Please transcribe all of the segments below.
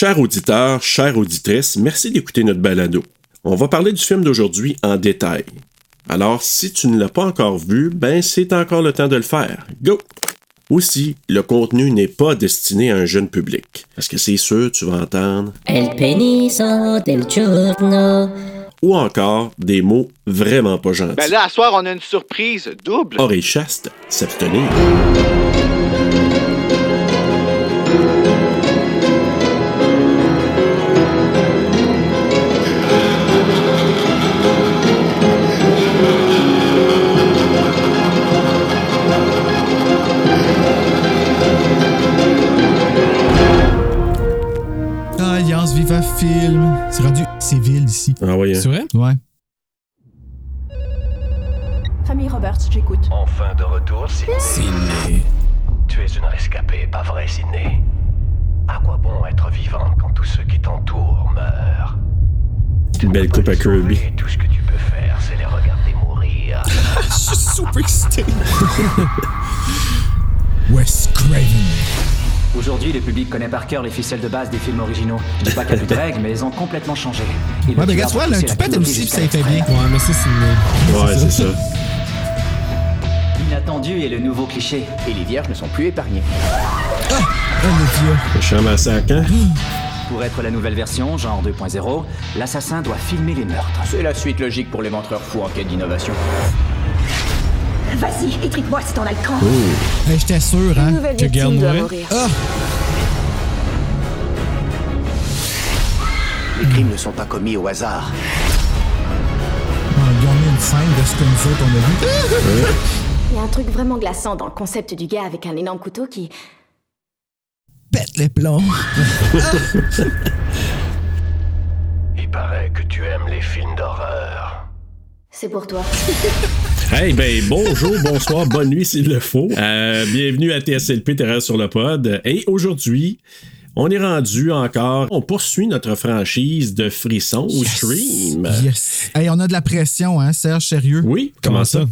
Chers auditeurs, chères auditrices, merci d'écouter notre balado. On va parler du film d'aujourd'hui en détail. Alors, si tu ne l'as pas encore vu, ben c'est encore le temps de le faire. Go! Aussi, le contenu n'est pas destiné à un jeune public. Parce que c'est sûr, tu vas entendre? El peniso del giorno. Ou encore des mots vraiment pas gentils. Ben là, à soir, on a une surprise double. Chaste, s'abstenir. Film. C'est rendu. C'est ville ici. Ah ouais, hein. C'est vrai? Ouais. Famille Roberts, j'écoute. Enfin de retour, Sydney. Sydney. Tu es une rescapée, pas vrai, Sydney À quoi bon être vivante quand tous ceux qui t'entourent meurent? Une belle coupe à Kirby. Tout ce que tu peux faire, c'est les regarder mourir. Je suis super excité. Wes Craven. Aujourd'hui, le public connaît par cœur les ficelles de base des films originaux. Je dis pas qu'il y a plus de règles, mais elles ont complètement changé. Et Ouais, mais regarde, tu vois, là, tu aussi, puis ça fait bien. Ouais, mais ça, c'est une. Ouais, c'est ça. L'inattendu est le nouveau cliché. Et les vierges ne sont plus épargnées. Oh, le dieu. Méchant massacre, hein? Pour être la nouvelle version, genre 2.0, l'assassin doit filmer les meurtres. C'est la suite logique pour les mentreurs fous en quête d'innovation. Vas-y, étrique-moi si t'en as le cran. Hey, J'étais sûr, hein. Que doit mourait. Ah! Les crimes ne sont pas commis au hasard. Oh, Ils ont mis une scène de ce que nous autres on a vu. Il y a un truc vraiment glaçant dans le concept du gars avec un énorme couteau qui. Pète les plombs. Il paraît que tu aimes les films d'horreur. C'est pour toi. Hey, ben bonjour, bonsoir, bonne nuit s'il le faut. Euh, bienvenue à TSLP Terreur sur le pod. Et aujourd'hui, on est rendu encore, on poursuit notre franchise de frissons au stream. Yes. Hey, on a de la pression, hein, Serge, sérieux? Oui, comment ça?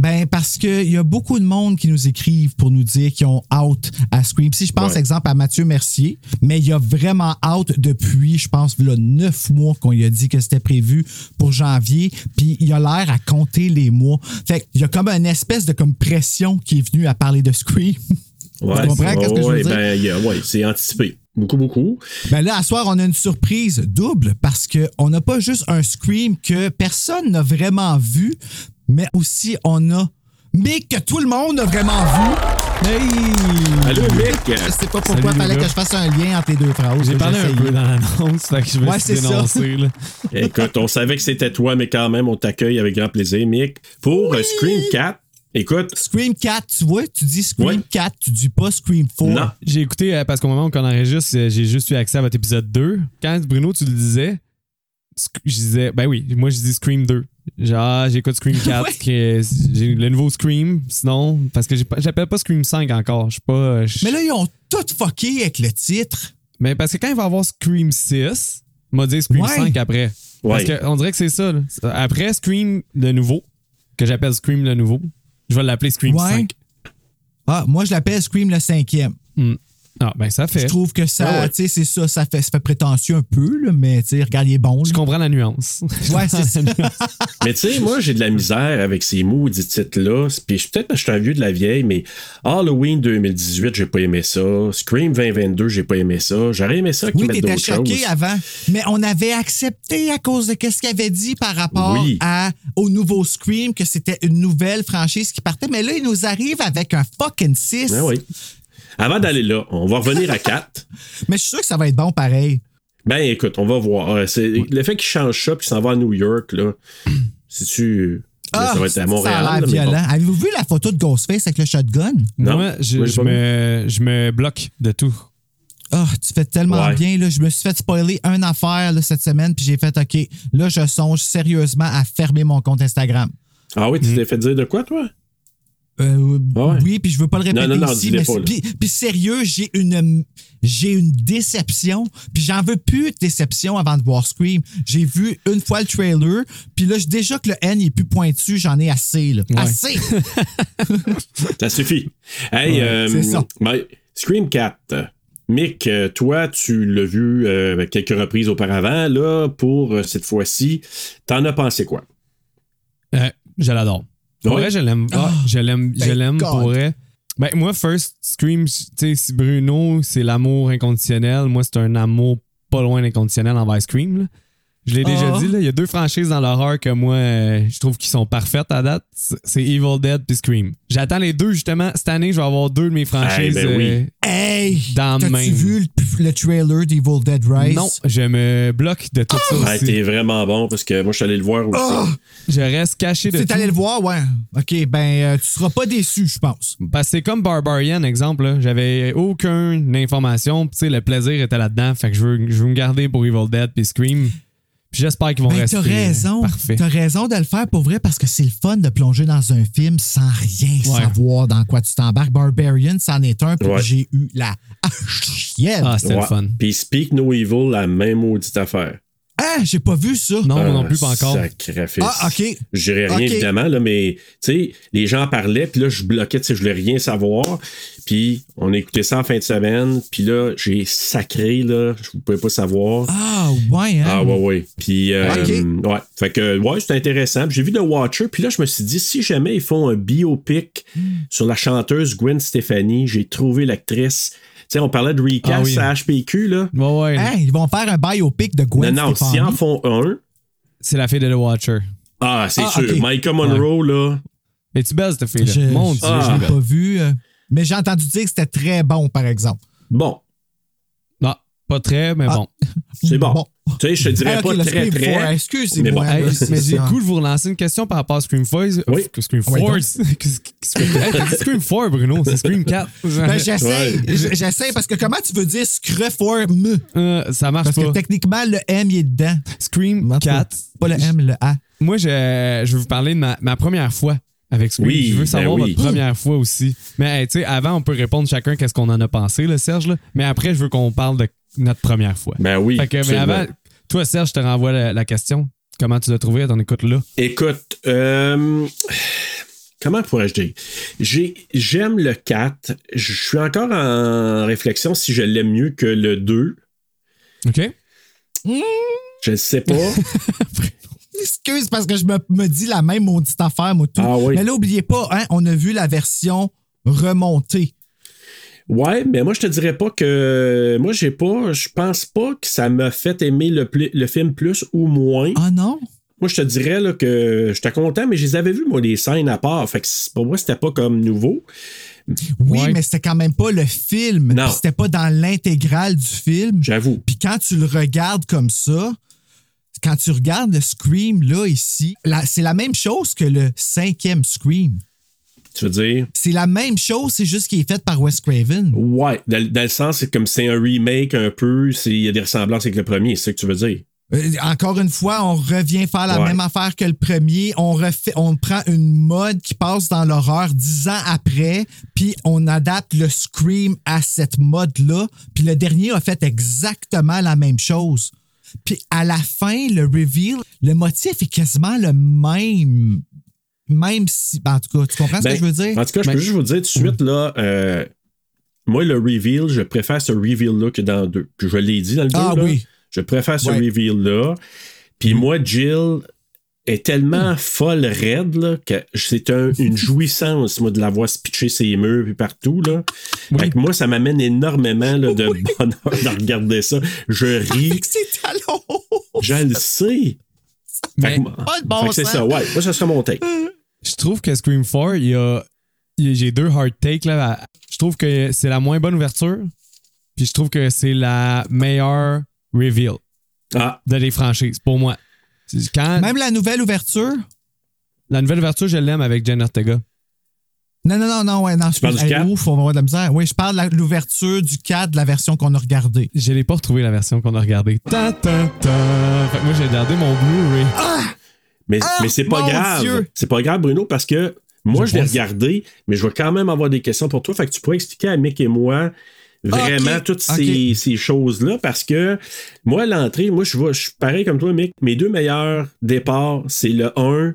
Ben, parce qu'il y a beaucoup de monde qui nous écrivent pour nous dire qu'ils ont out à Scream. Si je pense, Ouais. exemple, à Mathieu Mercier, mais il y a vraiment out depuis, je pense, là, neuf mois qu'on lui a dit que c'était prévu pour janvier, puis il a l'air à compter les mois. Fait qu'il y a comme une espèce de comme pression qui est venue à parler de Scream. Ouais, Tu comprends c'est- qu'est-ce que je veux ouais, dire? ben, ouais, c'est anticipé. Beaucoup, beaucoup. Ben là, à soir, on a une surprise double parce qu'on n'a pas juste un Scream que personne n'a vraiment vu, mais aussi on a, mais que tout le monde a vraiment vu. Hey! Allô, Mick? Je sais pas pourquoi il fallait que je fasse un lien entre les deux phrases. J'ai parlé un peu dans l'annonce, fait que je me Ouais, suis c'est ça. dénoncé. Là. Écoute, on savait que c'était toi, mais quand même, on t'accueille avec grand plaisir, Mick. Pour euh, Scream 4, écoute, Scream 4, tu vois, tu dis Scream Ouais. 4, tu dis pas Scream 4. non. J'ai écouté, euh, parce qu'au moment où on enregistre, euh, j'ai juste eu accès à votre épisode 2. Quand Bruno, tu le disais, je disais, ben oui, moi je dis Scream 2. Genre, ah, j'écoute Scream 4, Ouais. qui est- j'ai le nouveau Scream, sinon, parce que j'appelle pas Scream 5 encore. Je suis pas. euh, Mais là, ils ont tout fucké avec le titre. Mais parce que quand il va y avoir Scream 6, il m'a dit Scream Ouais. 5 après. Parce Ouais. qu'on dirait que c'est ça. là. Après Scream le nouveau, que j'appelle Scream le nouveau, je vais l'appeler Scream Ouais. 5. Ah, moi, je l'appelle Scream le cinquième. Ah, ben ça fait. Je trouve que ça, Ah ouais. tu sais, c'est ça, ça fait, ça fait prétentieux un peu, là, mais tu sais, regarde, il est bon. Je comprends la nuance. Ouais, c'est ça. Mais tu sais, moi, j'ai de la misère avec ces maudits titres-là. Puis je- peut-être que je suis un vieux de la vieille, mais Halloween 2018, j'ai pas aimé ça. Scream 2022, j'ai pas aimé ça. J'aurais aimé ça qu'ils Oui, mettent t'étais d'autres choqué choses. avant, mais on avait accepté à cause de ce qu'il avait dit par rapport Oui. à, au nouveau Scream, que c'était une nouvelle franchise qui partait. Mais là, il nous arrive avec un fucking 6. Ben oui. Avant d'aller là, on va revenir à 4. Mais je suis sûr que ça va être bon pareil. Ben écoute, on va voir. Euh, Le fait qu'il change ça puis qu'il s'en va à New York, là, si tu. là, ça va être à Montréal. Ah, ça a là, l'air mais bon. violent. Avez-vous vu la photo de Ghostface avec le shotgun? Non. Moi, je, Moi, me, je me bloque de tout. Ah, tu fais tellement Ouais. bien. Là. Je me suis fait spoiler une affaire là, cette semaine, puis j'ai fait OK. Là, je songe sérieusement à fermer mon compte Instagram. Ah oui, tu t'es fait dire de quoi, toi? Euh, Ah ouais? Oui, puis je veux pas le répéter Non, non, non, ici, mais pas, c'est- là. puis, puis sérieux, j'ai une j'ai une déception, puis j'en veux plus de déception avant de voir Scream. J'ai vu une fois le trailer, puis là, déjà que le N est plus pointu, j'en ai assez là. Ouais. Assez. Ça suffit. Hey, Ouais, euh, c'est ça. ben, Scream 4. Mick, euh, toi, tu l'as vu euh, quelques reprises auparavant. Là, pour cette fois-ci, t'en as pensé quoi? Euh, je l'adore. Pour vrai, je l'aime. Ah, je l'aime, je l'aime pour vrai. Ben, moi, First Scream, tu sais, si Bruno, c'est l'amour inconditionnel, moi, c'est un amour pas loin d'inconditionnel envers Scream. là. Je l'ai déjà Ah. dit, là, il y a deux franchises dans l'horreur que moi, euh, je trouve qui sont parfaites à date. C'est Evil Dead puis Scream. J'attends les deux, justement. Cette année, je vais avoir deux de mes franchises. Eh ben oui. euh, Hey! Dans T'as-tu même. vu le, le trailer d'Evil Dead Rise? non, je me bloque de tout ça Ouais, aussi. t'es vraiment bon parce que moi, je suis allé le voir aussi. Ah! Je reste caché de Tu es tout. allé le voir, ouais. OK, ben, euh, tu seras pas déçu, je pense. Parce que c'est comme Barbarian, exemple. J'avais aucune information. Tu sais, le plaisir était là-dedans. Fait que je veux, je veux me garder pour Evil Dead puis Scream. Puis j'espère qu'ils vont Ben, rester. t'as raison. Parfait. T'as raison de le faire pour vrai parce que c'est le fun de plonger dans un film sans rien Ouais. savoir dans quoi tu t'embarques. Barbarian, c'en est un, puis Ouais. j'ai eu la chienne. Ah, c'était Ouais. le fun. Puis Speak No Evil, la même maudite affaire. Ah, j'ai pas vu ça. Non, moi non Ah, plus, pas encore. Sacrifice. Ah, OK. Je dirais rien, évidemment, là, mais tu sais, les gens parlaient, puis là, je bloquais, tu sais, je voulais rien savoir. Puis on a écouté ça en fin de semaine, puis là, j'ai sacré, là, je ne pouvais pas savoir. Ah, ouais, hein? Ah ouais, ouais. Puis, euh, Ok. ouais. Fait que, ouais, c'était intéressant. Puis J'ai vu The Watcher, puis là, je me suis dit, si jamais ils font un biopic Hmm. sur la chanteuse Gwen Stefani, j'ai trouvé l'actrice. Tu sais, on parlait de recast Ah oui. à HPQ, là. Ouais, ouais. Hein, ils vont faire un biopic de Gwen non, non, s'ils en font un, C'est la fille de The Watcher. ah, c'est Ah, sûr. ok. Micah Monroe, là. Es-tu belle, cette fille-là? Mon Dieu, Ah. je l'ai l'ai pas vu. euh, mais j'ai entendu dire que c'était très bon, par exemple. Bon, Non, pas très, mais Ah. bon. c'est bon. Bon. Tu sais, je te dirais Ah, ok, pas le très, Scream très. Four, Excusez-moi. Mais bon. Hey, c'est mais j'ai le goût de vous relancer une question par rapport à Scream Force. Oui. Scream. Force. Que- que- Scream 4, Bruno. C'est Scream 4. Ben, j'essaie. Ouais. J'essaie parce que comment tu veux dire screforme? Euh, ça marche Parce que pas. techniquement, le M, il est dedans. Scream cas, 4. Pas le M, le A? Moi, je, je vais vous parler de ma, ma première fois avec Scream. Oui, je veux savoir ben oui. votre première fois aussi. Mais hey, tu sais, avant, on peut répondre chacun qu'est-ce qu'on en a pensé, là, Serge. là. Mais après, je veux qu'on parle de notre première fois. Ben oui. Fait que, mais avant, toi, Serge, je te renvoie la, la question. Comment tu l'as trouvé? À ton écoute là? Écoute, euh, comment pourrais-je dire? J'ai, j'aime le 4. Je suis encore en réflexion si je l'aime mieux que le 2. OK? Je ne sais pas. Excuse parce que je me, me dis la même maudite affaire, moi, tout. Ah oui. Mais là, oubliez pas, hein, on a vu la version remontée. Ouais, mais moi, je te dirais pas que. Moi, j'ai pas. Je pense pas que ça m'a fait aimer le, le film plus ou moins. Ah non? Moi, je te dirais là, que j'étais content, mais je les avais vus, moi, les scènes à part. Fait que pour moi, c'était pas comme nouveau. Oui, Ouais. mais c'était quand même pas le film. Non. C'était pas dans l'intégrale du film. J'avoue. Puis quand tu le regardes comme ça, quand tu regardes le Scream, là, ici, c'est la même chose que le cinquième Scream. Tu veux dire? C'est la même chose, c'est juste qu'il est fait par Wes Craven. Ouais. Dans, dans le sens, c'est comme c'est un remake un peu. Il y a des ressemblances avec le premier, c'est ça que tu veux dire? Euh, encore une fois, on revient faire la Ouais. même affaire que le premier. On refait, on prend une mode qui passe dans l'horreur dix ans après, puis on adapte le Scream à cette mode-là. Puis le dernier a fait exactement la même chose. Puis à la fin, le reveal, le motif est quasiment le même. Même si. ben, en tout cas, tu comprends ce Ben, que je veux dire? En tout cas, je Ben- peux juste vous dire tout de suite, là, euh, moi, le reveal, je préfère ce reveal-là que dans 2. Puis je l'ai dit dans le 2. Ah là, oui. Je préfère ce Ouais. reveal-là. Puis moi, Jill est tellement folle raide là, que c'est un- une jouissance, moi, de la voir se pitcher ses murs puis partout. Là. Fait que moi, ça m'amène énormément là, de bonheur de regarder ça. Je ris. Avec ses talons! Je le sais. Mais- Pas de bon c'est ça, ouais. Moi, ça serait mon take. Je trouve que Scream 4, il y a. J'ai deux hard takes là. Je trouve que c'est la moins bonne ouverture. Puis je trouve que c'est la meilleure reveal Ah, de les franchises, pour moi. Quand Même la nouvelle ouverture? la nouvelle ouverture, je l'aime avec Jen Ortega. Non, non, non, non, ouais, non. du hey, 4? Ouf, on va avoir de la misère. Oui, je parle de l'ouverture du 4 de la version qu'on a regardée. Je l'ai pas retrouvé la version qu'on a regardée. Ta, ta, ta. Fait que moi, j'ai gardé mon Blu-ray. Mais, mais c'est pas grave. C'est pas grave, Bruno, parce que moi, Je je, pense- regardé, mais je vais quand même avoir des questions pour toi. Fait que tu pourrais expliquer à Mick et moi vraiment toutes ces, ces choses-là. Parce que moi, à l'entrée, moi, je, vois, je suis pareil comme toi, Mick. Mes deux meilleurs départs, c'est le 1.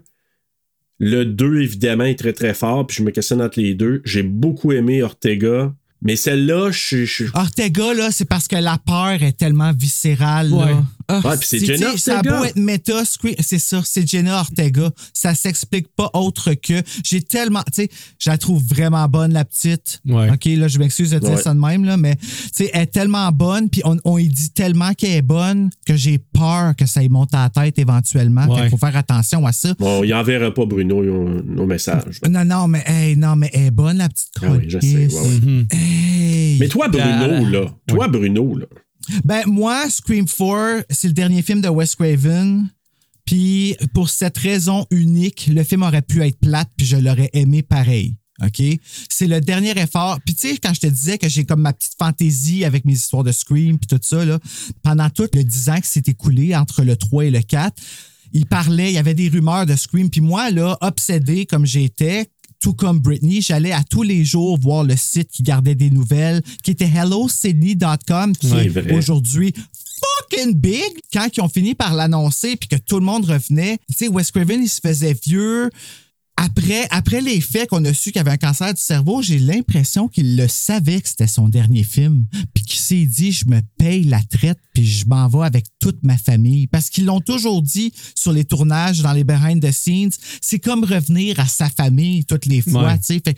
Le 2, évidemment, est très, très fort. Puis je me questionne entre les deux. J'ai beaucoup aimé Ortega. Mais celle-là, je je- Ortega, là, c'est parce que la peur est tellement viscérale. Ouais. Là. Ah, Ouais, puis c'est Jenna Ça beau être méta, c'est ça, c'est Jenna Ortega. Ça s'explique pas autre que. J'ai tellement. Tu sais, je la trouve vraiment bonne, la petite. Ouais. OK, là, je m'excuse de dire Ouais. ça de même, là, mais tu sais, elle est tellement bonne, puis on, on y dit tellement qu'elle est bonne que j'ai peur que ça y monte à la tête éventuellement. Ouais. Il faut faire attention à ça. bon, il enverra pas Bruno nos, messages. Non, non, mais, hey, non, mais elle est bonne, la petite Ah oui, je sais. Hey. Mais toi, Bruno, là. Toi, Bruno, là. Ben, moi, Scream 4, c'est le dernier film de Wes Craven. Puis, pour cette raison unique, le film aurait pu être plate, puis je l'aurais aimé pareil. OK? C'est le dernier effort. Puis, tu sais, quand je te disais que j'ai comme ma petite fantaisie avec mes histoires de Scream, puis tout ça, là, pendant tout le 10 ans qui s'est écoulé entre le 3 et le 4, il parlait, il y avait des rumeurs de Scream. Puis moi, là, obsédé comme j'étais, tout comme Britney, j'allais à tous les jours voir le site qui gardait des nouvelles, qui était hellosydney.com, qui est aujourd'hui fucking big. Quand ils ont fini par l'annoncer puis que tout le monde revenait, tu sais, Wes Craven, il se faisait vieux. Après, après les faits qu'on a su qu'il avait un cancer du cerveau, j'ai l'impression qu'il le savait que c'était son dernier film. Puis qu'il s'est dit, je me paye la traite, puis je m'en vais avec toute ma famille. Parce qu'ils l'ont toujours dit sur les tournages, dans les behind the scenes, c'est comme revenir à sa famille toutes les fois. Ouais. tu sais. Fait,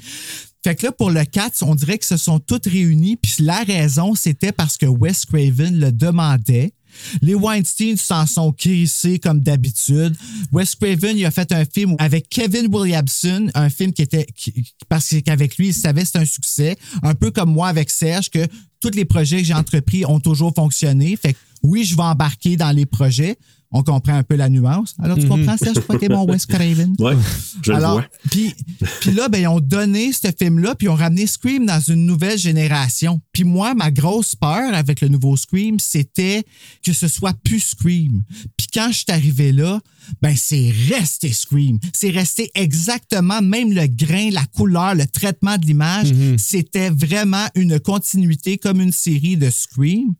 fait que là, pour le 4, on dirait que se sont toutes réunies. Puis la raison, c'était parce que Wes Craven le demandait. Les Weinstein s'en sont crissés comme d'habitude. Wes Craven, il a fait un film avec Kevin Williamson, un film qui était parce qu'avec lui, il savait que c'était un succès. Un peu comme moi avec Serge, que tous les projets que j'ai entrepris ont toujours fonctionné. Fait que oui, je vais embarquer dans les projets. On comprend un peu la nuance. Alors, tu comprends, Serge, pourquoi t'es mon Wes Craven? Ouais, je le Alors, vois. Puis, puis là, ben, ils ont donné ce film-là, puis ils ont ramené Scream dans une nouvelle génération. Puis moi, ma grosse peur avec le nouveau Scream, c'était que ce soit plus Scream. Puis quand je suis arrivé là, ben c'est resté Scream. C'est resté exactement, même le grain, la couleur, le traitement de l'image, c'était vraiment une continuité comme une série de Scream.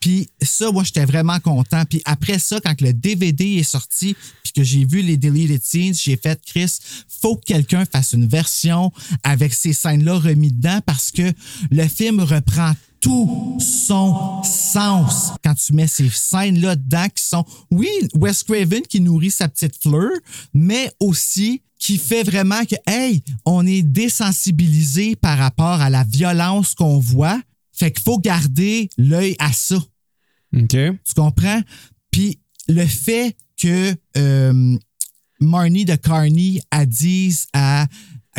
Puis ça, moi, j'étais vraiment content. Puis après ça, quand le DVD est sorti, puis que j'ai vu les deleted scenes, j'ai fait, Chris, faut que quelqu'un fasse une version avec ces scènes-là remis dedans parce que le film reprend tout son sens quand tu mets ces scènes-là dedans qui sont, oui, Wes Craven qui nourrit sa petite fleur, mais aussi qui fait vraiment que, hey, on est désensibilisé par rapport à la violence qu'on voit. Fait qu'il faut garder l'œil à ça. OK. Tu comprends? Puis le fait que euh, Marnie de Carney a dit à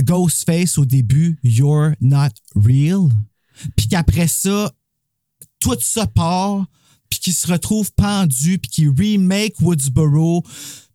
Ghostface au début, You're not real. Puis qu'après ça, tout ça part, puis qu'il se retrouve pendu, puis qu'il remake Woodsboro,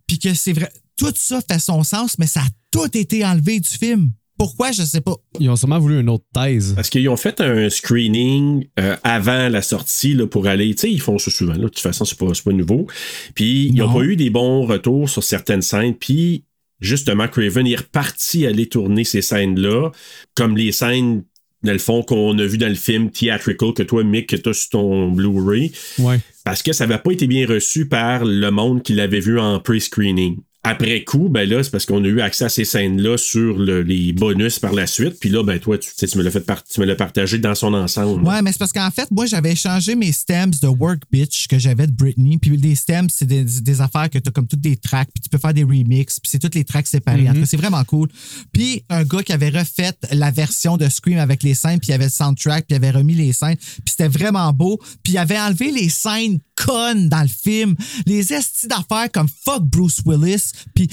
puis que c'est vrai. Tout ça fait son sens, mais ça a tout été enlevé du film. Pourquoi? Je sais pas. Ils ont sûrement voulu une autre thèse. Parce qu'ils ont fait un screening euh, avant la sortie là, pour aller. Tu sais, ils font ça souvent. Là. De toute façon, c'est pas, c'est pas nouveau. Puis, ils n'ont Non. pas eu des bons retours sur certaines scènes. Puis, justement, Craven est reparti aller tourner ces scènes-là, comme les scènes, dans le fond, qu'on a vu dans le film Theatrical, que toi, Mick, que tu as sur ton Blu-ray. Ouais. Parce que ça n'avait pas été bien reçu par le monde qui l'avait vu en pre-screening. Après coup, ben là, c'est parce qu'on a eu accès à ces scènes-là sur le- les bonus par la suite. Puis là, ben toi, tu, tu me l'as fait par- tu me l'as partagé dans son ensemble. Ouais, mais c'est parce qu'en fait, moi, j'avais échangé mes stems de Work Bitch que j'avais de Britney. Puis les stems, c'est des, des affaires que tu as comme toutes des tracks, puis tu peux faire des remixes, puis c'est toutes les tracks séparées. En tout cas, c'est vraiment cool. Puis un gars qui avait refait la version de Scream avec les scènes, puis il avait le soundtrack, puis il avait remis les scènes, puis c'était vraiment beau. Puis il avait enlevé les scènes connes dans le film, les estis d'affaires comme fuck Bruce Willis, puis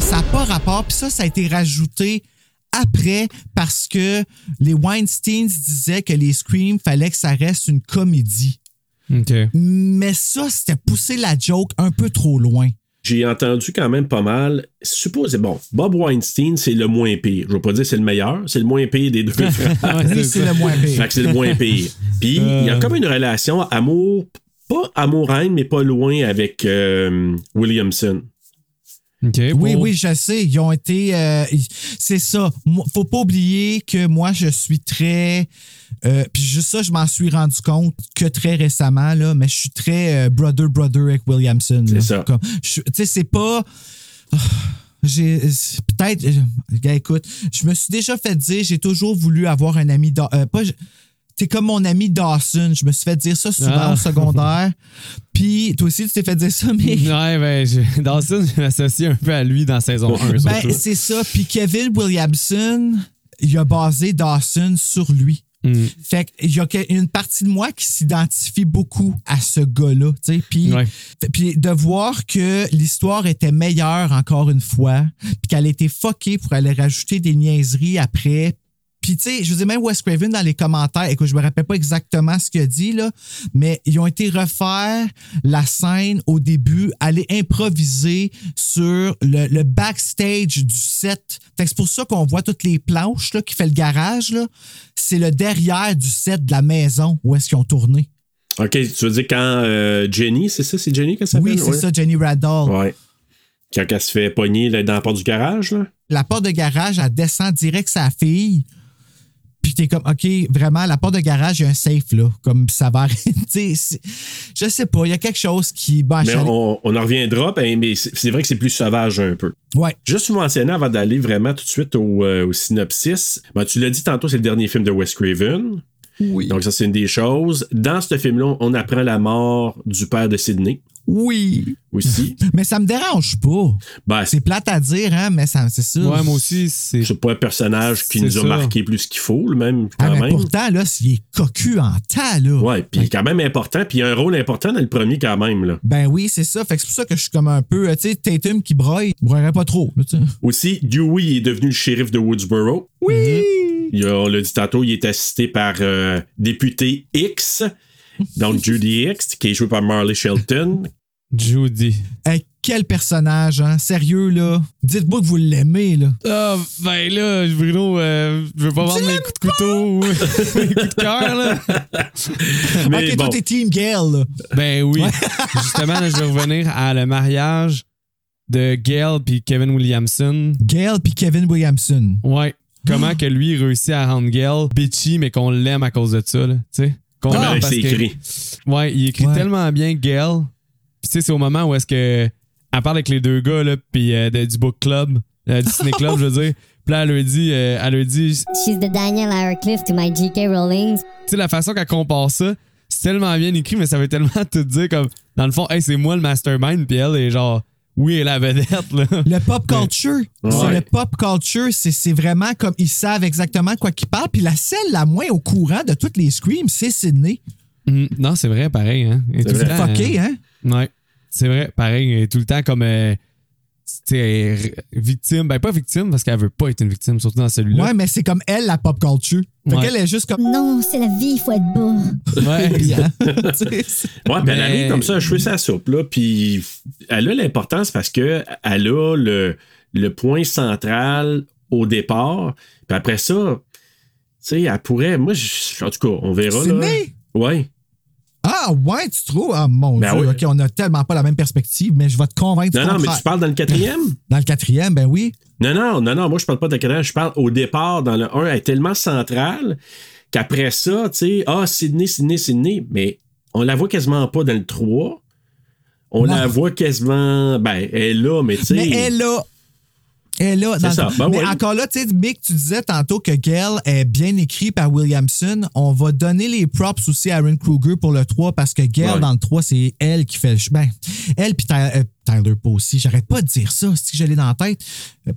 ça n'a pas rapport. Puis ça, ça a été rajouté après parce que les Weinsteins disaient que les Scream, fallait que ça reste une comédie. OK. Mais ça, c'était pousser la joke un peu trop loin. J'ai entendu quand même pas mal. Supposez, bon, Bob Weinstein, c'est le moins pire. Je vais pas dire c'est le meilleur, c'est le moins pire des deux frères. Oui, c'est le moins Fait pire. que c'est le moins pire. Puis, il y a comme une relation amour, pas amour-haine, mais pas loin avec euh, Williamson. OK. Oui, bon. oui, je sais. Ils ont été. euh, c'est ça. Faut pas oublier que moi, je suis très. euh, Puis juste ça, je m'en suis rendu compte que très récemment, là, mais je suis très euh, brother, brother avec Williamson. C'est ça. Tu sais, c'est pas. j'ai peut-être. euh, gars, écoute, je me suis déjà fait dire, j'ai toujours voulu avoir un ami. Euh, pas, T'es comme mon ami Dawson. Je me suis fait dire ça souvent Ah. au secondaire. Puis toi aussi, tu t'es fait dire ça, mais. Ouais, ben, je- Dawson, je m'associe un peu à lui dans saison 1. Ben, c'est ça. Puis Kevin Williamson, il a basé Dawson sur lui. Mm. Fait qu'il y a une partie de moi qui s'identifie beaucoup à ce gars-là. Puis, Ouais. puis de voir que l'histoire était meilleure encore une fois, puis qu'elle a été fuckée pour aller rajouter des niaiseries après. Puis, tu sais, je vous ai même Wes Craven dans les commentaires. Écoute, je me rappelle pas exactement ce qu'il a dit, là, mais ils ont été refaire la scène au début, aller improviser sur le, le backstage du set. C'est pour ça qu'on voit toutes les planches là, qui fait le garage. C'est le derrière du set de la maison où est-ce qu'ils ont tourné. OK, tu veux dire quand euh, Jenny, c'est ça? C'est Jenny qu'elle s'appelle? Oui, c'est Ouais. ça, Jenny Radall. Ouais. Quand elle se fait pogner là, dans la porte du garage, là? La porte de garage, elle descend direct sa fille. Puis t'es comme, OK, vraiment, la porte de garage, il y a un safe, là. Comme ça va arrêter. Je sais pas, il y a quelque chose qui. Bon, Mais on, on en reviendra, ben, mais c'est vrai que c'est plus sauvage un peu. Ouais. Juste vous mentionner avant d'aller vraiment tout de suite au, euh, au synopsis, ben, tu l'as dit tantôt, c'est le dernier film de Wes Craven. Oui. Donc, ça, c'est une des choses. Dans ce film-là, on apprend la mort du père de Sidney Oui. aussi. Mais ça me dérange pas. ben, c'est C'est plate à dire, hein, mais ça, c'est ça. Ouais, moi aussi, c'est. c'est pas un personnage qui nous a ça. marqué plus qu'il faut, le même, Ah, quand mais même. pourtant, là, s'il est cocu en tas, là. Ouais, puis il est quand même important, puis il a un rôle important dans le premier quand même, là. Ben oui, c'est ça. Fait que c'est pour ça que je suis comme un peu, euh, tu sais, Tatum qui broye, il broyerait pas trop. là. Aussi, Dewey est devenu le shérif de Woodsboro. Oui! Il a- on l'a dit tantôt, il est assisté par euh, député X, donc Judy X, qui est joué par Marley Shelton. Judy. Hey, quel personnage, hein? Sérieux, là? Dites-moi que vous l'aimez, là. Ah, ben là, Bruno, euh, je veux pas vendre mes coups de couteau ou mes coups de cœur, là. Mais ok, bon, toi, t'es Team Gale, là. Ben oui. Justement, là, je vais revenir à le mariage de Gail puis Kevin Williamson. Gale puis Kevin Williamson. Ouais. Comment que lui il réussit à rendre Gail bitchy, mais qu'on l'aime à cause de ça, là. Tu sais? Qu'on comment l'aime parce c'est que- écrit? Ouais, il écrit Ouais. tellement bien Gail. Puis tu sais, c'est au moment où est-ce que. Elle parle avec les deux gars, là, puis euh, de- du book club, euh, du ciné club, je veux dire. Puis là, elle lui dit, euh, elle lui dit, tu She's the Daniel Radcliffe to my J.K. Rowling. sais, la façon qu'elle compare ça, c'est tellement bien écrit, mais ça veut tellement tout dire comme, dans le fond, hey, c'est moi le mastermind, puis elle est genre, oui, elle est la vedette, là. Le pop culture. C'est Ouais. le pop culture, c'est c'est vraiment comme ils savent exactement quoi qu'ils parlent. Puis la celle la moins au courant de toutes les screams, c'est Sydney. Hum, non, c'est vrai, pareil, hein. Le temps, Fucké, hein? Ouais, c'est vrai, pareil, elle est tout le temps comme. euh, tu sais, elle est victime. Ben, pas victime parce qu'elle veut pas être une victime, surtout dans celui-là. Ouais, mais c'est comme elle, la pop culture. Fait Ouais. qu'elle est juste comme. Non, c'est la vie, il faut être beau. Ouais. C'est- Ouais, elle Mais- arrive comme ça, à cheveux sa soupe, là, puis elle a l'importance parce que elle a le, le point central au départ, puis après ça, tu sais, elle pourrait, moi, je- en tout cas, on verra, là. Sydney? Ouais. Ah, ouais, tu trouves? Ah, mon Ben Dieu. oui. OK, on a tellement pas la même perspective, mais je vais te convaincre Non, non, mais tu parles dans le quatrième? Dans le quatrième, ben oui. Non, non, non, non, moi je parle pas de quatrième, je parle au départ dans le 1, elle est tellement centrale qu'après ça, tu sais, ah, Sydney, Sydney, Sydney, mais on la voit quasiment pas dans le 3. On Non. la voit quasiment, ben, elle est là, mais tu sais. Mais elle a. Elle a. dans C'est le- ça, ben mais encore là, tu sais, Mick, tu disais tantôt que Gail est bien écrit par Williamson. On va donner les props aussi à Aaron Kruger pour le 3 parce que Gail, Ouais. dans le 3, c'est elle qui fait le chemin. Elle puis euh, Tyler Posey. J'arrête pas de dire ça, si je l'ai dans la tête.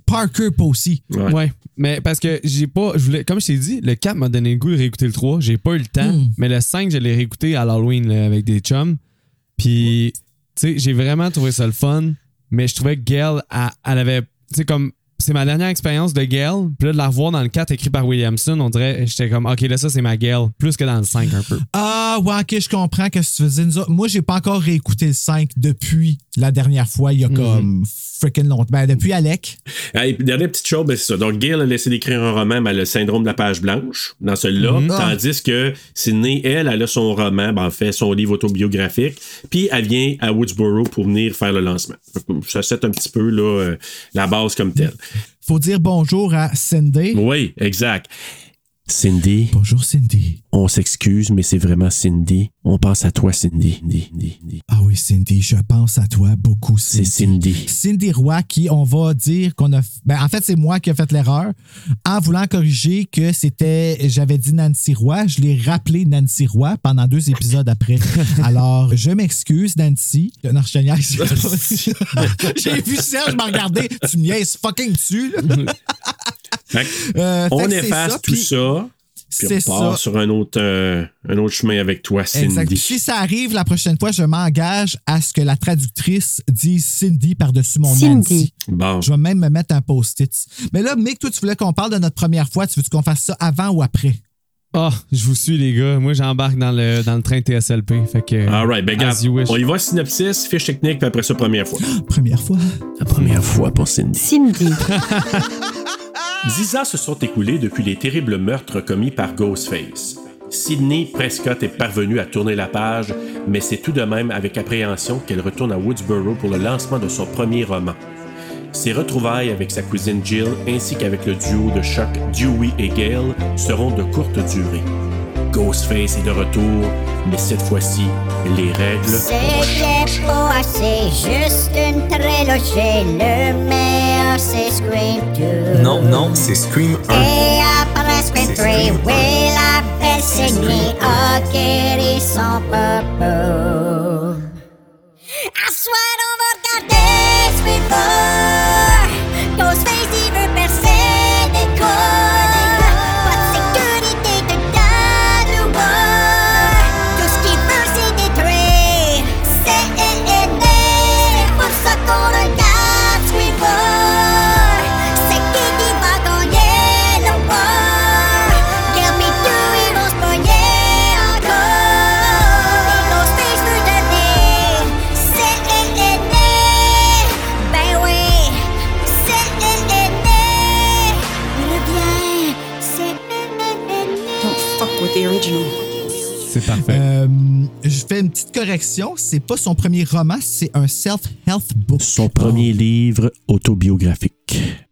Parker Posey. Ouais. Ouais, mais parce que j'ai pas. Je voulais, comme je t'ai dit, le 4 m'a donné le goût de réécouter le 3. J'ai pas eu le temps, Mm. mais le 5, je l'ai réécouté à l'Halloween là, avec des chums. Puis, tu sais, j'ai vraiment trouvé ça le fun, mais je trouvais que Gail, elle, elle avait. Tu sais, comme. C'est ma dernière expérience de Gail. Puis là, de la revoir dans le 4 écrit par Williamson, on dirait. J'étais comme, OK, là, ça, c'est ma Gail. Plus que dans le 5 un peu. Ah, ouais, ok, je comprends que tu faisais. Nous autres- Moi, j'ai pas encore réécouté le 5 depuis la dernière fois, il y a comme freaking longtemps. Ben, depuis Alec. Ah, Et puis, dernière petite chose, ben, c'est ça. Donc, Gail a laissé d'écrire un roman, a le syndrome de la page blanche dans celui-là. Mhm. Tandis que Sydney, elle, elle a son roman, ben, en fait, son livre autobiographique. Puis, elle vient à Woodsboro pour venir faire le lancement. Ça set un petit peu là, euh, la base comme telle. Faut dire bonjour à Cindy. Oui, exact. Cindy, Bonjour Cindy. on s'excuse, mais c'est vraiment Cindy. On pense à toi, Cindy. Cindy, Cindy, Cindy. Ah oui, Cindy, je pense à toi beaucoup, C'est Cindy. Cindy. Cindy Roy qui, on va dire qu'on a... Ben, en fait, c'est moi qui ai fait l'erreur en voulant corriger que c'était... J'avais dit Nancy Roy. Je l'ai rappelé Nancy Roy pendant deux épisodes après. Alors, je m'excuse, Nancy. Non, je te. J'ai vu Serge me regarder. Tu me niaises fucking dessus. là. Euh, on efface ça, tout ça, puis C'est on part ça. sur un autre, euh, un autre chemin avec toi, Cindy. Exact. Si ça arrive la prochaine fois, je m'engage à ce que la traductrice dise Cindy par-dessus mon Cindy. Nancy. Bon, Je vais même me mettre un post-it. Mais là, Mick, toi, tu voulais qu'on parle de notre première fois. Tu veux qu'on fasse ça avant ou après? Ah, je vous suis, les gars. Moi, j'embarque dans le, dans le train TSLP. Fait que. all right, ben as regarde, you wish. on y va synopsis, fiche technique, puis après ça, première fois. Première fois. La première fois pour Cindy. Cindy. Dix ans se sont écoulés depuis les terribles meurtres commis par Ghostface. Sidney Prescott est parvenue à tourner la page, mais c'est tout de même avec appréhension qu'elle retourne à Woodsboro pour le lancement de son premier roman. Ses retrouvailles avec sa cousine Jill ainsi qu'avec le duo de choc Dewey et Gale seront de courte durée. Ghostface est de retour, mais cette fois-ci, les règles C'était pas assez, juste une trilogie. Le meilleur, c'est Scream 2. Non, non, c'est Scream 1. Et après Scream 3, oui, la belle saignée a guéri son papa. À soir, on va regarder Scream 4. Fais une petite correction. C'est pas son premier roman, c'est un self-help book. son premier livre autobiographique.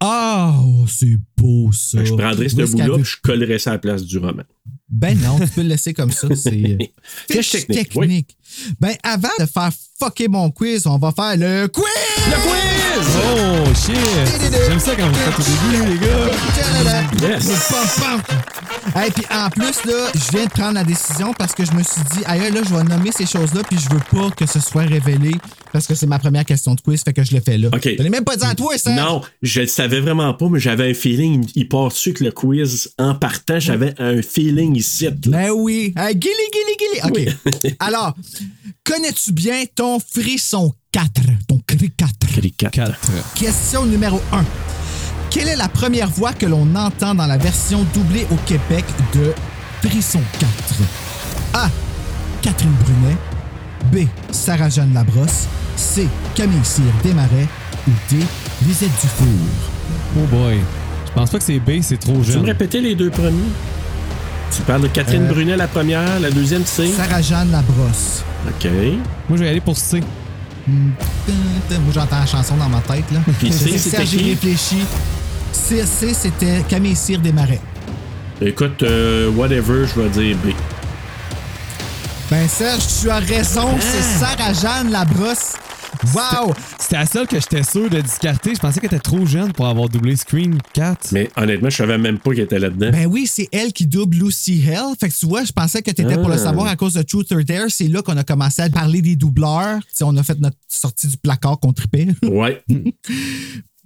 Ah, oh, c'est beau ça. Je prendrais ce bout-là, je collerais ça à la place du roman. Ben non, tu peux le laisser comme ça. C'est euh, technique, Ben avant de faire fucker mon quiz, on va faire le quiz. Le quiz. Oh, shit! J'aime ça quand vous faites au début, les gars. Yes. Et puis en plus là, je viens de prendre la décision parce que je me suis dit, aïe là, je vais nommer ces choses-là, puis je veux pas que ce soit révélé parce que c'est ma première question de quiz, fait que je le fais là. OK. Je l'ai même pas dit à toi, ça. Non, je le savais vraiment pas, mais j'avais un feeling. Il part dessus que le quiz, en partant, j'avais un feeling ici. Ben oui. Hey, guili, guili, guili. OK. Alors, connais-tu bien ton frisson 4, ton cri 4? Cri quatre. 4. Question numéro 1. Quelle est la première voix que l'on entend dans la version doublée au Québec de Frisson 4? A. Catherine Brunet. B. Sarah-Jeanne Labrosse. C. Camille Cyr Desmarais. Ou D. Lisette Dufour. Oh boy. Je pense pas que c'est B, c'est trop Tu me jeune. répéter les deux premiers? Tu parles de Catherine Euh, Brunet, la première, la deuxième, c'est? Sarah-Jeanne Labrosse. OK. Moi, je vais aller pour C. Moi, j'entends la chanson dans ma tête. Là. Puis C, C'est c'était qui? réfléchi. C, C, c'était Camille Cyr Desmarais. Écoute, euh, whatever, je vais dire B. Ben Serge, tu as raison, c'est Sarah-Jeanne Labrosse. Wow! C'était la seule que j'étais sûr de discarter. Je pensais qu'elle était trop jeune pour avoir doublé Screen 4. Mais honnêtement, je savais même pas qu'elle était là-dedans. Ben oui, c'est elle qui double Lucy Hell. Fait que tu vois, je pensais que tu étais pour le Ah. savoir à cause de Truth or Dare. C'est là qu'on a commencé à parler des doubleurs. Tu sais, on a fait notre sortie du placard qu'on tripait. Ouais.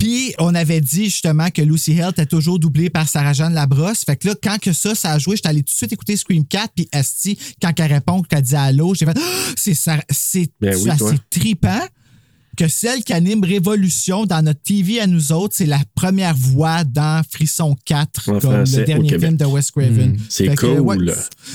Puis on avait dit justement que Lucy Hell était toujours doublée par Sarah-Jeanne Labrosse. Fait que là, quand que ça, ça a joué, j'étais allé tout de suite écouter Scream 4. Puis Asti, quand elle répond, qu'elle dit allô, j'ai fait Ah, c'est c'est Ben oui, assez toi. Que celle qui anime Révolution dans notre TV à nous autres, c'est la première voix dans Frisson 4, En comme français, le dernier film de Wes Craven. Mm, c'est que, cool. ouais.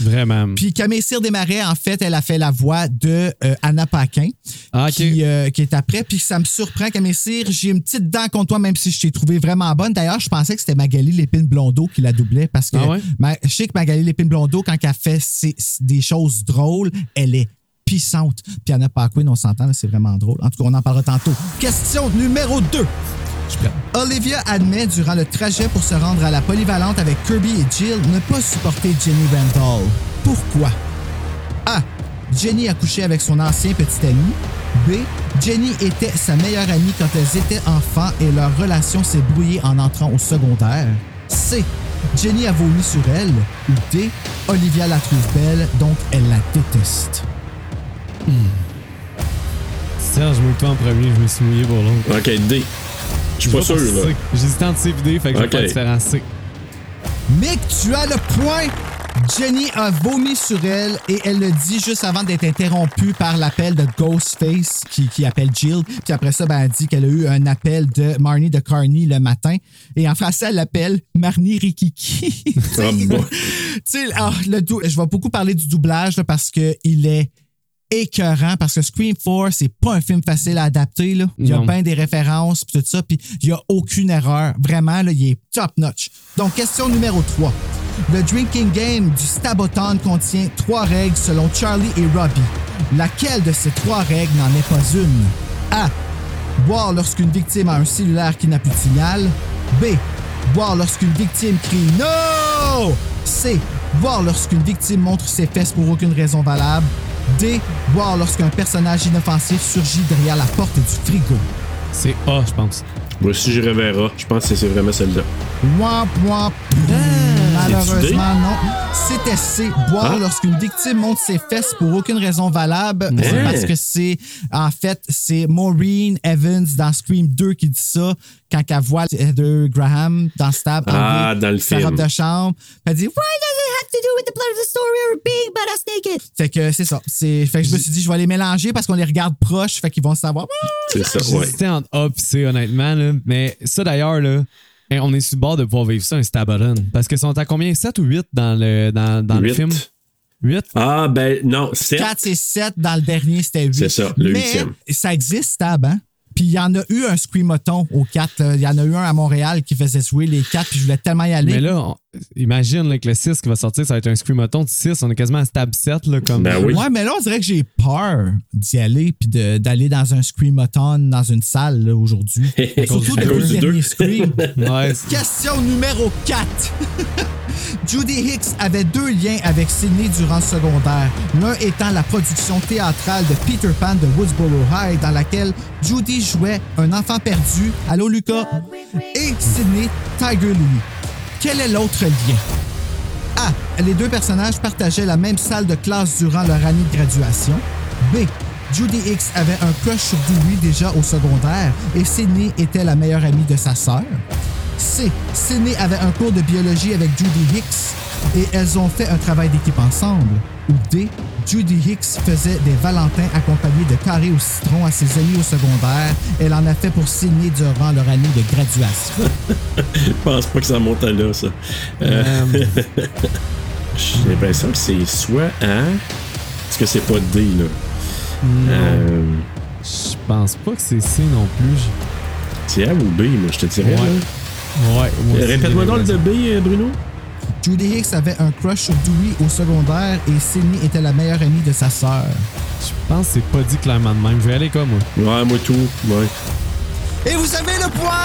Vraiment. Puis Camille Cyr Desmarais, en fait, elle a fait la voix de euh, Anna Paquin, Ah, qui, euh, qui est après. Puis ça me surprend, Camille Cyr, j'ai une petite dent contre toi, même si je t'ai trouvé vraiment bonne. D'ailleurs, je pensais que c'était Magali Lépine Blondeau qui la doublait parce que Ah ouais? ma- je sais que Magali Lépine Blondeau, quand elle fait ses- des choses drôles, elle est puissante. Puis Anna Paquin, on s'entend, c'est vraiment drôle. En tout cas, on en parlera tantôt. Question numéro 2. Je suis prêt. Olivia admet durant le trajet pour se rendre à la polyvalente avec Kirby et Jill ne pas supporter Jenny Randall. Pourquoi? A. Jenny a couché avec son ancien petit ami. B. Jenny était sa meilleure amie quand elles étaient enfants et leur relation s'est brouillée en entrant au secondaire. C. Jenny a vomi sur elle. Ou D. Olivia la trouve belle, donc elle la déteste. Serge, mouille-toi en premier, je me suis mouillé pour l'autre. Ok, D. Je suis pas sûr, là. C. J'hésitais entre C et D, fait que je Ok. vais pas différencier. Mick, tu as le point! Jenny a vomi sur elle et elle le dit juste avant d'être interrompue par l'appel de Ghostface qui, qui appelle Jill. Puis après ça, ben, elle dit qu'elle a eu un appel de Marnie de Carney le matin. Et en français, elle l'appelle Marnie Rikiki. Ah, bon. tu sais, ah, le dou- je vais beaucoup parler du doublage là, parce qu'il est écœurant parce que Scream 4, c'est pas un film facile à adapter. Là. Il y a bien des références puis tout ça, puis il y a aucune erreur. Vraiment, là, il est top notch. Donc, question numéro 3. Le drinking game du Staboton contient trois règles selon Charlie et Robbie. Laquelle de ces trois règles n'en est pas une? A. Boire lorsqu'une victime a un cellulaire qui n'a plus de signal. B. Boire lorsqu'une victime crie No! C. Boire lorsqu'une victime montre ses fesses pour aucune raison valable. D. Boire lorsqu'un personnage inoffensif surgit derrière la porte du frigo. C'est A, je pense. Moi aussi, je reverrai. Je pense que c'est vraiment celle-là. Wamp, wamp. Malheureusement, non. C'était C. Boire Ah. lorsqu'une victime monte ses fesses pour aucune raison valable. C'est parce que c'est, en fait, c'est Maureen Evans dans Scream 2 qui dit ça quand elle voit Heather Graham dans Stab. Ah, enlever dans le sa film. robe de chambre. Elle dit, Why does it have to do with the plot of the story or being butt-ass naked? Fait que c'est ça. C'est, fait que je me suis dit, je vais les mélanger parce qu'on les regarde proches. Fait qu'ils vont savoir. C'est ça, ouais. J'hésitais entre A et C, honnêtement. Là. Mais ça, d'ailleurs, là, hein, on est sur le bord de pouvoir vivre ça, un Stabaron. Parce que sont à combien? 7 ou 8 dans le, dans, dans le film? 8 Ah, ben non, 7. 4 et 7, dans le dernier, c'était 8. C'est ça, le Mais huitième. ça existe, Stab, hein? Puis il y en a eu un Screamathon au 4. là. Il y en a eu un à Montréal qui faisait jouer les 4, puis je voulais tellement y aller. Mais là, on- imagine là, que le 6 qui va sortir, ça va être un Screamathon de 6. On est quasiment à Stab 7. Là, comme... Ben oui. Ouais, mais là, on dirait que j'ai peur d'y aller puis de- d'aller dans un Screamathon dans une salle aujourd'hui. À cause Surtout le du dernier deux. Scream. Ouais, c'est- Question numéro 4. Judy Hicks avait deux liens avec Sydney durant le secondaire, l'un étant la production théâtrale de Peter Pan de Woodsboro High, dans laquelle Judy jouait un enfant perdu, Allô Lucas, et Sydney Tiger Louis. Quel est l'autre lien? A. Les deux personnages partageaient la même salle de classe durant leur année de graduation. B. Judy Hicks avait un crush sur Dewey déjà au secondaire et Sydney était la meilleure amie de sa sœur. C. Sydney avait un cours de biologie avec Judy Hicks et elles ont fait un travail d'équipe ensemble. Ou D. Judy Hicks faisait des Valentins accompagnés de carrés au citron à ses amis au secondaire. Elle en a fait pour Sydney durant leur année de graduation. Je pense pas que ça monte à là, ça. Euh, Euh, J'ai l'impression que c'est soit A. Est-ce que c'est pas D, là? Euh, je pense pas que c'est C non plus. c'est A ou B, moi, je te dirais. Ouais. là. Ouais, moi aussi, Répète-moi donc le de l'impression. B, euh, Bruno. Judy Hicks avait un crush sur Dewey au secondaire et Sydney était la meilleure amie de sa sœur. Je pense que c'est pas dit clairement de même. Je vais aller comme moi. Ouais, moi tout. Ouais. Et vous avez le point!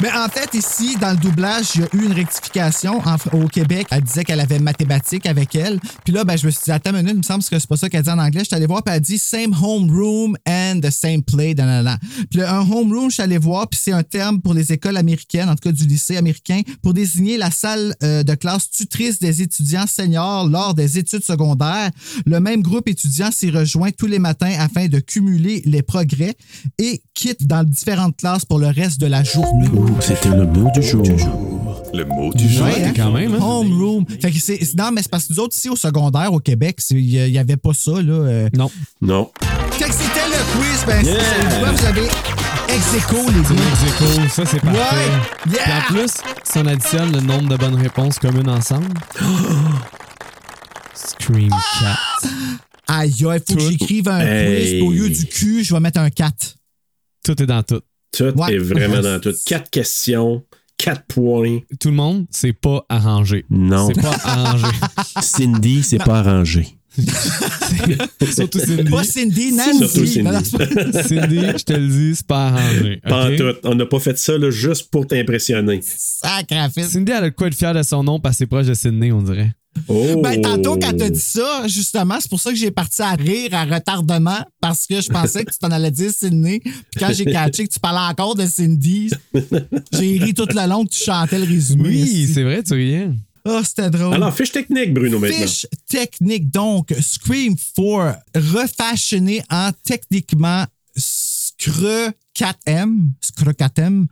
Mais en fait, ici, dans le doublage, il y a eu une rectification en- au Québec. Elle disait qu'elle avait mathématiques avec elle. Puis là, ben, je me suis dit, attends une minute, il me semble que c'est pas ça qu'elle dit en anglais. Je suis allé voir, puis elle dit same home room and the same play. nanana. Puis là, un home room, je suis allé voir, puis c'est un terme pour les écoles américaines, en tout cas du lycée américain, pour désigner la salle euh, de classe tutrice des étudiants seniors lors des études secondaires. Le même groupe étudiant s'y rejoint tous les matins afin de cumuler les progrès et quitte dans différentes classes pour le reste de la journée. C'était le mot du jour. Le mot du jour. Ouais, hein? quand même, hein? Homeroom. Fait que c'est, non, mais c'est parce que nous autres, ici, au secondaire, au Québec, il n'y avait pas ça, là. euh. Non. Non. Fait que c'était le quiz. Ben, Yeah! c'est- vous avez ex aequo, les gars. ex-aequo, ça c'est parfait. Ouais! Puis Yeah! en plus, si on additionne le nombre de bonnes réponses communes ensemble. Scream Cat. Aïe, aïe, faut que j'écrive un Hey. quiz. Au lieu du cul, je vais mettre un 4. Tout est dans tout. Tout est vraiment dans tout. Quatre questions, quatre points. Tout le monde, c'est pas arrangé. Non. C'est pas arrangé. Cindy, c'est pas arrangé. Surtout Cindy. Pas Cindy, Nancy. Surtout Cindy. Cindy, je te le dis, c'est pas arrangé. Pas en tout. On n'a pas fait ça là, juste pour t'impressionner. Sacrifice. Cindy, elle a de quoi être fière de son nom parce que c'est proche de Sydney, on dirait. Oh! Ben, tantôt, quand t'as dit ça, justement, c'est pour ça que j'ai parti à rire à retardement, parce que je pensais que tu t'en allais dire Sydney. Puis quand j'ai catché que tu parlais encore de Cindy, j'ai ri tout le long que tu chantais le résumé. Oui, c'est vrai, tu riais. Oh, c'était drôle. Alors, fiche technique, Bruno, maintenant. Fiche technique, donc, Scream 4, refashionné en techniquement Scre 4M, Scre 4M,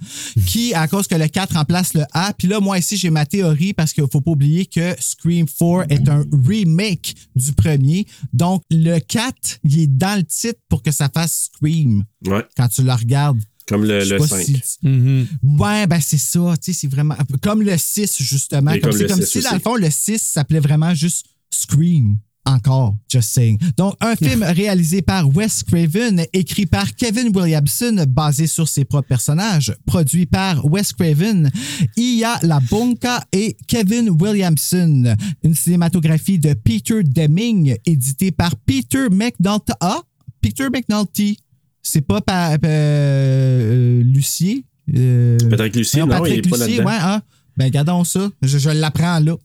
qui, à cause que le 4 remplace le A. Puis là, moi ici, j'ai ma théorie parce qu'il faut pas oublier que Scream 4 est un remake du premier. Donc, le 4, il est dans le titre pour que ça fasse Scream Ouais, quand tu le regardes. comme le, le pas 5. si- Mhm. Ouais, ben c'est ça, tu sais, c'est vraiment comme le 6 justement, Et comme, comme c'est le comme 6 si dans le fond le 6 s'appelait vraiment juste Scream. Encore, just saying. Donc, un film réalisé par Wes Craven, écrit par Kevin Williamson, basé sur ses propres personnages, produit par Wes Craven, Iya La Bonca et Kevin Williamson. Une cinématographie de Peter Deming, édité par Peter McNulty. Ah, Peter McNulty. C'est pas par euh, Lucier? Euh, Patrick Lucier, non, non, Patrick il est pas Lucier, là-dedans. ouais, hein? Ben, gardons ça. Je, je l'apprends là.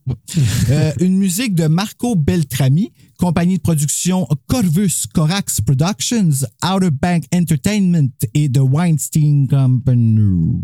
Euh, une musique de Marco Beltrami, compagnie de production Corvus Corax Productions, Outer Bank Entertainment et The Weinstein Company.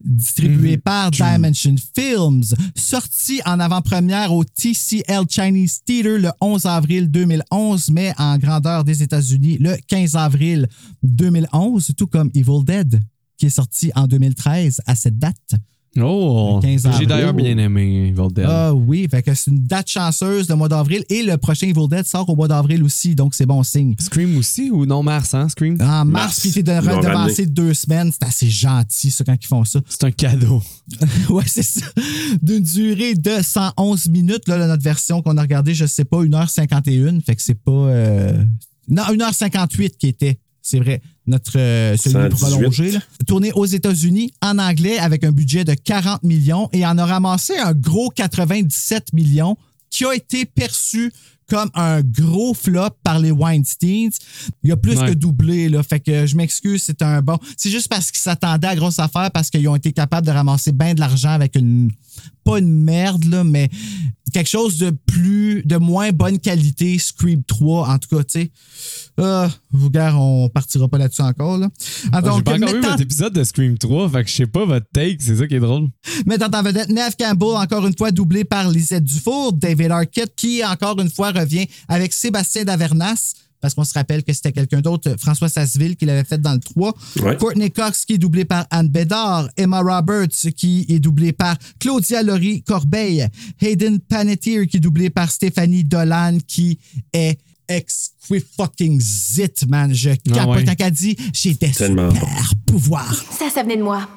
Distribué par Dimension Films. Sorti en avant-première au TCL Chinese Theater le 11 avril 2011, mais en grandeur des États-Unis le 15 avril 2011, tout comme Evil Dead, qui est sorti en 2013 à cette date. Oh! Le 15 J'ai d'ailleurs bien aimé Evil Dead. Ah oui, fait que c'est une date chanceuse, le mois d'avril. Et le prochain Evil Dead sort au mois d'avril aussi, donc c'est bon signe. Scream aussi ou non Mars, hein? Scream? En mars, Mars, puis t'es de redevancer de deux semaines, c'est assez gentil, ça, quand ils font ça. C'est un cadeau. ouais, c'est ça. D'une durée de 111 minutes, là, là, notre version qu'on a regardée, je sais pas, 1h51, fait que c'est pas... euh, Non, 1h58 qui était, c'est vrai, notre euh, celui 118. prolongé. Là. Tourné aux États-Unis en anglais avec un budget de 40 millions et en a ramassé un gros 97 millions qui a été perçu comme un gros flop par les Weinsteins. Il a plus Ouais. que doublé, là. Fait que je m'excuse, c'est un bon. C'est juste parce qu'ils s'attendaient à grosse affaire parce qu'ils ont été capables de ramasser bien de l'argent avec une. Pas une merde, là, mais quelque chose de plus. de moins bonne qualité, Scream 3, en tout cas, tu sais. Ah, vous, gars, on partira pas là-dessus encore, là. Ah, J'ai pas encore vu votre épisode de Scream 3, fait que je sais pas votre take, c'est ça qui est drôle. Mettant en vedette Neve Campbell, encore une fois doublé par Lisette Dufour, David Arquette, qui encore une fois revient avec Sébastien Davernas, parce qu'on se rappelle que c'était quelqu'un d'autre, François Sasseville, qui l'avait fait dans le 3. Ouais. Courtney Cox, qui est doublé par Anne Bédard. Emma Roberts, qui est doublée par Claudia Laurie Corbeil. Hayden Panettiere, qui est doublé par Stéphanie Dolan, qui est exquis fucking zit, man. Je capote ouais. quand elle dit « J'ai des Tellement super pouvoirs ». Ça, ça venait de moi.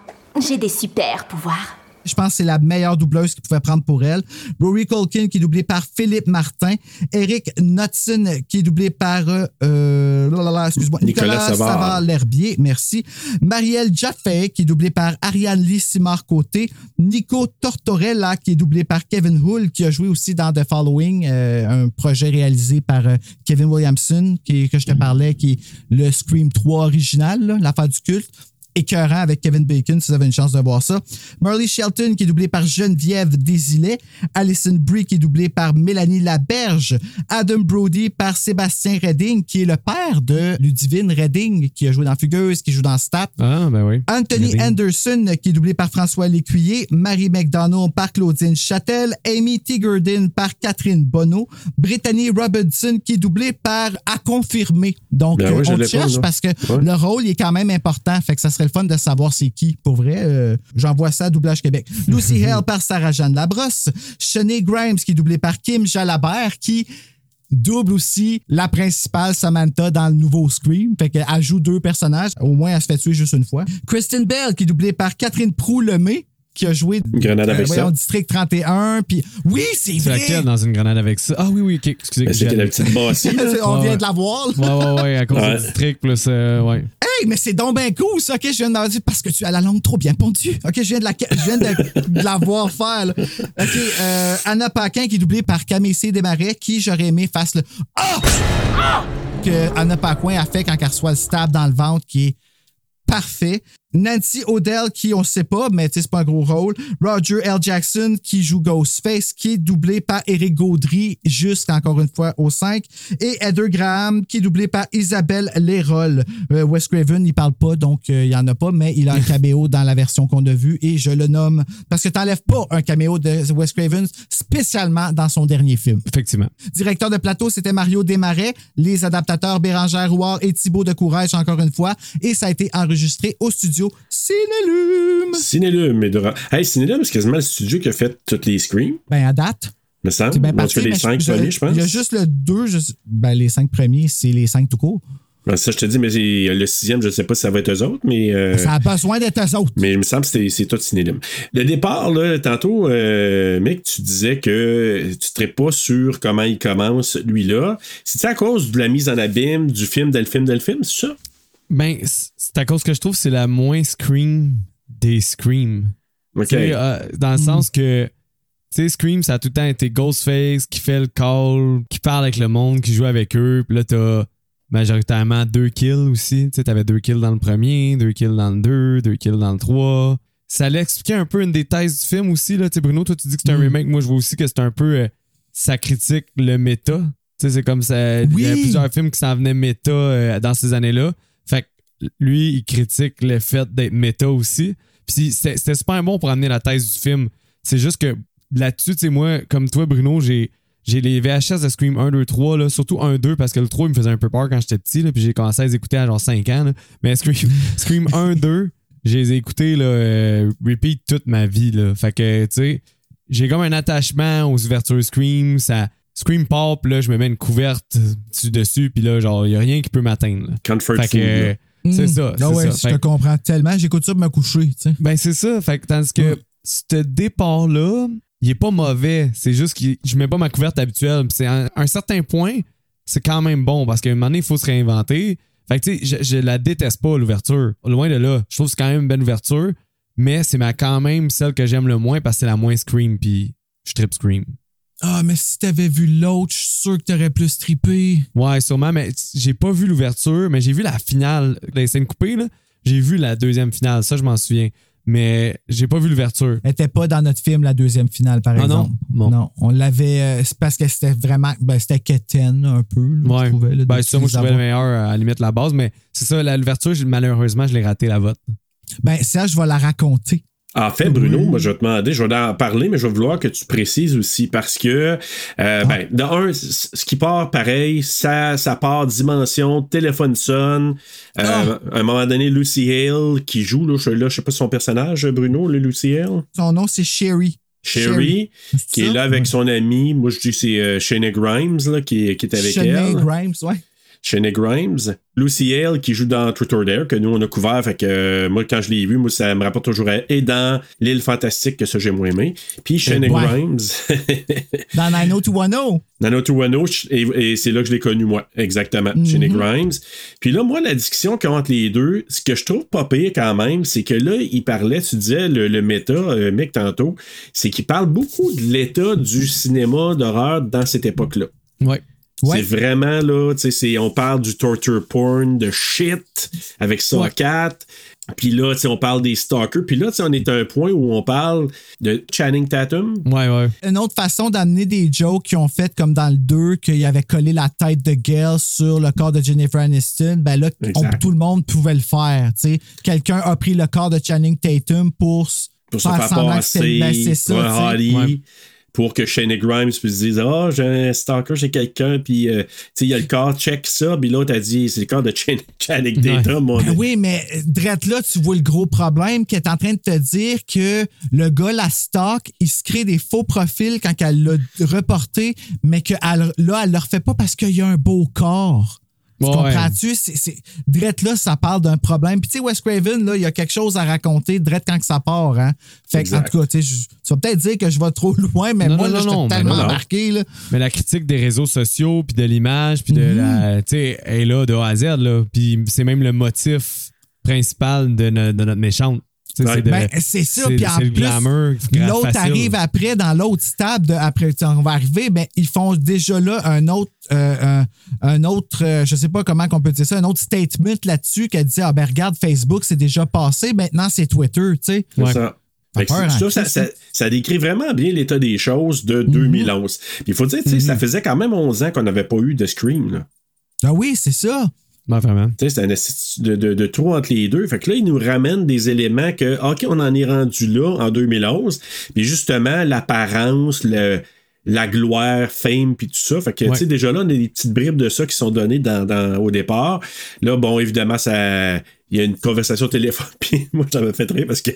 J'ai des super pouvoirs. Je pense que c'est la meilleure doubleuse qu'il pouvait prendre pour elle. Rory Colkin, qui est doublé par Philippe Martin. Eric Knudsen, qui est doublé par, euh, euh, excuse-moi, Nicolas Nicolas, Savard. Savard-L'Herbier. Merci. Marielle Jaffe, qui est doublé par Ariane Lee Simard-Côté. Nico Tortorella, qui est doublé par Kevin Hull, qui a joué aussi dans The Following, euh, un projet réalisé par euh, Kevin Williamson, qui, que je te parlais, qui est le Scream 3 original, là, l'affaire du culte écœurant avec Kevin Bacon, si vous avez une chance de voir ça. Marley Shelton, qui est doublé par Geneviève Desilets. Alison Brie, qui est doublé par Mélanie Laberge. Adam Brody par Sébastien Redding, qui est le père de Ludivine Redding, qui a joué dans Fugueuse, qui joue dans Stat. Ah, ben oui. Anthony Redding. Anderson, qui est doublé par François Lécuyer, Marie McDonald par Claudine Châtel, Amy Tigardin par Catherine Bonneau, Brittany Robinson, qui est doublée par À confirmer. Donc, Ben oui, on pas, cherche parce que Ouais. le rôle il est quand même important. Fait que ça serait le fun de savoir c'est qui. Pour vrai, euh, j'envoie ça à Doublage Québec. Lucy Hale par Sarah-Jeanne Labrosse, Shanae Grimes, qui est doublée par Kim Jalabert, qui double aussi la principale Samantha dans le nouveau Scream. Fait qu'elle joue deux personnages. Au moins, elle se fait tuer juste une fois. Kristen Bell, qui est doublée par Catherine Prou-Lemay, qui a joué Une grenade avec voyons, ça. District 31. Puis oui, c'est vrai. laquelle dans une grenade avec ça? Ah oui, oui, ok, excusez. Ben, C'était la petite bassie. là. On Ouais, vient ouais. de la voir. là. Ouais, ouais, ouais, à cause Ouais. du district plus. euh, ouais. Hey, mais c'est donc bien cool, ça. OK, je viens de dire parce que tu as la langue trop bien pondue. OK, je viens de la, je viens de, de la voir faire. là. OK, euh, Anna Paquin qui est doublée par Camille C. Desmarais, qui j'aurais aimé fasse le Ah! Ah! que Anna Paquin a fait quand elle reçoit le stab dans le ventre, qui est parfait. Nancy O'Dell, qui on sait pas, mais c'est pas un gros rôle. Roger L. Jackson, qui joue Ghostface, qui est doublé par Eric Gaudry, juste encore une fois au 5. Et Heather Graham, qui est doublé par Isabelle Lérol. Euh, Wes Craven, il parle pas, donc euh, il y en a pas, mais il a un caméo dans la version qu'on a vue et je le nomme parce que t'enlèves pas un caméo de Wes Craven, spécialement dans son dernier film. Effectivement. Directeur de plateau, c'était Mario Desmarais. Les adaptateurs, Bérangère Rouard et Thibaut de Courage, encore une fois. Et ça a été enregistré au studio Cinélume. Cinélume, mais. Hey, Cinélume, c'est quasiment le studio qui a fait toutes les screams, Ben, à date. me semble. C'est bien En tout cas, parti. les cinq je- premiers, je pense. Il y a juste le 2. Ben, les cinq premiers, c'est les cinq tout court. Ben, ça, je te dis, mais le sixième, je sais pas si ça va être eux autres, mais. euh, Ça a besoin d'être eux autres. Mais il me semble que c'est- tout Cinélume. Le départ, là, tantôt, euh, mec, tu disais que tu ne pas sur comment il commence, lui-là. C'est à cause de la mise en abîme du film, le film, c'est ça? Ben, c'est à cause que je trouve que c'est la moins Scream des Scream. OK. Tu sais, euh, dans le sens que, tu sais, Scream, ça a tout le temps été Ghostface qui fait le call, qui parle avec le monde, qui joue avec eux. Puis là, t'as majoritairement deux kills aussi. Tu sais, t'avais deux kills dans le premier, deux kills dans le deux, deux kills dans le trois. Ça allait expliquer un peu une des thèses du film aussi. Là. Tu sais, Bruno, toi, tu dis que c'est un Mm. remake. Moi, je vois aussi que c'est un peu. euh, ça critique le méta. Tu sais, c'est comme ça. Il y a plusieurs films qui s'en venaient méta euh, dans ces années-là. Fait que lui, il critique le fait d'être méta aussi. Puis c'était super bon pour amener la thèse du film. C'est juste que là-dessus, tu sais, moi, comme toi, Bruno, j'ai. J'ai les VHS de Scream 1, 2, 3, là, surtout 1, 2, parce que le 3, il me faisait un peu peur quand j'étais petit, là, puis j'ai commencé à les écouter à genre 5 ans. là. Mais Scream, Scream 1, 2, je les ai écoutés, là, euh, repeat toute ma vie. Là. Fait que, tu sais, j'ai comme un attachement aux ouvertures Scream. Ça, Scream pop, là, je me mets une couverte dessus, dessus puis là, genre, il n'y a rien qui peut m'atteindre. Comfort Fait que, food, là. c'est Mm. ça. Ah c'est ouais, ça. je Fait te comprends tellement. J'écoute ça pour me coucher, tu sais. ben, c'est ça. Fait que, tandis que ce départ-là, il est pas mauvais. C'est juste que je mets pas ma couverte habituelle. Puis c'est à un certain point, c'est quand même bon parce qu'à un moment donné, il faut se réinventer. Fait que, tu sais, je, je la déteste pas, l'ouverture. Loin de là. Je trouve que c'est quand même une belle ouverture, mais c'est ma, quand même celle que j'aime le moins parce que c'est la moins Scream, puis je trip Scream. Ah, mais si t'avais vu l'autre, je suis sûr que t'aurais plus trippé. Ouais, sûrement, mais j'ai pas vu l'ouverture, mais j'ai vu la finale. Les scènes coupées, là. J'ai vu la deuxième finale, ça, je m'en souviens. Mais j'ai pas vu l'ouverture. Elle était pas dans notre film, la deuxième finale, par Ah non? exemple. Bon. on l'avait. euh, c'est parce que c'était vraiment. Ben, c'était Keten, un peu. là, Ouais. je trouvais, là, ben, ça, moi, je trouvais le meilleur à la limite la base, mais c'est ça, l'ouverture, malheureusement, je l'ai raté la vote. Ben, ça, je vais la raconter. En fait, Bruno, moi, je vais te demander, je vais en parler, mais je vais vouloir que tu précises aussi parce que, euh, ben, de un, ce qui part pareil, ça, ça part dimension, téléphone sonne. Euh, À un moment donné, Lucy Hale qui joue, là, je, là, je sais pas son personnage, Bruno, le Lucy Hale? Son nom, c'est Sherry. Sherry, qui est là avec son ami. Moi, je dis c'est euh, Shane Grimes là, qui, qui est avec elle. Grimes, ouais. Shane Grimes. Lucy Hale qui joue dans Truth or Dare, que nous on a couvert. Fait que euh, moi, quand je l'ai vu, moi, ça me rapporte toujours à. Et dans L'île fantastique, que ça j'ai moins aimé. Puis Shane Ouais. Grimes. Dans 90210. Nano Tuano, et, et c'est là que je l'ai connu, moi, exactement, Mhm. chez Nick Grimes. Puis là, moi, la discussion qu'il y a entre les deux, ce que je trouve pas pire quand même, c'est que là, il parlait, tu disais, le, le méta, euh, mec, tantôt, c'est qu'il parle beaucoup de l'état du cinéma d'horreur dans cette époque-là. Ouais. C'est vraiment là, tu sais, c'est- on parle du torture porn, de shit avec Saw 4. Puis là, tu sais, on parle des stalkers. Puis là, tu sais, on est à un point où on parle de Channing Tatum. Ouais, ouais. Une autre façon d'amener des jokes qui ont fait comme dans le 2, qu'il avait collé la tête de Gail sur le corps de Jennifer Aniston, ben là, on- tout le monde pouvait le faire. tu sais. Quelqu'un a pris le corps de Channing Tatum pour, se faire semblant que c'était- passer ben, c'est ça, pour. Holly, Ouais. Pour que Shane Grimes puisse dire Ah, j'ai un stalker chez quelqu'un, puis euh, tu sais, il y a le corps, check ça, puis l'autre a dit C'est le corps de Chan- Channing Tatum. mon Ben oui, mais drette là, tu vois le gros problème qui est en train de te dire que le gars, la stock, il se crée des faux profils quand elle l'a reporté, mais que elle- là, elle le refait pas parce qu'il y a un beau corps. Tu Ouais, comprends-tu? C'est, c'est... Drette là, ça parle d'un problème. Puis tu sais, Wes Craven, là, il y a quelque chose à raconter Drette quand que ça part. Hein? Fait que, en tout cas, tu je- vas peut-être dire que je vais trop loin, mais Non, moi, non, là, non, non, mais tellement non, non. embarqué. Là. Mais la critique des réseaux sociaux, puis de l'image, puis de Mhm. la. Tu sais, elle est là de A à Z, là. Puis c'est même le motif principal de, no- de notre méchante. C'est Ben, c'est ça. Puis en plus, l'autre arrive après dans l'autre stable. De, après, on va arriver, mais ils font déjà là un autre, euh, un, un autre, euh, je sais pas comment qu'on peut dire ça, un autre statement là-dessus qui dit ah ben regarde Facebook c'est déjà passé, maintenant c'est Twitter, tu sais. C'est Ouais. ça. Fait que peur, c'est- hein, ça, ça, ça. ça- ça décrit vraiment bien l'état des choses de Mhm. 2011. Puis il faut dire, tu sais, ça faisait quand même 11 ans qu'on n'avait pas eu de Scream. Là. Ah oui, c'est ça. Ouais, vraiment. Tu sais, C'est un de, de, de trou entre les deux. Fait que là, il nous ramène des éléments que, OK, on en est rendu là en 2011. Puis justement, l'apparence, le, la gloire, fame, puis tout ça. Fait que, Ouais. tu sais, déjà là, on a des petites bribes de ça qui sont données dans, dans- au départ. Là, bon, évidemment, ça. Il y a une conversation au téléphone, puis moi, ça m'a fait rire parce que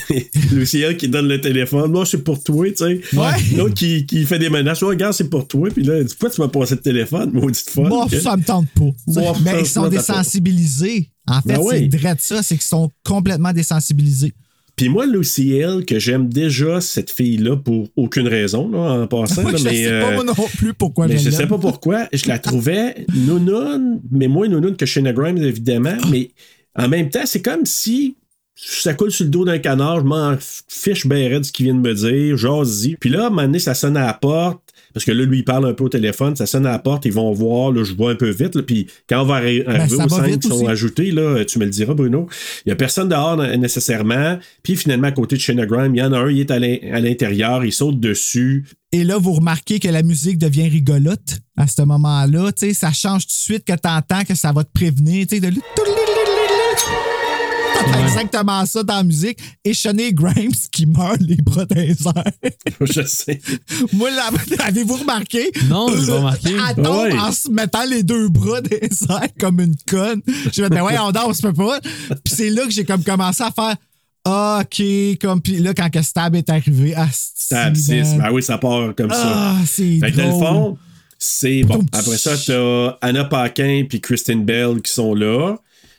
Lucien qui donne le téléphone, moi, c'est pour toi, tu sais. Ouais. L'autre qui, qui fait des menaces, ouais, regarde, c'est pour toi, puis là, elle dit, pourquoi tu m'as passé le téléphone, maudite folle? Bon, que- ça me tente pas. Mais ils sont désensibilisés. En fait, Ben c'est oui. drette ça, c'est qu'ils sont complètement désensibilisés. Puis moi, Lucy Hill, que j'aime déjà cette fille-là pour aucune raison, là, en passant. Moi, là, je mais sais pas euh, moi non plus pourquoi mais je sais pas pourquoi. Je la trouvais nounoune, mais moins nounoune que Shayna Grimes, évidemment. Mais en même temps, c'est comme si ça coule sur le dos d'un canard, je m'en fiche ben raide ce qu'il vient de me dire, j'ose Puis là, à un moment donné, ça sonne à la porte. Parce que là, lui, il parle un peu au téléphone, ça sonne à la porte, ils vont voir, là, je vois un peu vite. là, puis quand on va arri- arriver Ben, aux scènes qui sont aussi. ajoutées, là, tu me le diras, Bruno. Il n'y a personne dehors nécessairement. Puis finalement, à côté de Shayna Grimes, il y en a un, il est à l'in- à l'intérieur, il saute dessus. Et là, vous remarquez que la musique devient rigolote à ce moment-là. Tu sais, ça change tout de suite que tu entends que ça va te prévenir. Tu sais, de... Exactement ça dans la musique. Et Shanae Grimes qui meurt les bras je sais. Moi, avez-vous remarqué? Non, j'ai pas remarqué. Elle tombe Ouais. en se mettant les deux bras airs comme une conne. Je me dis, ben ouais, on dort, on se peut pas. Puis c'est là que j'ai comme commencé à faire. OK, comme puis là, quand que Stab est arrivé, ah, Stab c'est 6. man. Ben oui, ça part comme ça. Ah, c'est Fait que dans le fond, c'est bon. Après ça, t'as Anna Paquin puis Kristen Bell qui sont là.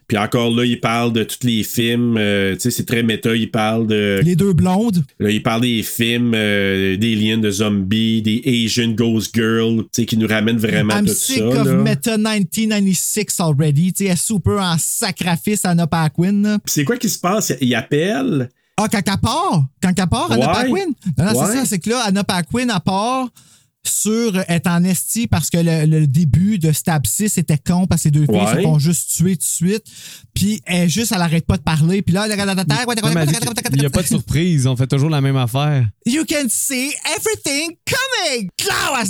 Puis encore là, ils parlent de tous les films. euh, tu sais, c'est très méta. Ils parlent de. Les deux blondes. Là, ils parlent des films, euh, d'aliens, de zombies, des Asian Ghost Girl, tu sais, qui nous ramènent vraiment I'm tout sick ça. of là. Meta 1996 already. Tu sais, elle est super en sacrifice à là. Puis c'est quoi qui se passe? Ils appellent. Ah, quand elle part, quand elle part, Anna. Paquin. Non, non, Ouais. c'est ça, c'est que là, Anna Paquin, elle part sur être en esti parce que le, le début de Stab 6 était con parce que les deux filles Ouais. se font juste tuer tout de suite. Puis elle est juste, elle arrête pas de parler. Puis là, qu'il n'y a pas de surprise, on fait toujours la même affaire. You can see everything coming!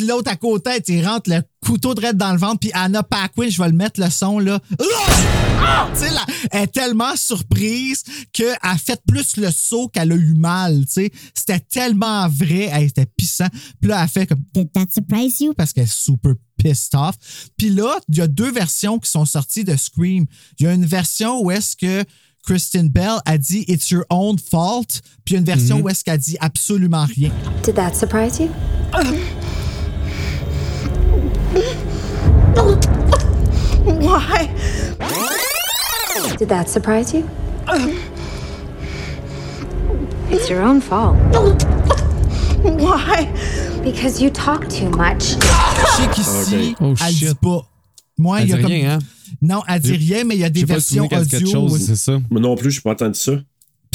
L'autre à côté, il rentre le couteau de dans le ventre, puis Anna Paquin, je vais le mettre le son, là. Ah! Tu sais, là, elle est tellement surprise qu'elle a fait plus le saut qu'elle a eu mal, tu sais. C'était tellement vrai, elle était pissant. Puis là, elle fait comme, Did that surprise you? Parce qu'elle est super pissed off. Puis là, il y a deux versions qui sont sorties de Scream. Il y a une version où est-ce que Kristen Bell a dit It's your own fault. Puis il y a une version Mhm. où est-ce qu'elle dit absolument rien. Did that surprise you? Why? Did that surprise you? It's your own fault. Why? Because you talk too much. Je sais qu'ici, Oh, elle dit shit. pas. Moi, Elle il y a dit comme... rien, hein? Non, elle dit rien, mais il y a des J'ai pas versions souvenir qu'elle dit quelque audio. chose, c'est ça. Moi non plus, je n'ai pas entendu ça.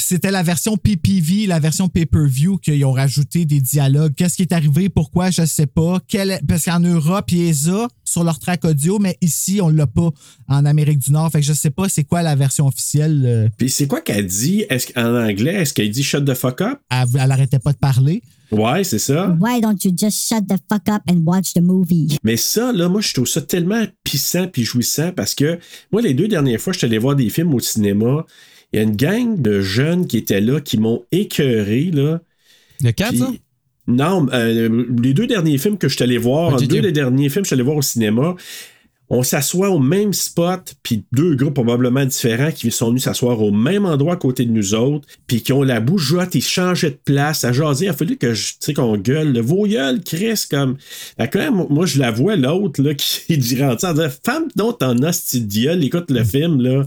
Puis c'était la version PPV, la version pay-per-view, qu'ils ont rajouté des dialogues. Qu'est-ce qui est arrivé? Pourquoi? Je sais pas. Quel... Parce qu'en Europe, il les a sur leur track audio, mais ici, on l'a pas en Amérique du Nord. Fait que je sais pas c'est quoi la version officielle. euh, Puis c'est quoi qu'elle dit? Est-ce, en anglais? Est-ce qu'elle dit shut the fuck up? Elle, elle arrêtait pas de parler. Ouais, c'est ça. Why don't you just shut the fuck up and watch the movie? Mais ça, là, moi, je trouve ça tellement pissant puis jouissant parce que moi, les deux dernières fois, je suis allé voir des films au cinéma. Il y a une gang de jeunes qui étaient là qui m'ont écœuré, là. Le 4, Puis- ça? Non, euh, les deux derniers films que je suis allé voir, deux des derniers films que je suis allé voir au cinéma, on s'assoit au même spot, puis deux groupes probablement différents qui sont venus s'asseoir au même endroit à côté de nous autres, puis qui ont la bougeotte, ils changeaient de place, à jaser. Il a fallu que je, tu sais, qu'on gueule, le vos gueules, Chris, comme. Fait que là, moi, je la vois, l'autre, là, qui dit rentre en disant Femme, donc, en hostie de gueule, écoute le film, là.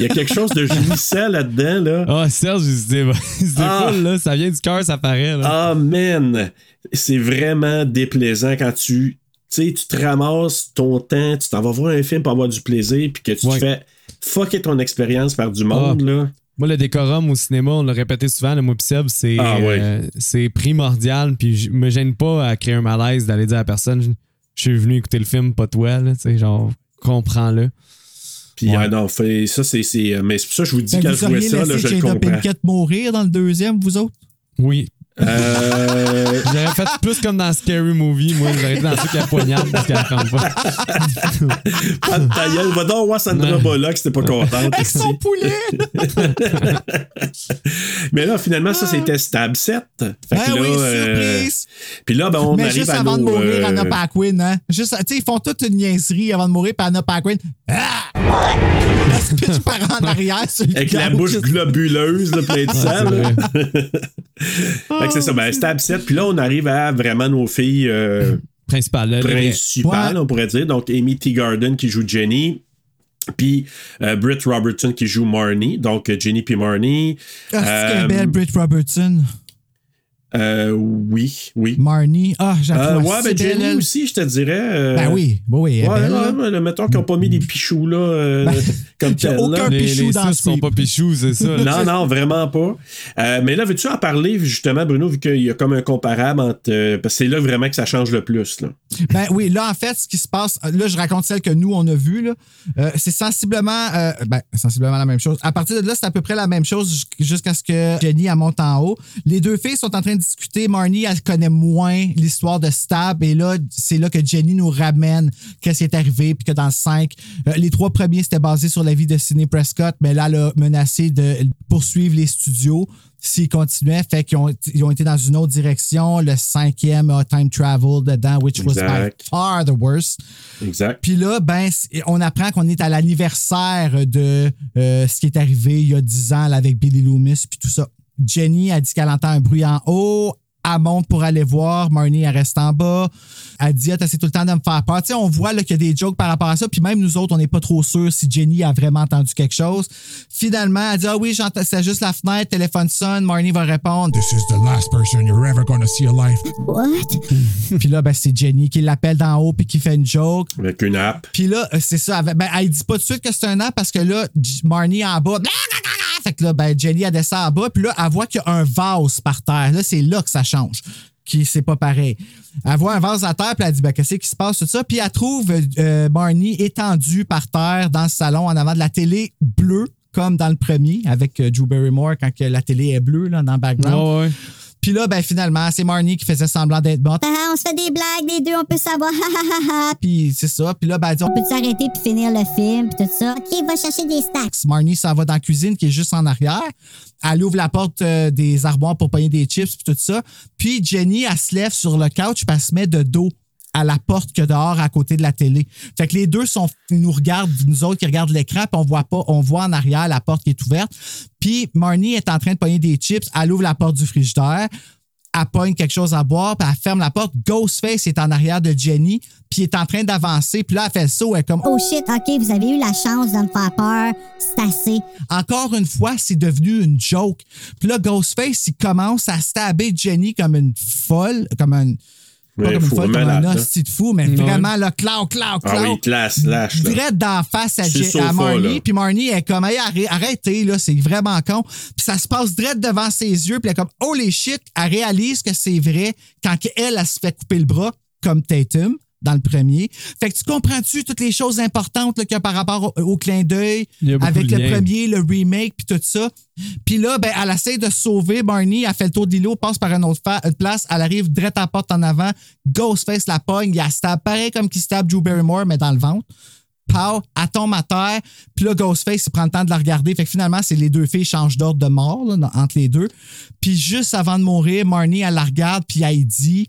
Il y a quelque chose de jouissant là-dedans, là. Ah, Serge, il se Ah. défoule, là. Ça vient du cœur, ça paraît, là. Ah, man! C'est vraiment déplaisant quand tu. Tu sais, tu te ramasses ton temps, tu t'en vas voir un film pour avoir du plaisir, puis que tu Ouais. te fais fucker ton expérience par du monde, Ah. là. Moi, le décorum au cinéma, on l'a répété souvent, le Seb, c'est Ah, ouais. euh, c'est primordial. Puis je me gêne pas à créer un malaise d'aller dire à la personne je- suis venu écouter le film, pas toi. Là, tu sais, genre, comprends-le. Puis, Ouais. ah non, fait, ça, c'est. c'est- Mais c'est pour ça que je vous dis, Ben, quand vous je ça, là, je le Jada comprends. Pinkett mourir dans le deuxième, vous autres? Oui. Euh, J'aurais fait plus comme dans Scary Movie, moi. J'aurais été dans ceux qui la poignardent parce qu'elle prend pas. pas de ta gueule. Va donc voir Sandra Ouais. Bullock si t'es pas contente. Avec son poulet! Mais là, finalement, ça, c'était Stab 7. Fait que Ah là, oui, euh, surprise! Puis là, ben, on Mais arrive juste à avant nos, de mourir, euh, Anna Paquin, hein? Juste, tu sais, ils font toute une niaiserie avant de mourir, puis Anna Paquin, ah! Elle se pitche par en arrière sur le Avec la bouche globuleuse, là, plein de sang. C'est là. vrai. fait que c'est ça, ben, Stab 7. Puis là, on arrive à vraiment nos filles euh, principales, Ouais. on pourrait dire. Donc, Amy T. Garden qui joue Jenny. Puis euh, Britt Robertson qui joue Marnie. Donc, Jenny puis Marnie. Ah, c'est Euh, qu'elle est belle, Britt Robertson. Euh, oui, oui. Marnie. Ah, j'ai Euh, ouais, ben belle, Jenny elle. aussi, je te dirais. euh, Ben oui, oui, oui, Ouais, belle, là. là, mettons qu'ils n'ont pas mis des pichous là, euh, comme y a tel. aucun là. Les, pichou les dans six sont pas pichous, c'est ça. Non, non, vraiment pas. Euh, mais là, veux-tu en parler, justement, Bruno, vu qu'il y a comme un comparable entre. euh, parce que c'est là vraiment que ça change le plus. Là. Ben oui, là, en fait, ce qui se passe, là, je raconte celle que nous, on a vue, là. Euh, c'est sensiblement, euh, ben, sensiblement la même chose. À partir de là, c'est à peu près la même chose jus- jusqu'à ce que Jenny, elle monte en haut. Les deux filles sont en train de discuter. Marnie, elle connaît moins l'histoire de Stab. Et là, c'est là que Jenny nous ramène qu'est-ce qui est arrivé. Puis que dans le 5, euh, les trois premiers, c'était basé sur la vie de Sidney Prescott. Mais là, elle a menacé de poursuivre les studios s'ils continuaient. Fait qu'ils ont, ils ont été dans une autre direction. Le cinquième a time travel dedans, which was by far the worst. Exact. Puis là, ben, on apprend qu'on est à l'anniversaire de euh, ce qui est arrivé il y a 10 ans là, avec Billy Loomis puis tout ça. Jenny a dit qu'elle entend un bruit en haut. Elle monte pour aller voir. Marnie, elle reste en bas. Elle dit, ah, t'essaies tout le temps de me faire peur. Tu sais, on voit là, qu'il y a des jokes par rapport à ça. Puis même nous autres, on n'est pas trop sûrs si Jenny a vraiment entendu quelque chose. Finalement, elle dit, ah oui, j'entends, c'est juste la fenêtre, téléphone sonne. Marnie va répondre, This is the last person you're ever gonna see alive. What? puis là, ben, c'est Jenny qui l'appelle d'en haut puis qui fait une joke. Avec une app. Puis là, euh, c'est ça. elle- Ben, elle dit pas tout de suite que c'est un an parce que là, Marnie est en bas. Fait que là, ben, Jenny, elle descend en bas. Puis là, elle voit qu'il y a un vase par terre. Là, c'est là que ça change. Qui, c'est pas pareil. Elle voit un vase à terre, puis elle dit, ben, qu'est-ce qui se passe, tout ça? Puis elle trouve euh, Marnie étendue par terre dans le salon en avant de la télé bleue, comme dans le premier, avec euh, Drew Barrymore, quand la télé est bleue, là, dans le background. Puis là, ben, finalement, c'est Marnie qui faisait semblant d'être morte. Ah, on se fait des blagues, les deux, on peut savoir. Ha ha ha ha. Puis c'est ça. Puis là, ben, dit, on On peut s'arrêter puis finir le film puis tout ça. Ok, va chercher des stacks. Marnie s'en va dans la cuisine qui est juste en arrière. Elle ouvre la porte euh, des armoires pour payer des chips puis tout ça. Puis Jenny, elle se lève sur le couch puis elle se met de dos à la porte que dehors à côté de la télé. Fait que les deux sont ils nous regardent, nous autres qui regardent l'écran, puis on voit pas, on voit en arrière la porte qui est ouverte. Puis Marnie est en train de pogner des chips, elle ouvre la porte du frigidaire, elle pogne quelque chose à boire, puis elle ferme la porte. Ghostface est en arrière de Jenny, puis il est en train d'avancer, puis là elle fait ça, elle est comme Oh shit, ok, vous avez eu la chance de me faire peur. C'est assez. encore une fois, c'est devenu une joke. Puis là, Ghostface, il commence à stabber Jenny comme une folle, comme un. Pas Ouais, comme une folle, comme un hostie de fou, mais vraiment, là, cloud, cloud, Ah oui, classe, lâche. Là. Direct d'en face à, sofa, Marnie, puis Marnie est comme, hey, arrête- arrêtez, là, c'est vraiment con. Puis ça se passe direct devant ses yeux, puis elle est comme, holy shit, elle réalise que c'est vrai quand elle, elle se fait couper le bras, comme Tatum dans le premier. Fait que tu comprends-tu toutes les choses importantes là, qu'il y a par rapport au, au clin d'œil avec le premier, le remake, puis tout ça. Puis là, ben, elle essaie de sauver Barney, elle fait le tour de l'îlot, passe par une autre place, elle arrive direct à la porte en avant, Ghostface la pogne, il la stab, pareil comme qu'il stab Drew Barrymore, mais dans le ventre. Pow, elle tombe à terre. Puis là, Ghostface, il prend le temps de la regarder. Fait que finalement, c'est les deux filles changent d'ordre de mort là, entre les deux. Puis juste avant de mourir, Marnie, elle la regarde, puis elle dit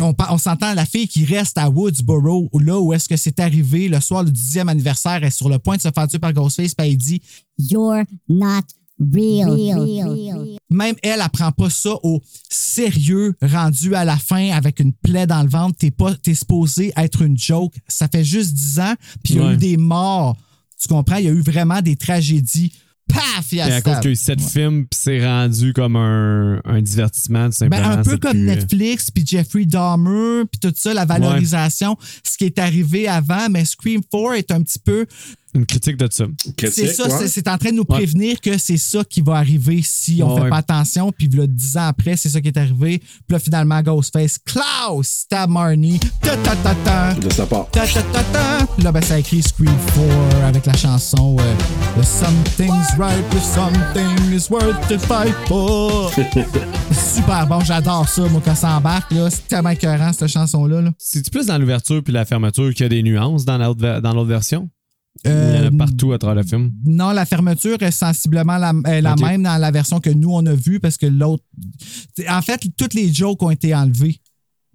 on, s'entend la fille qui reste à Woodsboro, là où est-ce que c'est arrivé le soir du 10e anniversaire, elle est sur le point de se faire tuer par Ghostface, puis elle dit You're not real. Même elle, elle prend pas ça au sérieux, rendu à la fin avec une plaie dans le ventre. T'es pas, t'es supposé être une joke. Ça fait juste 10 ans, puis il y a Ouais. eu des morts. Tu comprends? Il y a eu vraiment des tragédies. Paf! Il y a à cause qu'il y a eu sept films, puis c'est rendu comme un, un divertissement, tout Ben, simplement. un peu comme plus- euh, Netflix, puis Jeffrey Dahmer, puis tout ça, la valorisation, ce qui est arrivé avant, mais Scream 4 est un petit peu... Une critique de ça. C'est ça, c'est- c'est en train de nous prévenir que c'est ça qui va arriver si on Ouais. fait pas attention. Puis là, dix ans après, c'est ça qui est arrivé. Puis là, finalement, Ghostface, Klaus, stab Marnie, ta ta ta ta. De sa part. Ta ta ta ta. Puis là, ben, ça a écrit Scream 4 avec la chanson euh, The Something's Right, The Something is Worth to Fight For. Super bon, j'adore ça, moi, quand ça embarque, là. C'est tellement écœurant, cette chanson-là. Là. C'est-tu plus dans l'ouverture puis la fermeture qu'il y a des nuances dans l'autre version? Il y en Euh, a partout à travers le film. Non, la fermeture est sensiblement la, la même dans la version que nous, on a vue parce que l'autre. En fait, toutes les jokes ont été enlevées.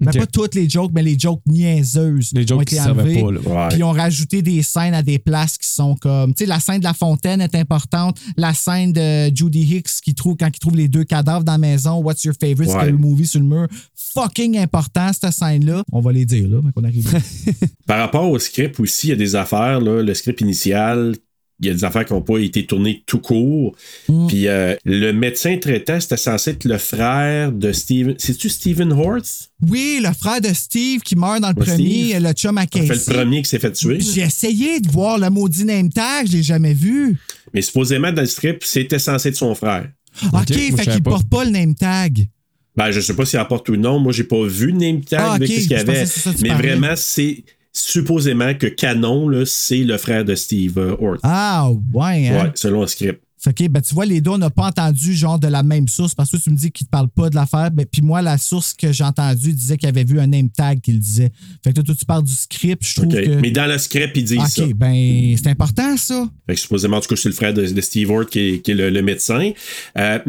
Ok. pas toutes les jokes, mais les jokes niaiseuses Les jokes ont qui été servaient enlevées. pas, là. Puis ils ont rajouté des scènes à des places qui sont comme. Tu sais, la scène de la fontaine est importante. La scène de Judy Hicks qui trouve, quand il trouve les deux cadavres dans la maison, What's your favorite? Ouais. scary movie sur le mur. Fucking important, cette scène-là. On va les dire, là, quand on arrive. là. Par rapport au script aussi, il y a des affaires, là, le script initial, il y a des affaires qui n'ont pas été tournées tout court. Mm. Puis euh, le médecin traitant, c'était censé être le frère de Steven. C'est-tu Stephen Horth? oui, le frère de Steve qui meurt dans le Ouais, premier, Steve. le chum à En fait, Casey. le premier qui s'est fait tuer. J'ai essayé de voir le maudit name tag, je l'ai jamais vu. Mais supposément, dans le script, c'était censé être son frère. OK, je fait qu'il porte pas le name tag. Ben, je sais pas s'il apporte ou non. Moi, j'ai pas vu le name tag Ah, qu'est-ce qu'il y avait. ça Mais parlais. vraiment, c'est supposément que Canon, c'est le frère de Steve euh, Horth. Ah, ouais, hein? Ouais, selon le script. Ben, tu vois, les deux, on n'a pas entendu genre de la même source parce que tu me dis qu'il ne te parle pas de l'affaire. Ben, puis moi, la source que j'ai entendue disait qu'il avait vu un name tag qu'il disait. Fait que là, toi, tu parles du script, je trouve OK. que. Mais dans le script, ils disent OK, ça. ben, c'est important, ça. Fait que supposément, en tout cas, c'est le frère de, de Steve Horth qui est, qui est le, le médecin. Euh,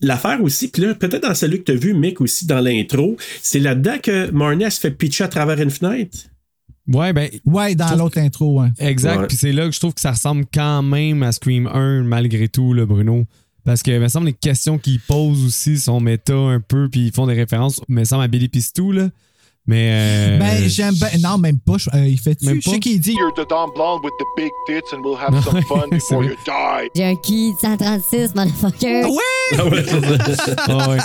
L'affaire aussi, puis là, peut-être dans celui que tu as vu, Mick, aussi dans l'intro, c'est là-dedans que se fait pitcher à travers une fenêtre? Ouais, ben, Ouais, dans l'autre intro, ouais. exact. Ouais. Puis c'est là que je trouve que ça ressemble quand même à Scream 1, malgré tout, là, Bruno. Parce que, me semble, les questions qu'ils posent aussi sont méta un peu, puis ils font des références, me semble, à Billy Pistou, là. Mais. euh, Ben, j'aime bien. Non, même pas. je- euh, il fait tu Même Je sais pas? qu'il dit. You're the dumb blonde with the big tits and we'll have some fun C'est before vrai. you die. Junkie 136, motherfucker. Oui! Ah ouais, c'est ça. ah ouais.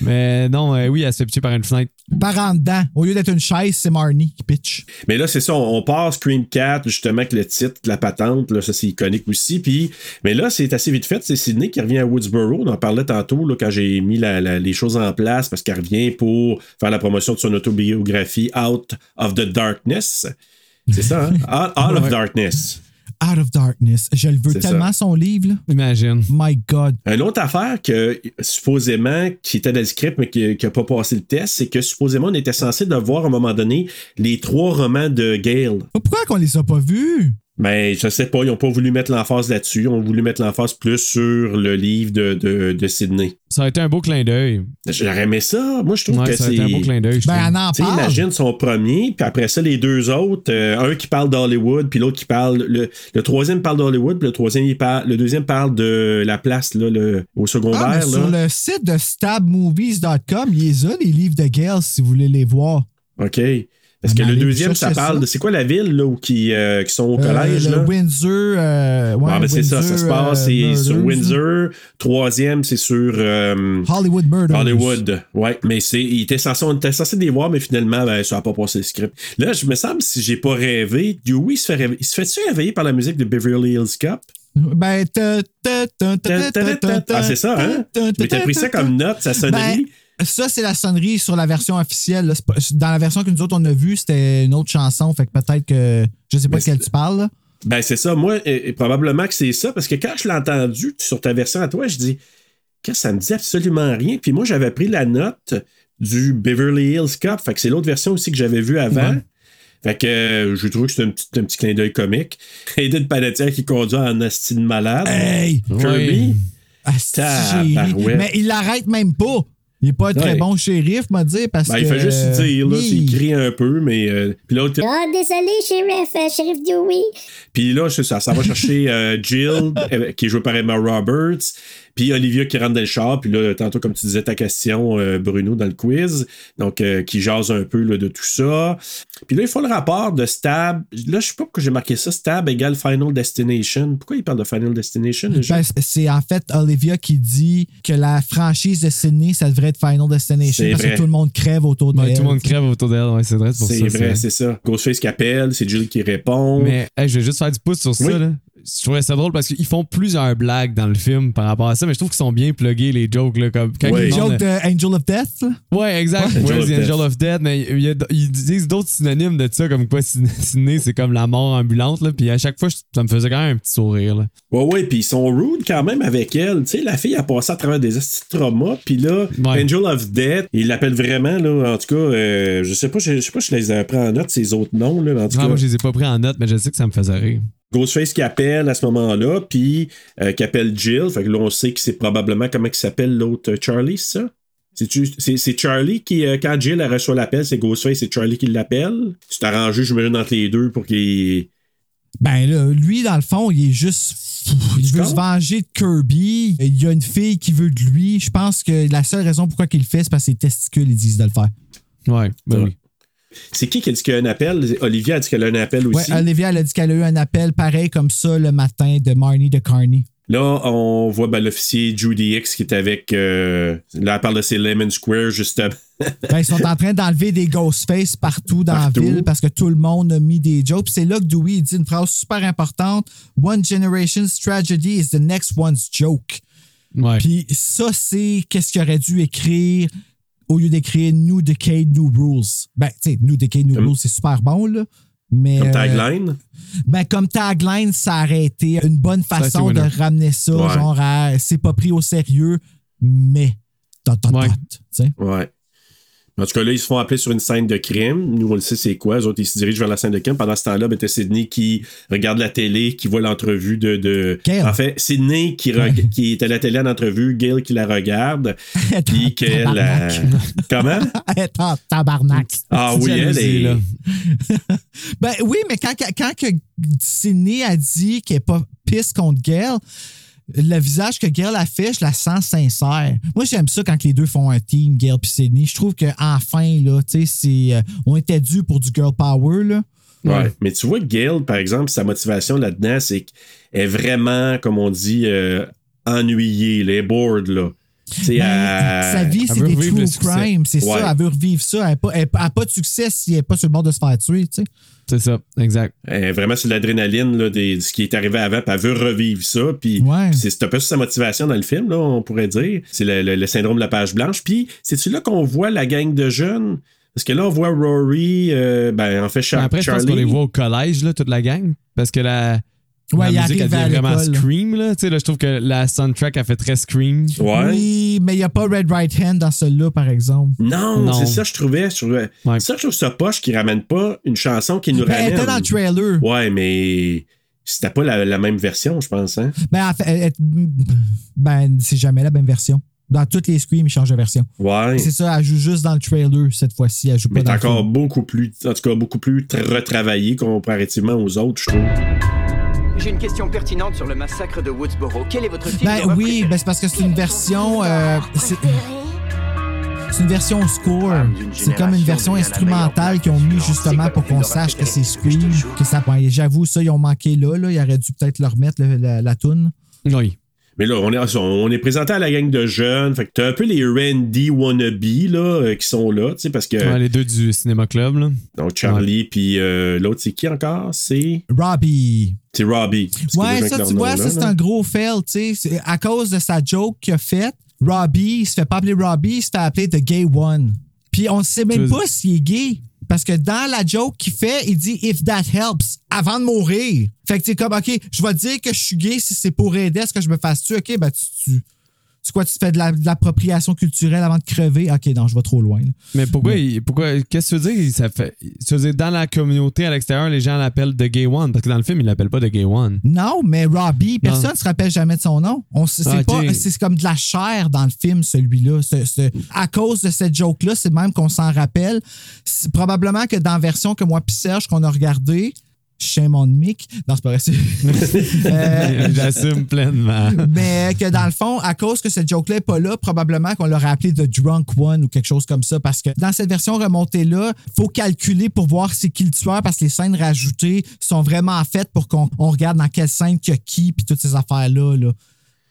Mais non, euh, oui, elle se fait pitcher par une fenêtre. Par en dedans. Au lieu d'être une chaise, c'est Marnie qui pitch. Mais là, c'est ça, on, on passe Scream 4, justement, avec le titre, la patente, là, ça c'est iconique aussi. Puis, mais là, c'est assez vite fait. C'est Sydney qui revient à Woodsboro. On en parlait tantôt là, quand j'ai mis la- la- les choses en place parce qu'elle revient pour faire la promotion de son Out of the Darkness. C'est ça, hein? Out, Out of. Darkness. Out of Darkness. Je le veux tellement, son livre, là. Imagine. My God. Une autre affaire que supposément qui était dans le script mais qui n'a pas passé le test, c'est que supposément on était censé de voir à un moment donné les trois romans de Gale. Pourquoi qu'on les a pas vus? Mais je sais pas, ils n'ont pas voulu mettre l'emphase là-dessus. Ils ont voulu mettre l'emphase plus sur le livre de, de, de Sydney. Ça a été un beau clin d'œil. J'aurais aimé ça. Moi, je trouve Ouais, que ça a c'est. été un beau clin d'œil. Ben, en Tu sais, parle. imagine son premier, puis après ça, les deux autres, euh, un qui parle d'Hollywood, puis l'autre qui parle. Le, le troisième parle d'Hollywood, puis le troisième, il parle, le deuxième parle de la place, là, le, au secondaire. Ah, mais sur là. le site de stabmovies.com, il y a les livres de Gale si vous voulez les voir. OK. Parce que le deuxième, ça parle ça. de. C'est quoi la ville, là, où qui, euh, qui sont au Euh, collège, là? Windsor. euh, ouais, Ah, ben c'est ça, ça se passe, euh, c'est sur. Windsor. Troisième, c'est sur. Hollywood Murders. Hollywood, ouais. Mais c'est, il était censé, on était censé les voir, mais finalement, ben, ça n'a pas passé le script. Là, je me semble, si j'ai pas rêvé, Dewey se fait réveiller. Il se fait-tu réveiller par la musique de Beverly Hills Cop? Ben, Ah, c'est ça, hein? Mais t'as pris ça comme note, sa sonnerie? Ça, c'est la sonnerie sur la version officielle. là. Dans la version que nous autres, on a vue, c'était une autre chanson. Fait que peut-être que. Je sais pas Mais de quelle tu parles. là. Ben, c'est ça. Moi, et- et probablement que c'est ça, parce que quand je l'ai entendu sur ta version à toi, je dis, que ça me dit absolument rien. Puis moi, j'avais pris la note du Beverly Hills Cop. Fait que c'est l'autre version aussi que j'avais vue avant. Ouais. Fait que euh, je trouve que c'est un petit, un petit clin d'œil comique. Aiden Panettiere qui conduit en astine malade. Hey! Kirby. Mais il l'arrête même pas. Il est pas un très Ouais. bon shérif, m'a dit, parce Ben, que. il fait juste dire, là, Oui. il crie un peu, mais. euh, puis l'autre, Oh, désolé, shérif, euh, shérif Dewey. Puis là, c'est ça, ça va chercher euh, Jill, euh, qui est jouée par Emma Roberts, puis Olivia qui rentre dans le char, puis là, tantôt, comme tu disais ta question, euh, Bruno, dans le quiz, donc euh, qui jase un peu là, de tout ça. Puis là, il faut le rapport de Stab. Là, je sais pas pourquoi j'ai marqué ça, Stab égale Final Destination. Pourquoi il parle de Final Destination déjà? Ben, c'est en fait Olivia qui dit que la franchise de Sydney, ça devrait être Final Destination parce vrai. que tout le monde crève autour de Ouais, elle. tout le monde crève autour d'elle, ouais, c'est vrai, c'est pour ça. c'est vrai, c'est ça. Ghostface qui appelle, c'est Jill qui répond. Mais hey, je vais juste faire du pouce sur Oui. ça. Là. Je trouvais ça drôle parce qu'ils font plusieurs blagues dans le film par rapport à ça, mais je trouve qu'ils sont bien pluggés, les jokes. Là, comme quand Ouais. ils Le demandent- joke de Angel of Death? Ouais, exact. Angel Ouais, of c'est Death. Angel of Death, mais il y a- ils disent d'autres synonymes de ça, comme quoi Sydney, c'est comme la mort ambulante. Là, puis à chaque fois, ça me faisait quand même un petit sourire. Là. Ouais, ouais, puis ils sont rude quand même avec elle. Tu sais, la fille a passé à travers des traumas, puis là, Ouais. Angel of Death, il l'appelle vraiment, là, en tout cas, euh, je sais pas, je, je sais pas si je les ai pris en note, ces autres noms, là, en tout Ah, cas. moi, je les ai pas pris en note, mais je sais que ça me faisait rire. Ghostface qui appelle à ce moment-là, puis euh, qui appelle Jill. Fait que là, on sait que c'est probablement comment il s'appelle l'autre euh, Charlie, c'est ça? C'est c'est Charlie qui, euh, quand Jill elle reçoit l'appel, c'est Ghostface, c'est Charlie qui l'appelle? C'est arrangé, je me entre les deux pour qu'il. Ben là, lui, dans le fond, il est juste. fou. Il veut se venger de Kirby. Il y a une fille qui veut de lui. Je pense que la seule raison pourquoi il le fait, c'est parce que ses testicules, ils disent de le faire. Ouais, ben oui. C'est qui qui a dit qu'il y a un appel? Olivia a dit qu'elle a un appel Ouais, aussi. Olivia, elle a dit qu'elle a eu un appel pareil comme ça le matin de Marnie de Carney. Là, on voit ben, l'officier Judy X qui est avec. euh, là, elle parle de ses Lemon Square, justement. Ben, ils sont en train d'enlever des Ghostface partout dans Partout. la ville parce que tout le monde a mis des jokes. C'est là que Dewey dit une phrase super importante. One generation's tragedy is the next one's joke. Puis ça, c'est qu'est-ce qu'il aurait dû écrire au lieu d'écrire New Decade, New Rules. Ben, tu sais, New Decade, New Comme- Rules, c'est super bon, là. Mais, Comme euh, tagline? ben, comme tagline, ça aurait été une bonne façon de ramener ça, Ouais. genre à c'est pas pris au sérieux, mais. Dot, dot, Ouais. sais. Ouais. En tout cas, là, ils se font appeler sur une scène de crime. Nous, on le sait, c'est quoi. Les autres, ils se dirigent vers la scène de crime. Pendant ce temps-là, ben, t'as Sidney qui regarde la télé, qui voit l'entrevue de. de... Gail. En fait, Sidney qui, reg- qui est à la télé en entrevue, Gail qui la regarde. Puis qu'elle. Euh, Comment? Elle est en tabarnak. Ah oui, elle est. là. Ben oui, mais quand, quand que Sidney a dit qu'elle n'est pas pisse contre Gail, le visage que Gail a fait, je la sens sincère. Moi, j'aime ça quand les deux font un team, Gail et Sidney. Je trouve qu'enfin, là, tu sais, c'est. euh, on était dû pour du girl power, là. Ouais. Ouais. Mais tu vois, Gail, par exemple, sa motivation là-dedans, c'est qu'elle est vraiment, comme on dit, euh, ennuyée, elle est bored, là. Ben, elle- sa vie, c'est des true crime. C'est Ouais. ça, elle veut revivre ça. Elle n'a pas, elle a pas de succès si elle n'est pas sur le bord de se faire tuer, tu sais. C'est ça, exact. Elle est vraiment sur l'adrénaline là, des- de ce qui est arrivé avant, puis elle veut revivre ça. Puis Ouais. c'est c'est un peu sa motivation dans le film, là, on pourrait dire. C'est le, le- le syndrome de la page blanche. Puis c'est-tu là qu'on voit la gang de jeunes? Parce que là, on voit Rory, euh, ben, en fait, Char- Après, je pense Charlie. qu'on les voit au collège, là, toute la gang. Parce que la, Ouais, il la musique, elle devient vraiment. Scream. Là. Tu sais, là, je trouve que la soundtrack, a fait très Scream. Ouais. Oui, mais il n'y a pas Red Right Hand dans celui-là, par exemple. Non, Non. c'est ça, je trouvais. Je trouvais Ouais. Ça, je trouve ça poche qui ramène pas une chanson qui nous Ben, elle ramène. était dans le trailer. Ouais, mais c'était pas la, la même version, je pense. Hein? Ben, en fait, elle- elle- ben, c'est jamais la même version. Dans toutes les screams, ils changent de version. Ouais. C'est ça, elle joue juste dans le trailer cette fois-ci. Elle joue Mais pas t'es dans le encore film. beaucoup plus, en tout cas, beaucoup plus tra- retravaillé comparativement aux autres, je trouve. J'ai une question pertinente sur le massacre de Woodsboro. Quel est votre film Ben d'horreur oui, préféré? ben, c'est parce que c'est une version. euh, c'est c'est une version score. C'est comme une version instrumentale qu'ils ont mis justement pour qu'on sache que c'est Scream. Que ça, ouais, J'avoue, ça, ils ont manqué là, là. Ils auraient dû peut-être le remettre, le- la, la, la toune. Oui. Mais là, on est, on est présenté à la gang de jeunes. Fait que t'as un peu les Randy wannabe, là, euh, qui sont là, tu sais, parce que. Ouais, les deux du Cinéma Club. Là. Donc, Charlie, puis euh, l'autre, c'est qui encore? C'est. Robbie. C'est Robbie. Ouais, ça, tu vois, ça, c'est un gros fail, tu sais. À cause de sa joke qu'il a faite, Robbie, il se fait pas appeler Robbie, il se fait appeler The Gay One. Puis on ne sait même pas s'il est gay. Parce que dans la joke qu'il fait, il dit If that helps, avant de mourir. Fait que c'est comme, OK, je vais dire que je suis gay si c'est pour aider à ce que je me fasse tuer. OK, ben tu, tu, C'est quoi, tu fais de la- de l'appropriation culturelle avant de crever? Ok, non, je vais trop loin. là. Mais pourquoi, il- pourquoi qu'est-ce que tu veux dire? Ça fait, tu veux dire, dans la communauté à l'extérieur, les gens l'appellent The Gay One, parce que dans le film, ils l'appellent pas The Gay One. Non, mais Robbie, personne ne se rappelle jamais de son nom. On c'est Ah, pas, c'est comme de la chair dans le film, celui-là. Ce- ce- à cause de cette joke-là, c'est même qu'on s'en rappelle. C'est probablement que dans la version que moi pis Serge qu'on a regardé, Shame on Mick. Non, c'est pas vrai. Euh, J'assume pleinement. mais que dans le fond, à cause que cette joke-là n'est pas là, probablement qu'on l'aurait appelé The Drunk One ou quelque chose comme ça. Parce que dans cette version remontée-là, faut calculer pour voir c'est qui le tueur parce que les scènes rajoutées sont vraiment faites pour qu'on on regarde dans quelle scène qu'il y a qui puis toutes ces affaires-là. Là.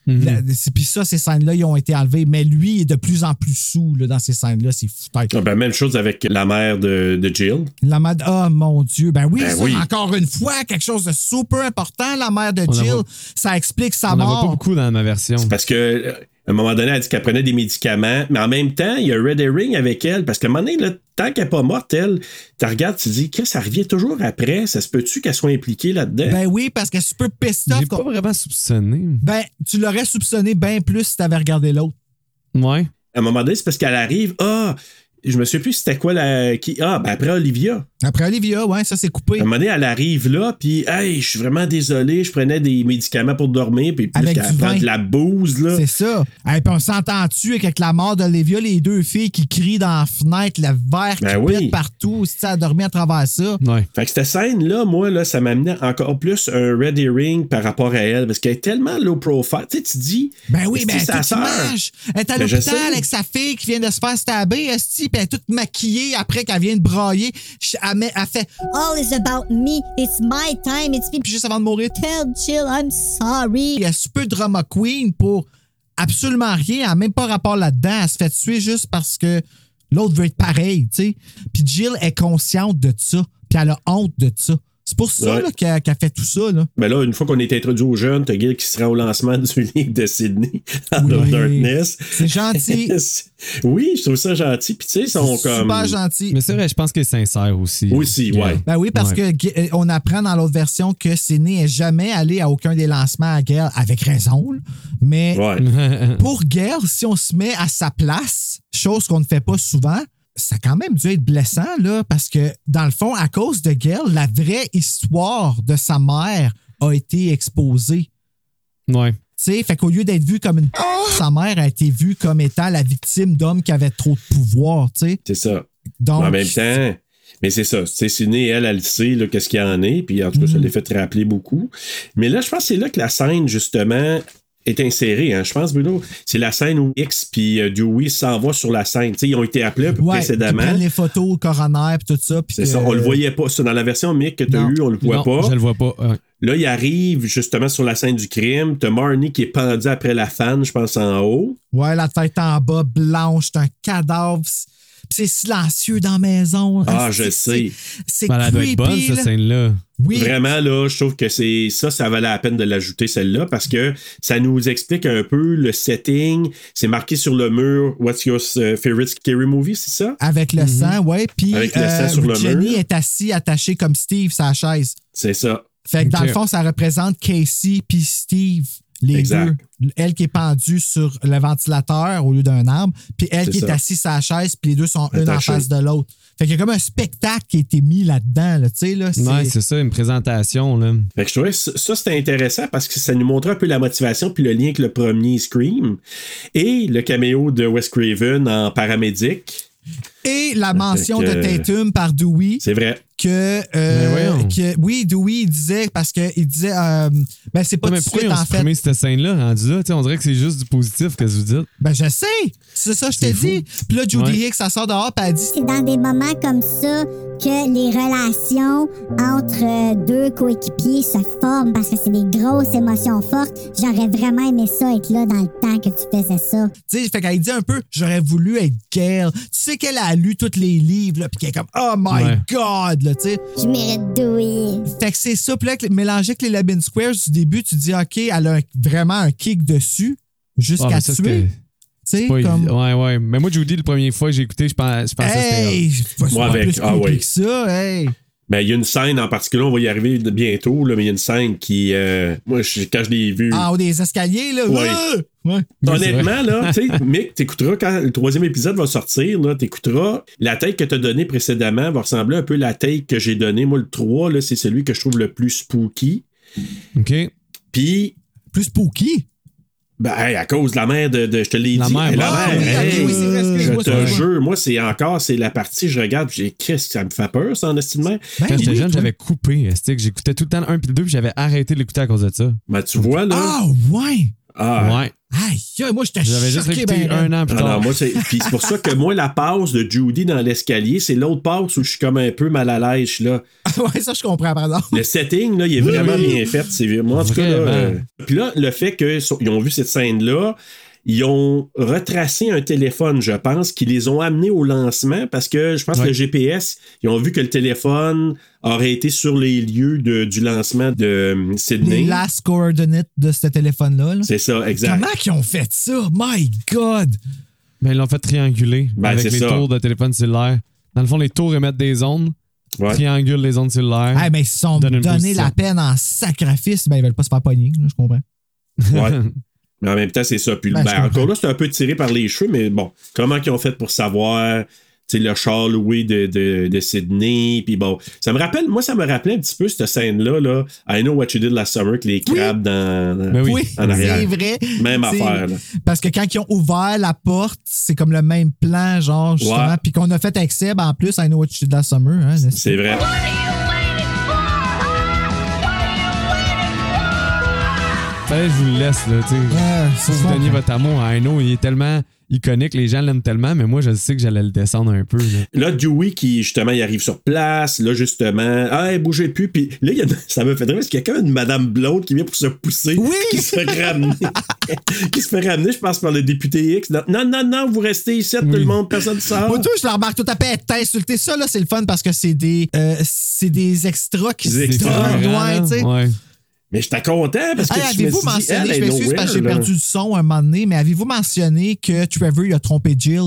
La- c'est- Puis ça, ces scènes-là, ils ont été enlevées. Mais lui, il est de plus en plus sous là, dans ces scènes-là. C'est fou. Ah, ben, même chose avec la mère de, de Jill. La mère de- Oh mon Dieu. Ben oui, Ben ça, oui. encore une fois, quelque chose de super important. La mère de On Jill, ça explique sa On n'en voit pas mort. beaucoup dans ma version. Parce que euh, à un moment donné, elle dit qu'elle prenait des médicaments, mais en même temps, il y a un red herring avec elle, parce qu'à un moment donné, là, tant qu'elle n'est pas morte, elle, tu regardes, tu te dis que ça revient toujours après, ça se peut-tu qu'elle soit impliquée là-dedans? Ben oui, parce qu'elle est super pissed off. J'ai pas vraiment soupçonné. Ben, tu l'aurais soupçonné bien plus si t'avais regardé l'autre. Ouais. À un moment donné, c'est parce qu'elle arrive, ah, je me souviens plus c'était quoi la. Qui, ah, ben après Olivia. Après Olivia, ouais, ça c'est coupé. À un moment donné, elle arrive là, puis, hey, je suis vraiment désolé, je prenais des médicaments pour dormir, puis plus qu'elle prend de la bouse, là. C'est ça. Et puis on s'entend-tu avec la mort d'Olivia, les deux filles qui crient dans la fenêtre, le verre qui Ben oui. pète partout, si ça dormi à travers ça. Ouais. Fait que cette scène-là, moi, là, ça m'amenait encore plus un red herring par rapport à elle, parce qu'elle est tellement low profile. Tu sais, tu dis. Ben oui, est-ce ben que sa sœur? Elle est à Ben, l'hôpital avec sa fille qui vient de se faire stabber, puis elle est toute maquillée après qu'elle vient de brailler. Elle, fait All is about me. It's my time. It's me. puis juste avant de mourir, Tell Jill I'm sorry. il y a super drama queen pour absolument rien, elle n'a même pas rapport là-dedans, elle se fait tuer juste parce que l'autre veut être pareil, tu sais. Puis Jill est consciente de ça, puis elle a honte de ça. C'est pour ça Ouais. qu'elle qu'elle fait tout ça. Là. Mais là, une fois qu'on est introduit aux jeunes, t'as Gil qui se rend au lancement du livre de Sydney, Out Oui. of Darkness. C'est gentil. oui, je trouve ça gentil. Puis tu sais, ils sont C'est comme. super gentil. Mais c'est vrai, je pense qu'il est sincère aussi. Aussi, ouais. Ben oui, parce Ouais. que on apprend dans l'autre version que Sidney n'est jamais allé à aucun des lancements à Gale, avec raison. là. Mais Ouais. pour Gale, si on se met à sa place, chose qu'on ne fait pas souvent, ça a quand même dû être blessant, là, parce que dans le fond, à cause de Gale, la vraie histoire de sa mère a été exposée. ouais. Tu sais, fait qu'au lieu d'être vue comme une sa mère a été vue comme étant la victime d'hommes qui avaient trop de pouvoir, tu sais. C'est ça. Donc, en même temps, mais c'est ça. C'est Sydney, elle, elle sait là, qu'est-ce qu'il y en est. Puis en tout cas, ça Mhm. l'a fait rappeler beaucoup. Mais là, je pense que c'est là que la scène, justement, est insérée. Hein. Je pense, Bruno, c'est la scène où X puis euh, Dewey s'envoient sur la scène. Tu sais, ils ont été appelés ouais, précédemment. prennent les photos au coroner puis tout ça. puis C'est que- ça, on le voyait pas. Ça, dans la version Mick que tu as eue, on le voit non, pas. je le vois pas. Là, il arrive justement sur la scène du crime. T'as Marnie qui est pendu après la fan, je pense, en haut. Ouais, la tête en bas, blanche, c'est un cadavre. C'est silencieux dans la maison. Ah, je sais. C'est Ben, elle doit creepy, être bonne, cette là. scène-là. Oui, Vraiment, là, je trouve que c'est ça, ça valait la peine de l'ajouter, celle-là, parce que ça nous explique un peu le setting. C'est marqué sur le mur What's your uh, favorite scary movie, c'est ça? avec le sang, ouais. Puis Mhm. Avec le sang euh, sur le Jenny mur. est assis, attaché comme Steve, sa chaise. C'est ça. Fait que dans le fond, ça représente Casey puis Steve, les Exact. deux. Elle qui est pendue sur le ventilateur au lieu d'un arbre, puis elle C'est qui est assise à la chaise, puis les deux sont une en face de l'autre. Fait qu'il y a comme un spectacle qui a été mis là-dedans, là, tu sais, là. c'est- Ouais, c'est ça, une présentation, là. Fait que je trouvais ça, ça, c'était intéressant parce que ça nous montrait un peu la motivation puis le lien avec le premier Scream et le caméo de Wes Craven en paramédic. Et la mention que- de Tatum par Dewey. C'est vrai. Que, euh, Mais voyons. que oui, Dewey il disait parce que il disait euh, ben c'est pas Ouais, mais tout de pourquoi suite ils ont en fait. supprimé cette scène-là, rendu là? Tu sais, on dirait que c'est juste du positif que vous dites? Ben je sais, c'est ça je fou. dit. Puis là Judy Ouais. Hicks ça sort dehors puis elle dit C'est dans des moments comme ça que les relations entre euh, deux coéquipiers se forment parce que c'est des grosses émotions fortes. J'aurais vraiment aimé ça être là dans le temps que tu faisais ça. tu sais fait qu'elle dit un peu j'aurais voulu être Gail. Tu sais qu'elle a lu tous les livres là puis qu'elle est comme oh my Ouais. god là tu sais. Je mérite douille. Fait que c'est ça puis là que- mélangé avec les Labin Squares du début tu dis OK, elle a un- vraiment un kick dessus Ah, jusqu'à mais ça, tuer. c'était- Tu sais pas comme Ouais, ouais. Mais moi, Judy, la première fois que j'ai écouté, je pensais, je pensais que c'était. Hey, c'est pas c'est Moi, avec- plus ah que ça, hey. Ben, il y a une scène en particulier, on va y arriver de- bientôt, là, mais il y a une scène qui. euh, moi, je- quand je l'ai vue. En haut des escaliers, là. Ouais. Ah! Ouais. Honnêtement, là, tu sais, Mick, t'écouteras quand le troisième épisode va sortir, là, t'écouteras la tête que t'as donnée précédemment va ressembler un peu à la tête que j'ai donnée. Moi, le 3, là, c'est celui que je trouve le plus spooky. OK. Puis, Plus spooky? ben, hey, à cause de la mère de, de- je te l'ai La dit. mère, hey, la ah, mère, oui, hey, oui, je te jure, moi, c'est encore, c'est la partie, je regarde, puis j'ai, qu'est-ce que ça me fait peur, ça, en. Ben Quand j'étais oui, jeune, j'avais coupé. J'écoutais tout le temps le 1 puis le 2 puis j'avais arrêté de l'écouter à cause de ça. Ben, tu vois, là. Ah, ouais. Ah, Ouais. Aïe, moi, j'étais J'avais juste choqué écouté ben, un an plus tard. non, moi, c'est. Puis c'est pour ça que moi, la passe de Judy dans l'escalier, c'est l'autre passe où je suis comme un peu mal à l'aise. je suis là. ouais, ça, je comprends, par exemple. Le setting, là, il est vraiment bien fait. C'est moi, en tout cas, là, Vraiment. euh, Puis là, le fait qu'ils ont vu cette scène-là, ils ont retracé un téléphone, je pense, qui les ont amenés au lancement parce que je pense que le GPS, ils ont vu que le téléphone aurait été sur les lieux de- du lancement de euh, Sydney. Les last coordinates de ce téléphone-là. là. C'est ça, exact. Comment qu'ils ont fait ça? My God! Ben, ils l'ont fait trianguler Ben, avec les ça. tours de téléphone cellulaire. Dans le fond, les tours émettent des ondes, Ouais. triangulent les ondes cellulaires. Ah, mais ils se sont donné la peine en sacrifice. Ben, ils veulent pas se faire pogner, là, je comprends. Ouais. Mais en même temps, c'est ça. Puis, Ben, ben, encore là, c'est un peu tiré par les cheveux, mais bon, comment ils ont fait pour savoir, tu sais, le char loué de, de, de Sydney, puis bon, ça me rappelle, moi, ça me rappelait un petit peu cette scène-là, là, I Know What You Did Last Summer, avec les crabes dans, dans- Ben oui. Oui, en arrière. c'est vrai. Même affaire, là. Parce que quand ils ont ouvert la porte, c'est comme le même plan, genre, justement. Puis qu'on a fait avec Seb en plus, I know what you did last summer. Hein, C'est vrai. Fallait que je vous le laisse, là, tu sais. Vous donniez votre amour à Aino, il est tellement iconique, les gens l'aiment tellement, mais moi, je sais que j'allais le descendre un peu. là. Là, Dewey, qui, justement, il arrive sur place, là, justement, ah, bougez plus, puis là, il y a, ça me fait drôle, parce qu'il y a quand même une madame blonde qui vient pour se pousser, Oui! qui se fait ramener, qui se fait ramener, je pense, par le député X. Non, non, non, vous restez ici, tout le monde, personne ne sort. Moi, tout, je le remarque tout à fait. T'as insulté ça, là, c'est le fun parce que c'est des, euh, c'est des extras qui Des se tu sais. Mais j'étais content parce que Hey, je me avez-vous suis dit, mentionné, elle je m'excuse parce que j'ai perdu le son un moment donné, mais avez-vous mentionné que Trevor il a trompé Jill?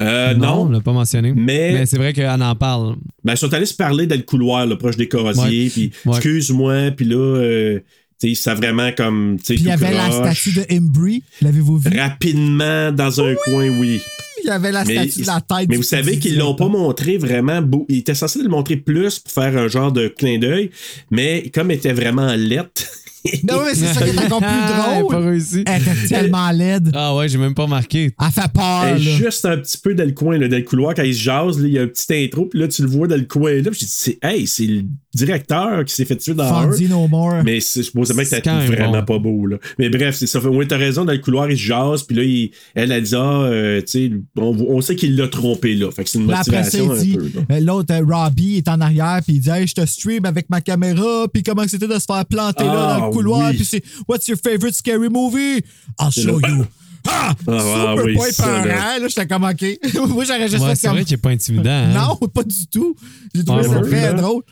Euh, non, on non, l'a pas mentionné. Mais- Mais c'est vrai qu'elle en parle. ben, ils sont allés se parler dans le couloir, là, proche des Ouais. puis Ouais. excuse-moi, puis là, euh, tu sais, ça vraiment comme, tu sais, Puis il y avait la statue de Embry, l'avez-vous vu? Rapidement, dans un coin, oui. Il y avait la Mais, statue de la tête. mais vous savez qu'ils l'ont pas montré vraiment beau. Ils étaient censés le montrer plus pour faire un genre de clin d'œil, mais comme elle était vraiment lette, Non, mais c'est ça qui est encore plus Elle a pas drôle. réussi. Elle était tellement laide. Ah ouais, j'ai même pas marqué. Elle fait peur, elle est là. juste un petit peu dans le coin, là, dans le couloir, quand ils se jasent, là, il y a un petit intro, puis là, tu le vois dans le coin, là, puis j'ai dit, hey, c'est le directeur qui s'est fait tuer dans un. Fandy No More. Mais c'est supposément que C'est c'était vraiment bon. pas beau. Là. Mais bref, c'est ça. Oui, t'as raison, dans le couloir, il se jase, puis là, il- elle a dit, ah, euh, tu sais, on, on sait qu'il l'a trompé, là. Fait que c'est une Puis après motivation il un dit, peu. là. euh, l'autre, euh, Robbie, est en arrière, puis il dit, hey, je te stream avec ma caméra, puis comment c'était de se faire planter là Ah, dans le couloir, oui. puis c'est, what's your favorite scary movie? I'll show là. you. Ah! Ah, super oui, pas ça, épeurant, là. là, j'étais comme, OK. Moi, j'aurais juste Ouais, fait c'est comme... vrai qu'il est pas intimidant. hein. Non, pas du tout. J'ai trouvé Ouais, ça très drôle.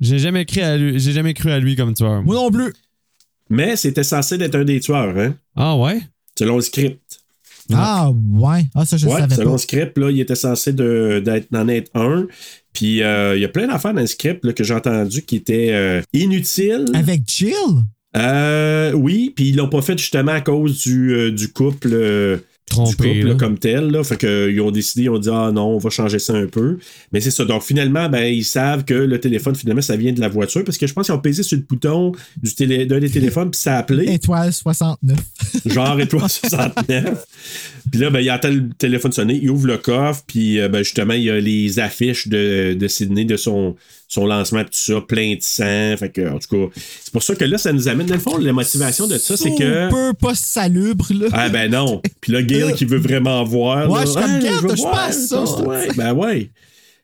J'ai jamais cru à lui, j'ai jamais cru à lui comme tueur. Moi non plus. Mais c'était censé être un des tueurs, hein, Ah ouais? selon le script. Ah, ouais. Ah, ça, je ouais, savais selon pas. le script, là, il était censé de- d'être, d'en être un. Puis euh, il y a plein d'affaires dans le script là, que j'ai entendu qui étaient euh, inutiles. Avec Jill? Euh, oui, puis ils l'ont pas fait justement à cause du, euh, du couple. Trompé, du couple là. comme tel. Là. Fait que, ils ont décidé, ils ont dit Ah non, on va changer ça un peu. Mais c'est ça. Donc finalement, ben, ils savent que le téléphone, finalement, ça vient de la voiture. Parce que je pense qu'ils ont pesé sur le bouton du télé- d'un des téléphones, puis ça a appelé. Étoile 69. genre étoile 69. Puis là, ben, il entend le téléphone sonner, il ouvre le coffre, puis euh, ben, justement, il y a les affiches de, de Sydney de son, son lancement, tout ça, plein de sang. Fait que, en tout cas, c'est pour ça que là, ça nous amène. Dans le fond, la motivation de ça, c'est que. Super pas salubre, là. Ah ben non. Puis là, Gail qui veut vraiment voir. Ouais, là, je suis comme, Ah, Gail, veux touche voir, pas à ça. ouais. Ben ouais.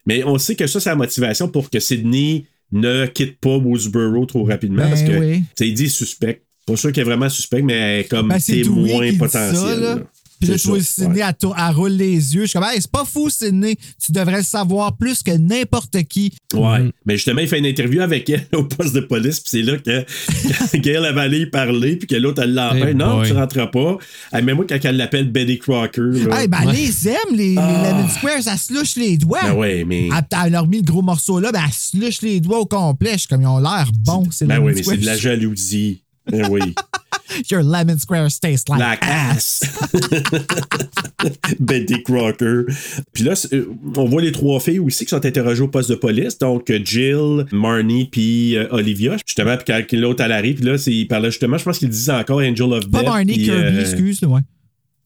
Mais on sait que ça, c'est la motivation pour que Sydney ne quitte pas Woodsboro trop rapidement. Ben parce que, oui. tu sais, il dit suspect. Pas sûr qu'il est vraiment suspect, mais comme Ben, témoin potentiel. ça, là. là. Puis là, je vois Sydney, ouais. elle, roule les yeux. Je suis comme, hey, c'est pas fou, Sydney. Tu devrais le savoir plus que n'importe qui. Ouais. Mhm. Mais justement, il fait une interview avec elle au poste de police, puis c'est là que quand Gail avait allé y parler, puis que l'autre, elle l'empêche. Hey non, boy. tu rentres pas. Ah, mais moi, quand elle l'appelle Betty Crocker. Là, Hey, ben, Ouais. les aime, les, les Lemon Squares. Elle se louche les doigts. ben ouais, mais. Elle, elle leur mis le gros morceau là, ben, elle se louche les doigts au complet. Je suis comme, ils ont l'air bons, c'est ben oui, mais c'est de la jalousie. Ben oui. Your lemon squares taste like, La casse. Betty Crocker. Puis là, euh, on voit les trois filles aussi qui sont interrogées au poste de police. Donc, Jill, Marnie, puis euh, Olivia. Justement, puis quand l'autre elle arrive, puis là, c'est- il parlait justement, je pense qu'il disait encore Angel of Pas Death. Barney, puis, Kirby, euh, excuse, là,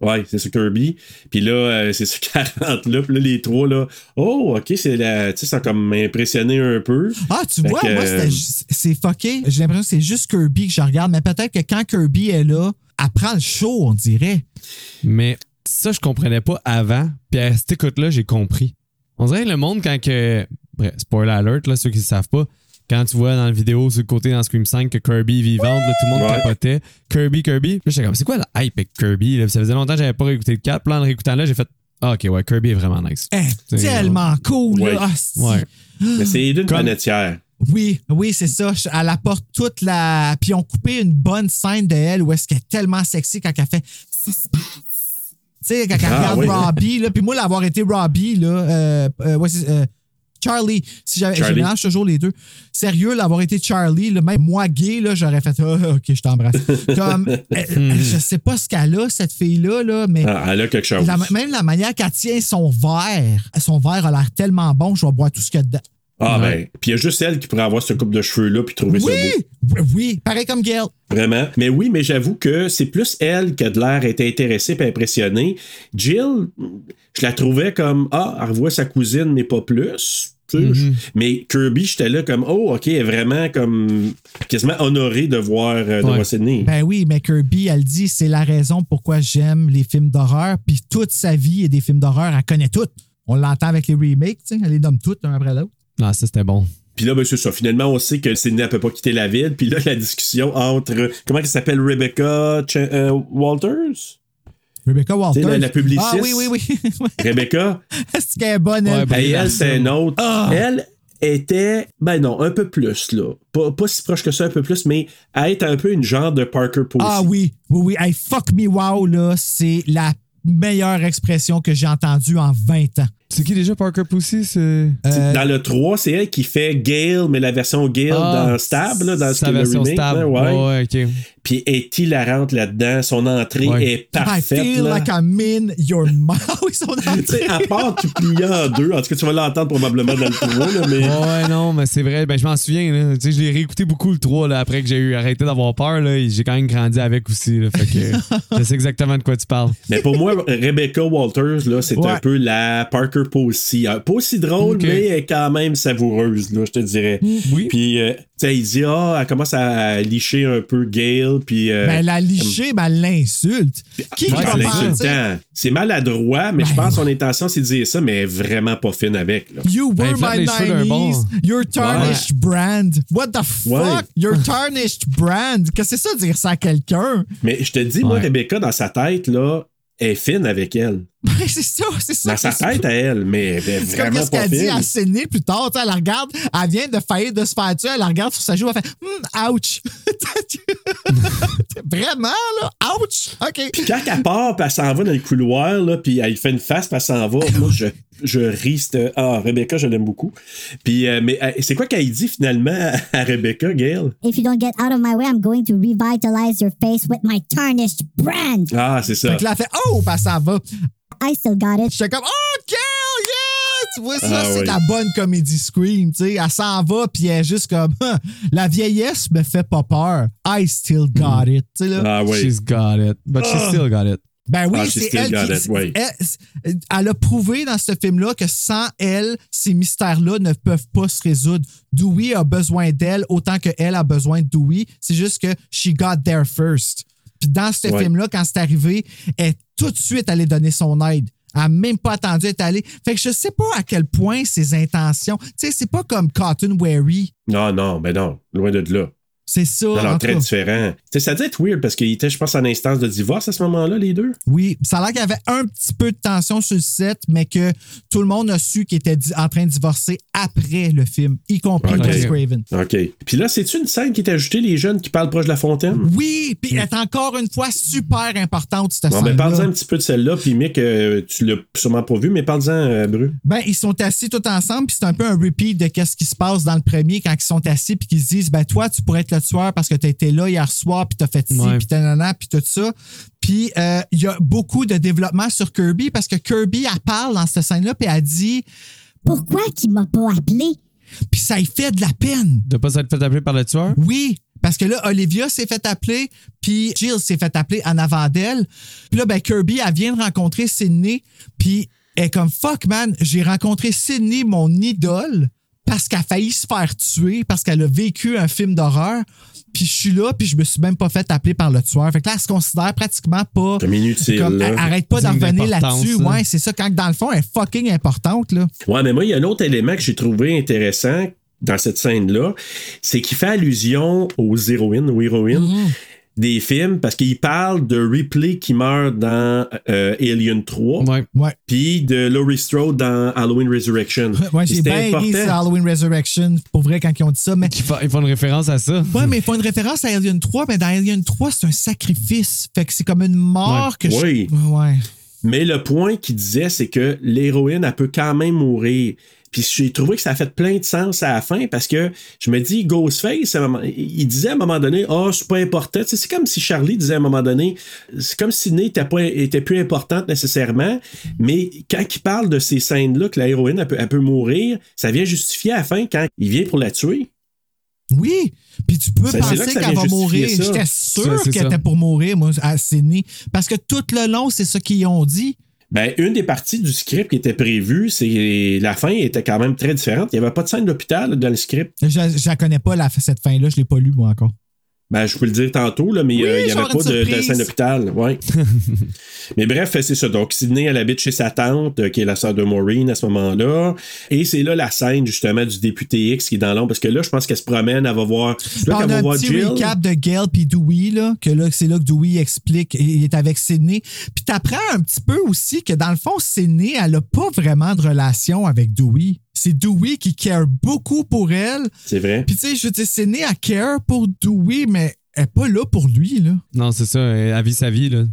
ouais. C'est ça, Kirby. Puis là, euh, c'est ça, 40 là. Puis là, les trois, là, oh, OK, c'est la... Tu sais, ils sont comme impressionnés un peu. Ah, tu Fait vois, que, moi, euh, c'est fucké. J'ai l'impression que c'est juste Kirby que je regarde, mais peut-être que quand Kirby est là, elle prend le show, on dirait. Mais ça, je comprenais pas avant. Puis à cette écoute-là, j'ai compris. On dirait que le monde, quand que. Bref, spoiler alert, là, ceux qui ne savent pas. Quand tu vois dans la vidéo sur le côté dans Scream 5 que Kirby est vivante, là, tout le monde Ouais. capotait. Kirby, Kirby. Puis là, j'étais comme, c'est quoi la hype avec Kirby? là? Ça faisait longtemps que j'avais pas réécouté le 4. Puis là, en réécoutant là, j'ai fait, ah, ok, ouais, Kirby est vraiment nice. Eh, C'est- tellement cool, Ouais. là. Ouais. Mais c'est d'une Comme- panetière. Oui, oui, c'est ça. Je- Elle apporte toute la. Puis on coupé une bonne scène de elle où est-ce qu'elle est tellement sexy quand elle fait. Tu sais, quand elle Ah, regarde oui. Robbie, là. Puis moi, l'avoir été Robbie, là. Euh, euh, ouais, c'est, euh, Charlie, si j'avais, je mélange toujours les deux. Sérieux, l'avoir été Charlie, là, même moi gay, là, j'aurais fait Ah, OK, je t'embrasse. Comme, elle- elle- je sais pas ce qu'elle a, cette fille-là, là, mais Ah, elle a quelque chose. la- même la manière qu'elle tient son verre, son verre a l'air tellement bon, je vais boire tout ce qu'il y a dedans. Ah, Ouais. ben. Puis il y a juste elle qui pourrait avoir ce coupe de cheveux-là puis trouver ça beau. Oui, oui, pareil comme Gail. Vraiment. Mais oui, mais j'avoue que c'est plus elle qui a de l'air été intéressée et impressionnée. Jill, je la trouvais comme Ah, elle revoit sa cousine, mais pas plus. Mhm. je- Mais Kirby, j'étais là comme Oh, ok, elle est vraiment comme quasiment honorée de voir, euh, de Ouais. voir Sydney. Ben oui, mais Kirby, elle dit c'est la raison pourquoi j'aime les films d'horreur. Puis toute sa vie et des films d'horreur, elle connaît toutes. On l'entend avec les remakes, tu sais, elle les nomme toutes un après l'autre. Non, ça, c'était bon. Puis là, ben, c'est ça. Finalement, on sait que Sydney ne peut pas quitter la ville. Puis là, la discussion entre. Comment elle s'appelle Rebecca Ch- euh, Walters? Rebecca Walters. La- la publiciste. Ah oui, oui, oui. Rebecca? Est-ce qu'elle est bonne, elle? Ouais, elle, c'est une autre. Ah! Elle était, ben non, un peu plus, là. Pas, pas si proche que ça, un peu plus, mais à être un peu une genre de Parker Posey. Ah oui, oui, oui. Hey, fuck me wow, là, c'est la meilleure expression que j'ai entendue en 20 ans. C'est qui déjà Parker Pussy? C'est. Euh, Dans le 3, c'est elle qui fait Gale, mais la version Gale Ah, dans Stab, là, dans sa le version remake. Stab. là, ouais. Ouais, ouais, ok. Puis est hilarante là-dedans. Son entrée Ouais. est I parfaite. feel là. like I'm in your mouth. Tu à part tout plié en deux, en tout cas, tu vas l'entendre probablement dans le 3, là, mais. Ouais, non, mais c'est vrai. Ben, je m'en souviens. Là. Tu sais, je l'ai réécouté beaucoup le 3 là, après que j'ai eu arrêté d'avoir peur. J'ai quand même grandi avec aussi. Là, fait que je sais exactement de quoi tu parles. Mais pour moi, Rebecca Walters, là, c'est Ouais. un peu la Parker Posey. Euh, Pas aussi drôle, mais elle est quand même savoureuse, là, je te dirais. Oui. Puis, euh, tu sais, il dit, ah, elle commence à licher un peu Gale, puis. euh, Ben, la lichée, ben, elle l'insulte. Qui Ouais, c'est maladroit, mais je Ben, pense que son intention, c'est de dire ça, mais elle est vraiment pas fine avec. Là. You Ben, were flatte my les cheveux d'un 90s. bord. Your tarnished brand. What the fuck? Ouais. Your tarnished brand. Qu'est-ce que c'est ça dire ça à quelqu'un? Mais je te dis, moi. Rebecca, dans sa tête, là, elle est fine avec elle. Ben, c'est ça, c'est ça. Dans sa c'est tête à elle, mais elle est C'est comme vraiment qu'est-ce pas qu'elle dit à Sydney plus tard. Elle la regarde, elle vient de faillir de se faire tuer, elle la regarde sur sa joue, elle fait Hum, ouch. Vraiment, là? Ouch. OK. Puis quand elle part, puis elle s'en va dans le couloir, là, puis elle fait une face, puis elle s'en va, moi, je, je ris. cette- Ah, Rebecca, je l'aime beaucoup. Puis, euh, mais euh, c'est quoi qu'elle dit finalement à Rebecca, Gail? If you don't get out of my way, I'm going to revitalize your face with my tarnished brand. Ah, c'est ça. Fait que là, elle fait Oh, ben ça va. I still got it. J'étais comme Oh, yeah! Tu vois, ça, Ah, c'est oui. la bonne comédie Scream. tu sais. Elle s'en va, puis elle est juste comme Huh, La vieillesse me fait pas peur. I still got it. Tu sais, là. Ah oui. She's got it. But she still got it. Ben oui, Ah, she's c'est still elle got qui. it, oui. Elle, elle a prouvé dans ce film-là que sans elle, ces mystères-là ne peuvent pas se résoudre. Dewey a besoin d'elle autant qu'elle a besoin de Dewey. C'est juste que she got there first. Puis dans ce Ouais. film-là, quand c'est arrivé, elle est tout de suite allée donner son aide. Elle n'a même pas attendu d'être allée. Fait que je sais pas à quel point ses intentions. Tu sais, c'est pas comme Cotton Wary. Non, non, ben non, loin de là. C'est ça. Non, en non, tout très cas. différent. Ça doit être weird parce qu'ils étaient, je pense, en instance de divorce à ce moment-là, les deux? Oui, ça a l'air qu'il y avait un petit peu de tension sur le set, mais que tout le monde a su qu'il était di- en train de divorcer après le film, y compris Ok. Wes Craven. OK. Puis là, c'est-tu une scène qui est ajoutée, les jeunes qui parlent proche de la fontaine? Oui, puis elle est encore une fois super importante, cette Bon, ben, scène parle-en un petit peu de celle-là, puis Mick, euh, tu l'as sûrement pas vu, mais parle-en, euh, Bru. Ben, ils sont assis tout ensemble, puis c'est un peu un repeat de qu'est-ce qui se passe dans le premier quand ils sont assis, puis qu'ils se disent, ben, toi, tu pourrais être le tueur parce que tu été là hier soir, puis tu as fait ci, Ouais. puis nanana, puis tout ça. Puis euh, il y a beaucoup de développement sur Kirby parce que Kirby, elle parle dans cette scène-là, puis elle dit Pourquoi qu'il m'a pas appelé? Puis ça y fait de la peine. De pas s'être fait appeler par le tueur? Oui, parce que là, Olivia s'est fait appeler, puis Jill s'est fait appeler en avant d'elle. Puis là, ben, Kirby, elle vient de rencontrer Sydney, puis elle est comme fuck, man, j'ai rencontré Sydney, mon idole, parce qu'elle a failli se faire tuer, parce qu'elle a vécu un film d'horreur. Puis je suis là, puis je me suis même pas fait appeler par le tueur. Fait que là, elle se considère pratiquement pas. Comme inutile, comme- là. elle arrête pas d'en d'importance, là-dessus. là. Ouais, c'est ça. Quand dans le fond, elle est fucking importante, là. Ouais, mais moi, il y a un autre élément que j'ai trouvé intéressant dans cette scène-là, c'est qu'il fait allusion aux héroïnes, aux héroïnes Mm-hmm. Des films, parce qu'il parle de Ripley qui meurt dans euh, Alien 3, Ouais. Ouais. puis de Laurie Strode dans Halloween Resurrection. Ouais, j'ai bien important. Halloween Resurrection, pour vrai, quand ils ont dit ça. Mais Ils font, ils font une référence à ça. Ouais, mais ils font une référence à Alien 3, mais dans Alien 3, c'est un sacrifice. Fait que c'est comme une mort que je. Oui. Ouais. Mais le point qu'il disait, c'est que l'héroïne, elle peut quand même mourir. Puis j'ai trouvé que ça a fait plein de sens à la fin parce que je me dis, Ghostface, il disait à un moment donné, ah, c'est pas important. Tu sais, c'est comme si Charlie disait à un moment donné, c'est comme si Ney était, pas, était plus importante nécessairement, mais quand il parle de ces scènes-là, que l'héroïne, elle peut, elle peut mourir, ça vient justifier à la fin quand il vient pour la tuer. Oui. Puis tu peux penser qu'elle va mourir. J'étais sûr qu'elle était pour mourir, moi, à Sydney. Parce que tout le long, c'est ça qu'ils ont dit. Ben, une des parties du script qui était prévue, c'est la fin était quand même très différente. Il n'y avait pas de scène d'hôpital dans le script. Je, la connais pas, cette fin-là. Je l'ai pas lu, moi, encore. Ben, je peux le dire tantôt, là, mais Oui, euh, il n'y avait pas de, scène d'hôpital. Ouais. mais bref, c'est ça. Donc, Sydney, elle habite chez sa tante, euh, qui est la sœur de Maureen à ce moment-là. Et c'est là la scène, justement, du député X qui est dans l'ombre. Parce que là, je pense qu'elle se promène, elle va voir. Là, on a va un voir petit Jill. recap de Gail puis Dewey, là, que là, c'est là que Dewey explique, il est avec Sydney. Puis t'apprends un petit peu aussi que dans le fond, Sydney, elle a pas vraiment de relation avec Dewey. C'est Dewey qui care beaucoup pour elle. C'est vrai. Puis tu sais, je veux dire, Sydney, elle care pour Dewey, mais elle est pas là pour lui, là. Non, c'est ça. Elle vit sa vie, là.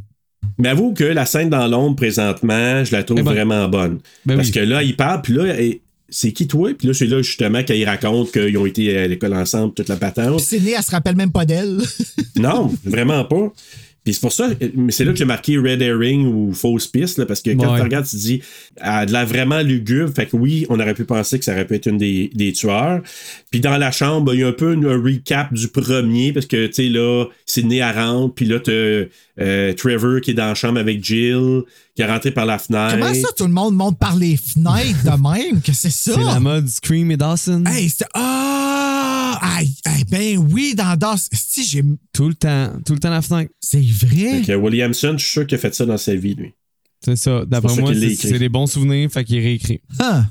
Mais avoue que la scène dans l'ombre, présentement, je la trouve Eh ben. vraiment bonne. Ben Parce oui. que là, il parle, puis là, et- c'est qui toi? Puis là, c'est là, justement, qu'il raconte qu'ils ont été à l'école ensemble, toute la patente. Puis Sydney, elle se rappelle même pas d'elle. Non, vraiment pas. Puis c'est pour ça, mais c'est là que j'ai marqué red herring ou fausse piste, là, parce que quand Ouais. tu regardes, tu te dis, elle a de l'air vraiment lugubre. Fait que oui, on aurait pu penser que ça aurait pu être une des, des tueurs. Puis dans la chambre, il y a un peu une- un recap du premier, parce que, tu sais, là, Sydney, elle rentre, puis là, t'as euh, Trevor qui est dans la chambre avec Jill, qui est rentré par la fenêtre. Comment ça, tout le monde monte par les fenêtres de même? Que c'est ça? C'est la mode Scream et Dawson. Hey, c'est. Ah! Aïe, aïe, ben oui, dans Das. Si, j'ai. Tout le temps. Tout le temps la fenêtre. C'est vrai. Fait que Williamson, je suis sûr qu'il a fait ça dans sa vie, lui. C'est ça. D'après moi, c'est des bons souvenirs, fait qu'il réécrit. Ah,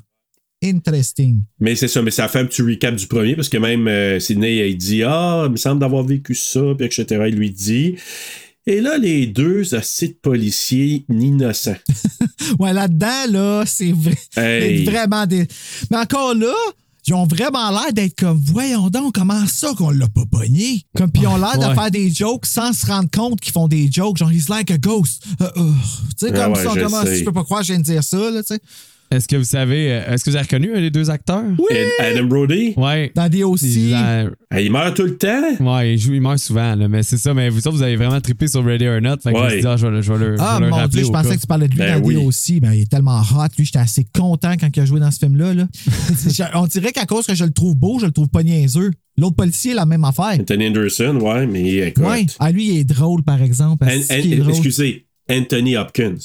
interesting. Mais c'est ça, mais ça fait un petit recap du premier, parce que même euh, Sidney, il dit Ah, il me semble d'avoir vécu ça, puis etc. Il lui dit. Et là, les deux assez de policiers innocents. Ouais, là-dedans, là, c'est vrai. Hey. c'est vraiment des. Mais encore là, ils ont vraiment l'air d'être comme, voyons donc, comment ça qu'on l'a pas pogné? Comme, puis ils ont l'air de faire des jokes sans se rendre compte qu'ils font des jokes, genre, he's like a ghost. Euh, euh. Tu sais, Ah comme ouais, ça, je comment sais. tu peux pas croire je viens de dire ça, là, tu sais. Est-ce que vous savez, euh, est-ce que vous avez reconnu un des deux acteurs? Et Adam Brody, Ouais. Dans des aussi. Il, il meurt tout le temps? ouais, il, joue, il meurt souvent, là, mais c'est ça. Mais vous autres, vous avez vraiment trippé sur Ready or Not. Fait que je me suis Ouais. dit, ah, je vais le, je vais le, Ah, je vais le mon rappeler Dieu, je pensais cas. que tu parlais de lui Ben dans oui. des aussi. Ben, il est tellement hot. Lui, j'étais assez content quand il a joué dans ce film-là. là. On dirait qu'à cause que je le trouve beau, je le trouve pas niaiseux. L'autre policier, la même affaire. Anthony Anderson, ouais, mais écoute. Ouais. Ah, lui, il est drôle, par exemple. An- Asti An- qu'il est drôle? excusez, Anthony Hopkins.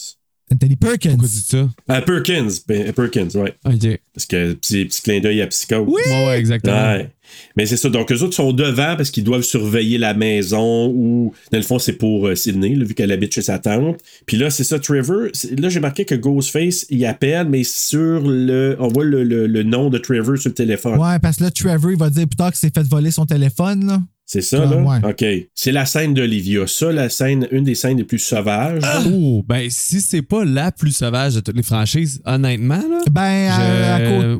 Anthony Perkins. Pourquoi tu dis ça? Ah, Perkins, ben, Perkins, ouais. Ok. Parce que petit, petit clin d'œil à Psycho. Oui! Ouais, ouais, exactement. Ouais. Mais c'est ça. Donc, eux autres sont devant parce qu'ils doivent surveiller la maison ou, dans le fond, c'est pour euh, Sydney, là, vu qu'elle habite chez sa tante. Puis là, c'est ça, Trevor. Là, j'ai marqué que Ghostface, il appelle, mais sur le. On voit le, le- le nom de Trevor sur le téléphone. Ouais, parce que là, Trevor, il va dire plus tard qu'il s'est fait voler son téléphone. Là. C'est ça, Ah, là? ouais. OK. C'est la scène d'Olivia. Ça, la scène, une des scènes les plus sauvages. Ah! Oh, ben, si c'est pas la plus sauvage de toutes les franchises, honnêtement, là. Ben,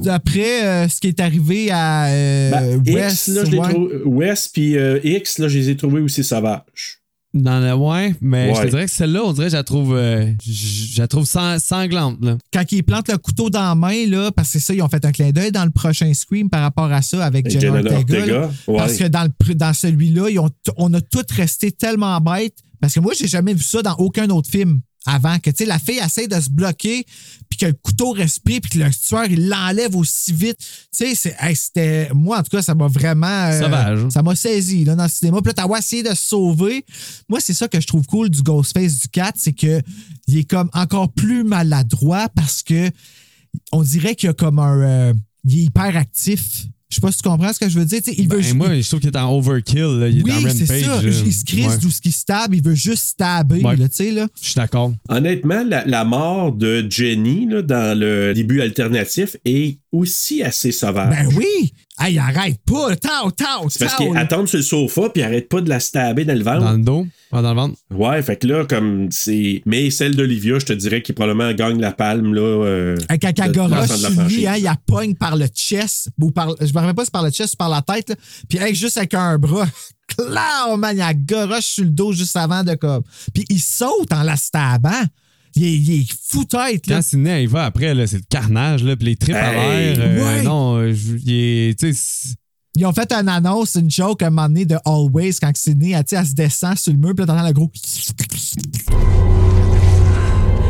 Je- à après euh, ce qui est arrivé à euh, Ben, West, X, là, je l'ai ouais. trouvé- West puis euh, X, là, je les ai trouvés aussi sauvages. Dans le ouais, mais je te dirais que celle-là, on dirait que je la trouve, euh, je la trouve sang- sanglante. Là. Quand ils plantent le couteau dans la main, là, parce que c'est ça, ils ont fait un clin d'œil dans le prochain Scream par rapport à ça avec Jenna Ortega. Ortega, là. ouais. Parce que dans, le, dans celui-là, ils ont t- on a tous resté tellement bêtes. Parce que moi, j'ai jamais vu ça dans aucun autre film avant. Que tu sais, la fille essaie de se bloquer, puis que le couteau respire, puis que le tueur, il l'enlève aussi vite. Tu sais, hey, c'était. Moi, en tout cas, ça m'a vraiment. euh, Sauvage. Ça m'a saisi là, dans le cinéma. Puis là, t'as essayé de se sauver. Moi, c'est ça que je trouve cool du Ghostface du 4, c'est que il est comme encore plus maladroit parce que on dirait qu'il y a comme un. euh, il est hyper actif. Je sais pas si tu comprends ce que je veux dire. Tu sais, il veut Ben, moi, je trouve qu'il est en overkill. Là. Il oui, est en c'est rampage. ça. là. Il se crisse Ouais. d'où ce qu'il stab. Il veut juste stabber. Ouais. là, tu sais, là. Je suis d'accord. Honnêtement, la, la mort de Jenny là, dans le début alternatif est aussi assez sauvage. Ben oui! Hey, arrête pas! Tao, tao, C'est parce qu'il attend sur le sofa puis il arrête pas de la stabber dans le ventre. Dans le dos, ah, dans le ventre. Ouais, fait que là, comme c'est. Mais celle d'Olivia, je te dirais qu'il probablement gagne la palme, là. euh, lui, franchise. hein, il la pogne par le chest, ou par, je me rappelle pas si c'est par le chest ou par la tête, là. puis hey, juste avec un bras, clair, man, il la garoche sur le dos juste avant de comme. Puis il saute en la stabant. Il est, il est fou tête, là. Quand Sidney il va après, là, c'est le carnage, là, puis les tripes à l'air. euh, ouais. Non, je- il est. Ils ont fait une annonce, une joke à un moment donné de Always quand Sydney, elle, elle se descend sur le mur, puis là, t'entends le gros.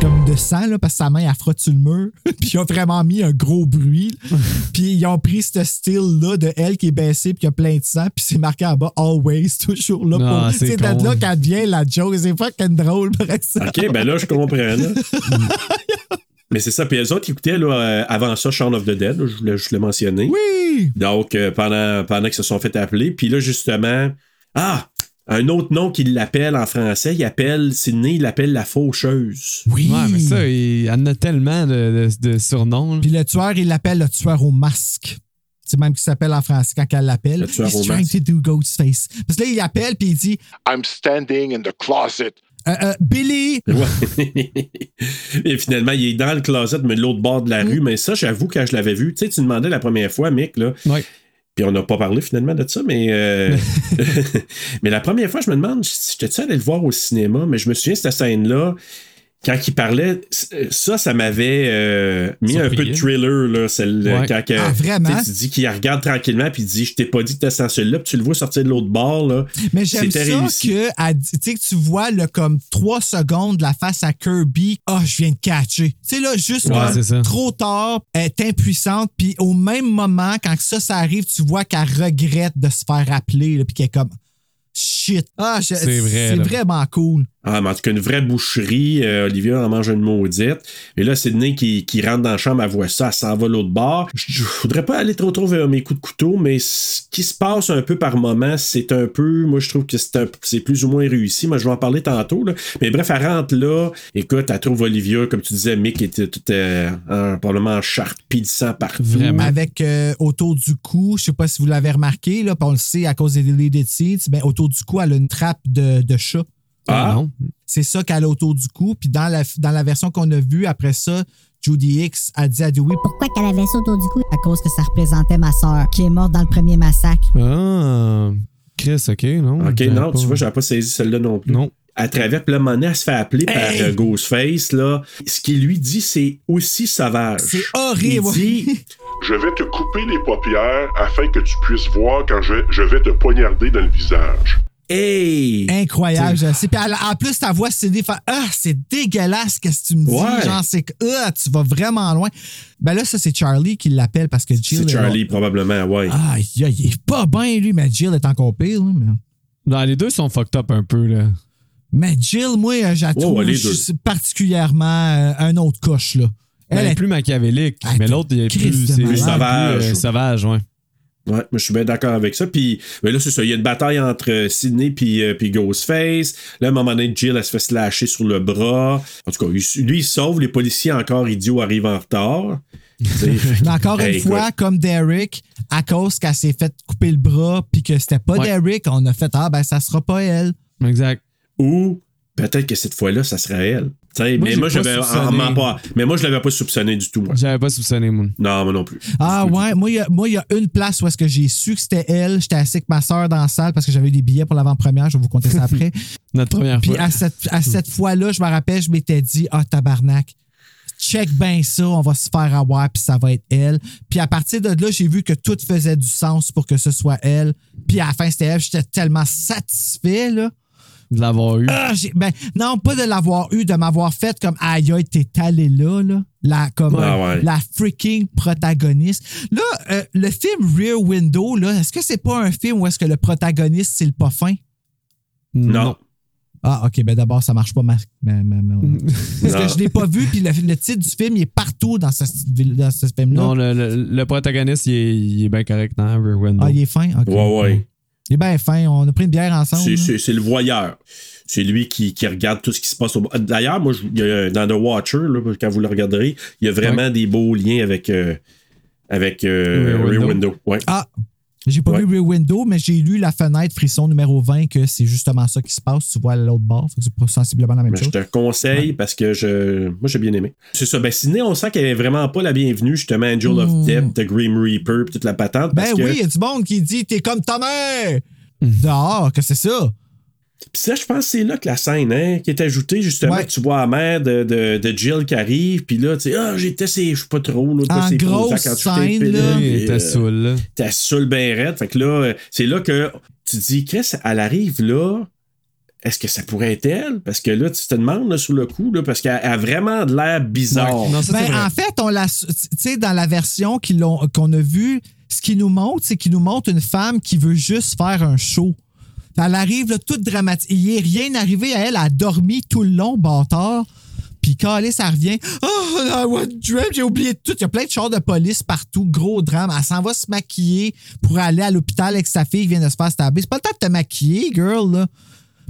Comme de sang, là, parce que sa main, elle frotte sur le mur. puis ils ont vraiment mis un gros bruit. puis ils ont pris ce style-là de elle qui est baissée, puis qui a plein de sang, puis c'est marqué en bas Always, toujours là. Ah, pour- c'est C'est de là qu'elle devient la joke. C'est fucking drôle, par exemple. OK, ben là, je comprends, là. Mais c'est ça. Puis les autres, ils écoutaient là, euh, avant ça Shaun of the Dead, là, je voulais juste le mentionner. Oui! Donc, euh, pendant, pendant qu'ils se sont fait appeler. Puis là, justement, ah, un autre nom qu'il l'appelle en français, il appelle, Sydney, il l'appelle la faucheuse. Oui! Ouais, mais ça, il en a tellement de, de- de surnoms. Puis le tueur, il l'appelle le tueur au masque. C'est même qu'il s'appelle en français quand elle l'appelle. Le tueur He's au trying masque. to do Ghostface. Parce que là, il appelle puis il dit I'm standing in the closet. euh, euh, Billy, Ouais. Et finalement, il est dans le closet, mais de l'autre bord de la Mm. rue. Mais ça, j'avoue, quand je l'avais vu, tu sais, tu demandais la première fois, Mick, là. Ouais. Puis on n'a pas parlé finalement de ça, mais. euh, mais la première fois, je me demande, j'étais-tu allé le voir au cinéma, mais je me souviens de cette scène-là. Quand il parlait, ça, ça m'avait euh, mis un peu de thriller, là. celle- Ouais. quand que- Ah, vraiment? tu dis qu'il regarde tranquillement, puis il dit Je t'ai pas dit que t'étais sans celui-là, puis tu le vois sortir de l'autre bord, là. mais j'aime ça réussi. que, tu sais, que tu vois le, comme trois secondes de la face à Kirby. Ah, je viens de catcher. Tu sais, là, juste Ouais, trop tard, elle est impuissante. Puis au même moment, quand ça, ça arrive, tu vois qu'elle regrette de se faire appeler, là, puis qu'elle est comme shit. Ah, C'est vrai, là. vraiment cool. Ah, mais en tout cas, une vraie boucherie. Euh, Olivia en mange une maudite. Et là, Sydney qui, qui rentre dans la chambre, elle voit ça, elle s'en va l'autre bord. Je voudrais pas aller trop trop vers mes coups de couteau, mais ce qui se passe un peu par moment, c'est un peu. Moi, je trouve que c'est un- c'est plus ou moins réussi. Moi, je vais en parler tantôt. Là. Mais bref, elle rentre là. Écoute, elle trouve Olivia, comme tu disais, Mick était tout euh, en- probablement en du sang partout. Vraiment. Avec euh, autour du cou, je sais pas si vous l'avez remarqué, là, on le sait à cause des deleted scenes, ben, autour du cou, elle a une trappe de, de chat. Ah. non. C'est ça qu'elle a autour du cou. Puis dans la, dans la version qu'on a vue après ça, Judy X a dit à Dewey Pourquoi qu'elle avait ça autour du cou? À cause que ça représentait ma sœur, qui est morte dans le premier massacre. Ah, Chris, OK, non. Ok, non, pas- tu vois, j'avais pas saisi celle-là non plus. Non. à travers, puis là, Monet, elle se fait appeler par euh, Ghostface, là. Ce qu'il lui dit, c'est aussi sauvage. C'est horrible. Il dit, Je vais te couper les paupières afin que tu puisses voir quand je, je vais te poignarder dans le visage. Hey! Incroyable, je sais. Puis en plus, ta voix CD fait Ah, c'est dégueulasse, qu'est-ce que tu me dis? Ouais. Genre, c'est que Ah, tu vas vraiment loin. Ben là, ça, c'est Charlie qui l'appelle parce que Jill. C'est est- Charlie, probablement, ouais. Ah, il il est pas bien, lui, mais Jill est encore pire. là, mais... Non, les deux sont fucked up un peu, là. Mais Jill, moi, euh, Ouais, juste particulièrement euh, un autre coche, là. Elle Elle est est plus machiavélique, mais l'autre, il est plus, c'est malade. plus Sauvage. euh, sauvage, ouais. Ouais, moi, je suis bien d'accord avec ça. Puis mais là, c'est ça. Il y a une bataille entre euh, Sidney puis, euh, puis Ghostface. Là, à un moment donné, Jill, elle se fait slasher sur le bras. En tout cas, lui, il sauve. Les policiers, encore idiots, arrivent en retard. Mais encore Hey, une fois, écoute. comme Derek, à cause qu'elle s'est fait couper le bras puis que c'était pas Ouais. Derek, on a fait Ah, ben, ça sera pas elle. Exact. Ou peut-être que cette fois-là, ça serait elle. Sais, mais moi, pas j'avais en- pas. Mais moi, je l'avais pas soupçonné du tout. moi. J'avais pas soupçonné, moi. Non, moi non plus. Ah ouais, moi, il y a- moi, il y a une place où est-ce que j'ai su que c'était elle. J'étais assis avec ma soeur dans la salle parce que j'avais eu des billets pour l'avant-première. Je vais vous conter ça après. Notre première Puis fois. à cette, à cette fois-là, je me rappelle, je m'étais dit, ah, tabarnak, check bien ça, on va se faire avoir, puis ça va être elle. Puis à partir de là, j'ai vu que tout faisait du sens pour que ce soit elle. Puis à la fin, c'était elle. J'étais tellement satisfait, là. De l'avoir eu. Ah, j'ai- ben, non, pas de l'avoir eu, de m'avoir fait comme aïe, aïe, t'es allé là, là. La, comme, Ah euh, ouais. la freaking protagoniste. Là, euh, le film Rear Window, là, est-ce que c'est pas un film où est-ce que le protagoniste, c'est le pas fin? Non. Ah, OK, ben d'abord, ça marche pas. Ma, ma- ma- ma- Parce Non. que je l'ai pas vu, puis le, le titre du film, il est partout dans ce, dans ce film-là. Non, le, le- le protagoniste, il est, il est bien correct dans Rear Window. Ah, il est fin? OK. Ouais, ouais. Il est bien fin. On a pris une bière ensemble. C'est- le voyeur. C'est lui qui, qui regarde tout ce qui se passe au D'ailleurs, moi, je- il y a- dans The Watcher, là, quand vous le regarderez, il y a vraiment des beaux liens avec, euh, avec euh, Rear Rear Window. Window. Ouais. Ah, j'ai pas Ouais. vu Rear Window, mais j'ai lu La fenêtre frisson numéro 20 que c'est justement ça qui se passe. Tu vois à l'autre bord. C'est pas sensiblement la même Mais je chose. te conseille parce que je, moi, j'ai bien aimé. C'est ça. Ben, Sydney, on sent qu'elle est vraiment pas la bienvenue, justement, Angel of Mm. Death, The Grim Reaper, toute la patente. Ben parce oui, il y a du monde qui dit T'es comme ta mère! Dehors, que c'est ça? Puis ça, je pense que c'est là que la scène, hein, qui est ajoutée, justement, Ouais. que tu vois la mère de, de, de Jill qui arrive, puis là, tu sais, ah, j'étais, c'est, je sais pas trop, là, En c'est grosse quand tu t'es scène, pilé, là. Était euh, saoul, là. T'as saoul ben raide. Fait que là, euh, c'est là que tu te dis, Chris, elle arrive là. Est-ce que ça pourrait être elle? Parce que là, tu te demandes là, sur le coup, là, parce qu'elle a vraiment de l'air bizarre. Ouais. Non, ça, c'est Ben, vrai. en fait, on l'a, tu sais, dans la version qu'on a vue, ce qu'il nous montre, c'est qu'il nous montre une femme qui veut juste faire un show. Elle arrive là, toute dramatique. Il n'est rien arrivé à elle. Elle a dormi tout le long, bâtard. Puis calé, ça revient. Oh, I want dream, j'ai oublié tout. Il y a plein de chars de police partout. Gros drame. Elle s'en va se maquiller pour aller à l'hôpital avec sa fille qui vient de se faire stabber. C'est pas le temps de te maquiller, girl, là.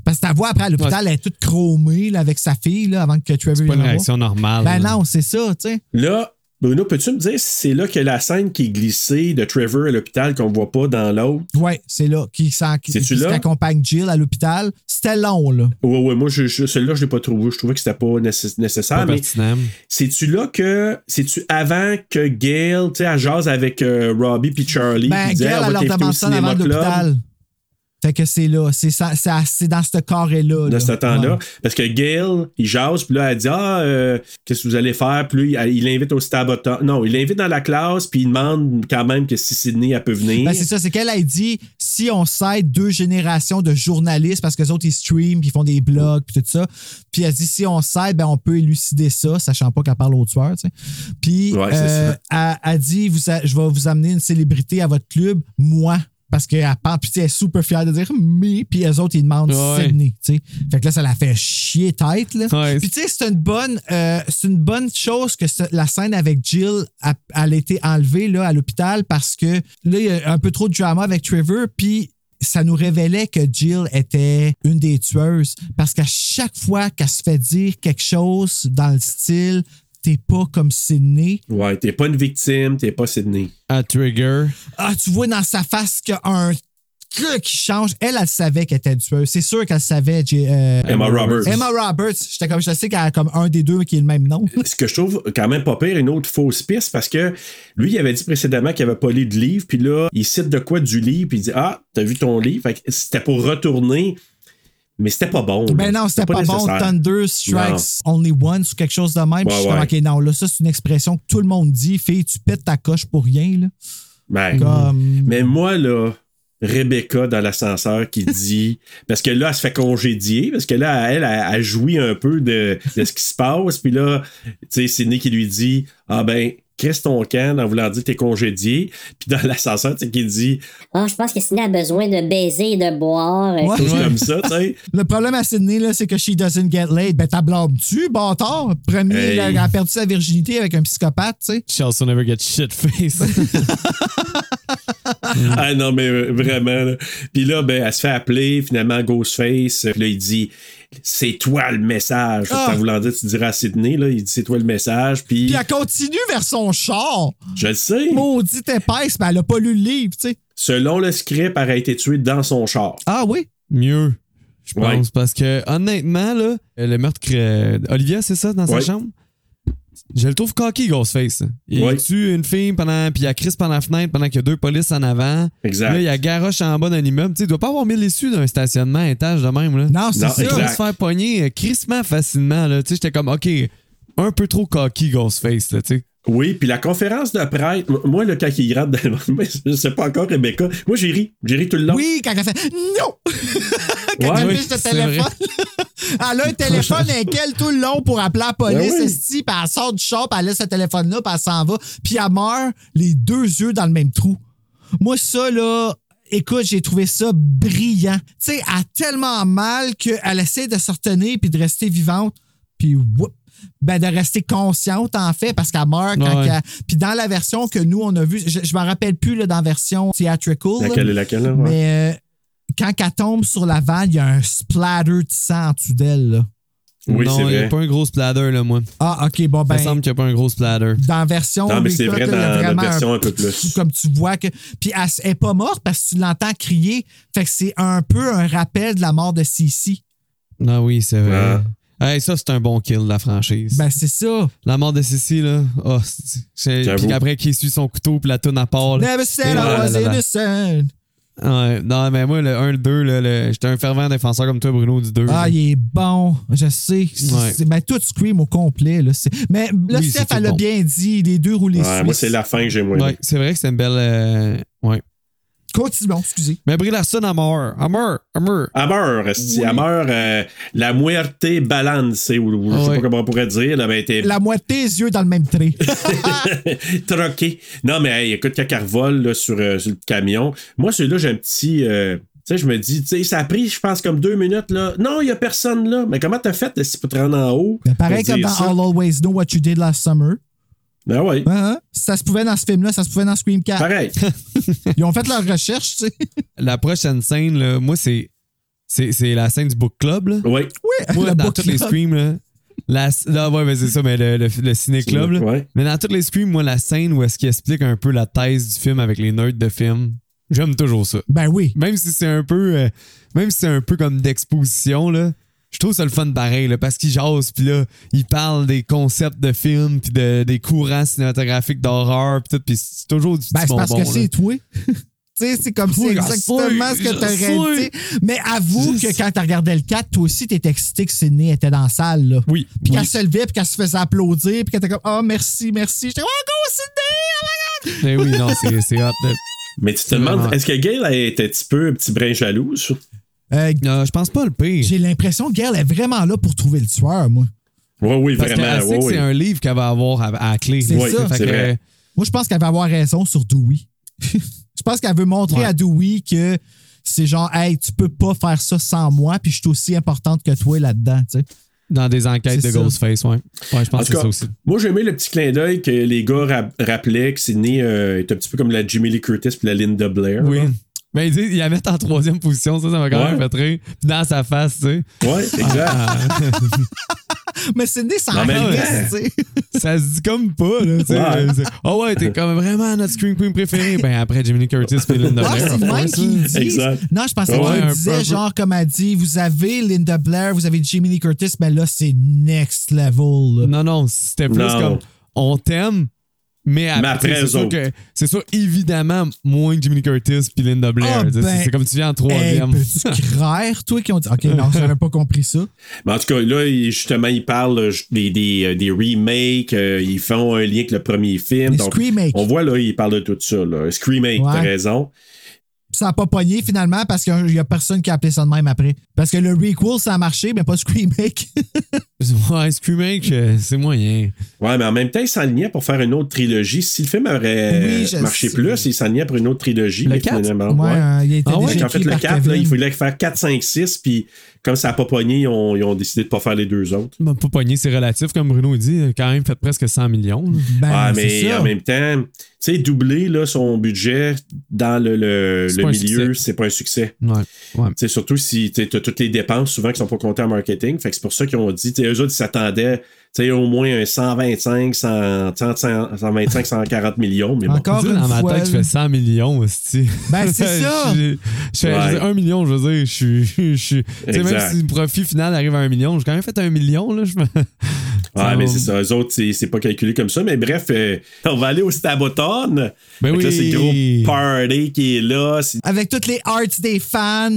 Parce que ta voix après à l'hôpital, elle est toute chromée là, avec sa fille là, avant que Trevor C'est pas une réaction normale. Ben là. non, c'est ça, tu sais. Là, Bruno, peux-tu me dire si c'est là que la scène qui est glissée de Trevor à l'hôpital qu'on voit pas dans l'autre? Ouais, c'est là qui, s'en- qui, qui accompagne Jill à l'hôpital. C'était long, là. Ouais, ouais, moi, je, je- celui-là, je l'ai pas trouvé. Je trouvais que c'était pas nécess- nécessaire. Pas mais c'est-tu là que. C'est-tu avant que Gail, tu sais, elle jase avec euh, Robbie puis Charlie? Ben, Gail, on va elle leur demande ça avant l'hôpital. Fait que c'est là. C'est ça- c'est dans ce carré-là. de ce temps-là. Ouais. Parce que Gail, il jase, puis là, elle dit Ah, euh, qu'est-ce que vous allez faire? Puis là, il l'invite au Staboton. Non, il l'invite dans la classe, puis il demande quand même que si Sydney, elle peut venir. Ben, c'est ça, c'est qu'elle a dit si on s'aide deux générations de journalistes, parce que les autres, ils streament, puis ils font des blogs, puis tout ça. Puis elle dit si on s'aide, ben, on peut élucider ça, sachant pas qu'elle parle au tueur, tu sais. Puis Ouais, euh, elle, elle dit vous je vais vous amener une célébrité à votre club, moi. Parce qu'elle parle, puis tu sais, elle est super fière de dire mais, puis les autres, ils demandent Ouais. Sydney, tu sais. Fait que là, ça la fait chier tête, là. Ouais. Puis tu sais, c'est une bonne, euh, c'est une bonne chose que la scène avec Jill a, elle a été enlevée là, à l'hôpital parce que là, il y a un peu trop de drama avec Trevor, puis ça nous révélait que Jill était une des tueuses. Parce qu'à chaque fois qu'elle se fait dire quelque chose dans le style T'es pas comme Sydney. Ouais, t'es pas une victime, t'es pas Sydney. À Trigger. Ah, tu vois dans sa face qu'il y a un truc qui change. Elle, elle savait qu'elle était tueuse. C'est sûr qu'elle savait. J- euh, Emma Roberts. Emma Roberts. J'étais comme, je sais qu'elle a comme un des deux qui est le même nom. Ce que je trouve quand même pas pire, une autre fausse piste, parce que lui, il avait dit précédemment qu'il avait pas lu de livre, puis là, il cite de quoi du livre, puis il dit Ah, t'as vu ton livre? Fait que c'était pour retourner, mais c'était pas bon. là. Ben non, c'était pas, bon. Thunder strikes only once ou quelque chose de même. Ouais, je suis comme. OK, non, là, ça, c'est une expression que tout le monde dit. Fille, tu pètes ta coche pour rien, là. Ben, Comme- Mais moi, là, Rebecca dans l'ascenseur qui dit. Parce que là, elle se fait congédier, parce que là, elle, elle, elle jouit un peu de, de ce qui se passe. Puis là, tu sais, c'est Nick qui lui dit Ah ben, crisse ton camp en voulant dire t'es congédié. Puis dans l'ascenseur, tu sais, qui dit Ah, je pense que Sydney a besoin de baiser et de boire. Ouais. Comme ça, tu sais. Le problème à Sydney, là, c'est que she doesn't get laid. Ben, t'as blâmes-tu, bâtard? Premier, Hey. là, elle a perdu sa virginité avec un psychopathe, tu sais. She also never gets shit face. Ah non, mais euh, vraiment. là. Puis là, ben, elle se fait appeler, finalement, Ghostface. Puis là, il dit C'est toi le message. Ah. En voulant dire, tu diras à Sydney, là, il dit C'est toi le message. Puis Puis elle continue vers son char. je le sais. Maudite épaisse, mais elle a pas lu le livre, tu sais. Selon le script, elle a été tuée dans son char. Ah oui? Mieux. Je pense. Ouais. Parce que, honnêtement, là, le meurtre. euh, Olivia, c'est ça, dans sa chambre? Je le trouve cocky, Ghostface. Il Ouais. tue une fille pendant, puis il a Chris pendant la fenêtre pendant qu'il y a deux polices en avant. Exact. Là, il y a garoche en bas d'un immeuble. Tu sais, il doit pas avoir mis l'issue d'un stationnement à étage de même. Là. Non, c'est ça. Il se faire pogner euh, crissement facilement. Là. Tu sais, j'étais comme, OK, un peu trop cocky, Ghostface. Là, tu sais. Oui, puis la conférence de prêtre, m- moi, le quand il gratte dans le mais je sais pas encore Rebecca. Moi, j'ai ri. J'ai ri tout le long. Oui, quand elle fait non! quand Ouais, elle téléphone? elle a un téléphone avec elle tout le long pour appeler la police, Ben oui. esti, puis elle sort du shop, elle laisse ce téléphone-là, puis elle s'en va, puis elle meurt les deux yeux dans le même trou. Moi, ça, là, écoute, j'ai trouvé ça brillant. Tu sais, elle a tellement mal qu'elle essaie de se retenir puis de rester vivante, puis whoop, ben de rester consciente, en fait, parce qu'elle meurt quand Ouais. Puis dans la version que nous, on a vue, je, je m'en rappelle plus, là, dans la version theatrical, là, Laquelle est laquelle, là? Ouais. mais euh, quand elle tombe sur la vanne, il y a un splatter de sang en dessous d'elle. Oui, non, il n'y a pas un gros splatter, là, moi. Ah, OK, bon, Il ben, me semble qu'il n'y a pas un gros splatter. dans la version Non, mais c'est vrai là, il dans la vraiment version un peu plus. Comme tu vois que. Puis elle elle est pas morte parce que tu l'entends crier. Fait que c'est un peu un rappel de la mort de Sissi. Ah oui, c'est vrai. Ah. Hey, ça, c'est un bon kill de la franchise. Ben, c'est ça. la mort de Cécile, là. Oh, puis après, qu'il suit son couteau, puis la tourne à part. là. Never said Et I là, was innocent. Ouais, non, mais moi, le 1, le 2, là, le- j'étais un fervent défenseur comme toi, Bruno, du 2. Ah, il est bon. Je sais. C'est- Ouais. c'est- Ben, tout Scream au complet. Là, C'est- mais là, Oui, Steph, elle a bon. bien dit les deux roulés Ouais, moi, c'est la fin que j'ai moins. Ouais, c'est vrai que c'est une belle. euh, Ouais. Continuons, excusez. Mais Brie Larson, elle meurt. Elle meurt. Elle meurt. Elle meurt. Elle meurt, euh, la muerte balance, ou, ou je sais pas comment on pourrait dire. La moitié des yeux dans le même trait. troquée. Non, mais hey, écoute, quand elle revole là, sur, euh, sur le camion, moi, celui-là, j'ai un petit. euh, tu sais, je me dis, tu sais, ça a pris, je pense, comme deux minutes, là. Non, il n'y a personne là. Mais comment t'as fait si pour te rendre en haut? Ben, pareil comme dans ça? I'll Always Know What You Did Last Summer. Ben ouais. Hein? Ça se pouvait dans ce film-là, ça se pouvait dans Scream 4. Pareil. Ils ont fait leur recherche, tu sais. La prochaine scène, là, moi, c'est. C'est c'est la scène du book club, là. Oui. Oui, Moi, le dans book tous les club. screams, là. La, là, ouais, mais c'est ça, mais le, le, le ciné-club, là. Ouais. Mais dans tous les screams, moi, la scène où est-ce qu'il explique un peu la thèse du film avec les nerds de film, j'aime toujours ça. Ben oui. Même si c'est un peu. euh, même si c'est un peu comme d'exposition, là. Je trouve ça le fun pareil, là, parce qu'il jase, puis là, il parle des concepts de films, puis de, des courants cinématographiques d'horreur, puis tout, puis c'est toujours du Ben, petit c'est parce bonbon, que là. c'est toi. tu sais, c'est comme c'est Oui, exactement je ce que t'aurais dit. Mais avoue Je que sais. quand t'as regardé le 4, toi aussi, t'étais excité que Sydney était dans la salle, là. Oui. Puis oui. qu'elle se levait, puis qu'elle se faisait applaudir, puis qu'elle était comme, oh, merci, merci. J'étais, oh, go, Sydney! Oh my God! Mais oui, non, c'est c'est hot. Mais tu te C'est demandes, est-ce que Gail a été un petit peu, un petit brin jalouse? Euh, Euh, je pense pas le pire. J'ai l'impression que Gail est vraiment là pour trouver le tueur, moi. Oui, oui, Parce vraiment. ouais, que c'est un livre qu'elle va avoir à, clé. C'est Oui, ça. Fait c'est que, vrai. Moi, je pense qu'elle va avoir raison sur Dewey. je pense qu'elle veut montrer Ouais. à Dewey que c'est genre, hey, tu peux pas faire ça sans moi, puis je suis aussi importante que toi là-dedans, tu sais. Dans des enquêtes de ça. Ghostface, ouais. Ouais, je En pense que c'est ça aussi. moi, j'ai aimé le petit clin d'œil que les gars rap- rappelaient que Sidney euh, est un petit peu comme la Jimmy Lee Curtis puis la Linda Blair. Oui. là. Mais ils disent, ils la mettent en troisième position, ça, ça m'a quand même fait rire. Puis dans sa face, tu sais. Ouais, exact. Ah, Mais Sydney s'en En même reste, temps. tu sais. ça se dit comme pas, là, tu sais. Ouais. C'est- Oh ouais, t'es comme vraiment notre Scream Queen préférée. Ben après Jimmy Lee Curtis et Linda Ah, Blair, c'est même. Non, je pensais Ouais, qu'il un peu, disait, un peu. genre, comme elle dit, vous avez Linda Blair, vous avez Lee Curtis, mais là, c'est next level. là. Non, non, c'était plus Non. comme on t'aime, mais après, c'est sûr que c'est sûr évidemment moins que Jimmy Curtis puis Linda Blair. Ah, ben, c'est- c'est comme tu viens en Hey, troisième. peux-tu craire, toi, qui ont dit. Ok, non, j'avais pas compris ça. Mais en tout cas, là, justement, ils parlent euh, des, des, euh, des remakes, euh, ils font un lien avec le premier film. Les donc, on voit, là, ils parlent de tout ça. Là. Screamake, Ouais. t'as raison. Ça n'a pas pogné finalement parce qu'il n'y a personne qui a appelé ça de même après. Parce que le requel, ça a marché, mais pas Screamake. Ouais, Screamake, euh, c'est moyen. Ouais, mais en même temps, ils s'enlignaient pour faire une autre trilogie. Si le film aurait Oui, marché sais. plus, ils s'enlignaient pour une autre trilogie. Le mais finalement, ouais, ouais. euh, il a été Ah ouais, déjà Fait qu'en fait, écrit le par 4, là, il fallait faire 4, 5, 6, puis comme ça n'a pas pogné, ils ont, ils ont décidé de pas faire les deux autres. Ben, pas pogné, c'est relatif, comme Bruno dit. Quand même fait presque 100 millions. Ben, ah, mais en même temps, tu sais, doubler là, son budget dans le, le, milieu, succès. c'est pas un succès. Ouais. surtout si tu as toutes les dépenses souvent qui sont pas comptées en marketing. Fait que c'est pour ça qu'ils ont dit, tu sais, eux autres, ils s'attendaient sais, au moins un 125, 100, 100, 125, 140 millions. Mais. Encore une dans ma fois. tête, je fais 100 millions, aussi. Ben, c'est ça. Je je fais Ouais. je dis, 1 million, je veux dire, je suis. je Tu sais, même si le profit final arrive à 1 million, j'ai quand même fait 1 million, là. Je me... Ouais, mais c'est ça. Eux autres, c'est pas calculé comme ça. Mais bref, euh, on va aller au Staboton. Ben oui. Là, c'est le gros party qui est là. C'est- Avec toutes les arts des fans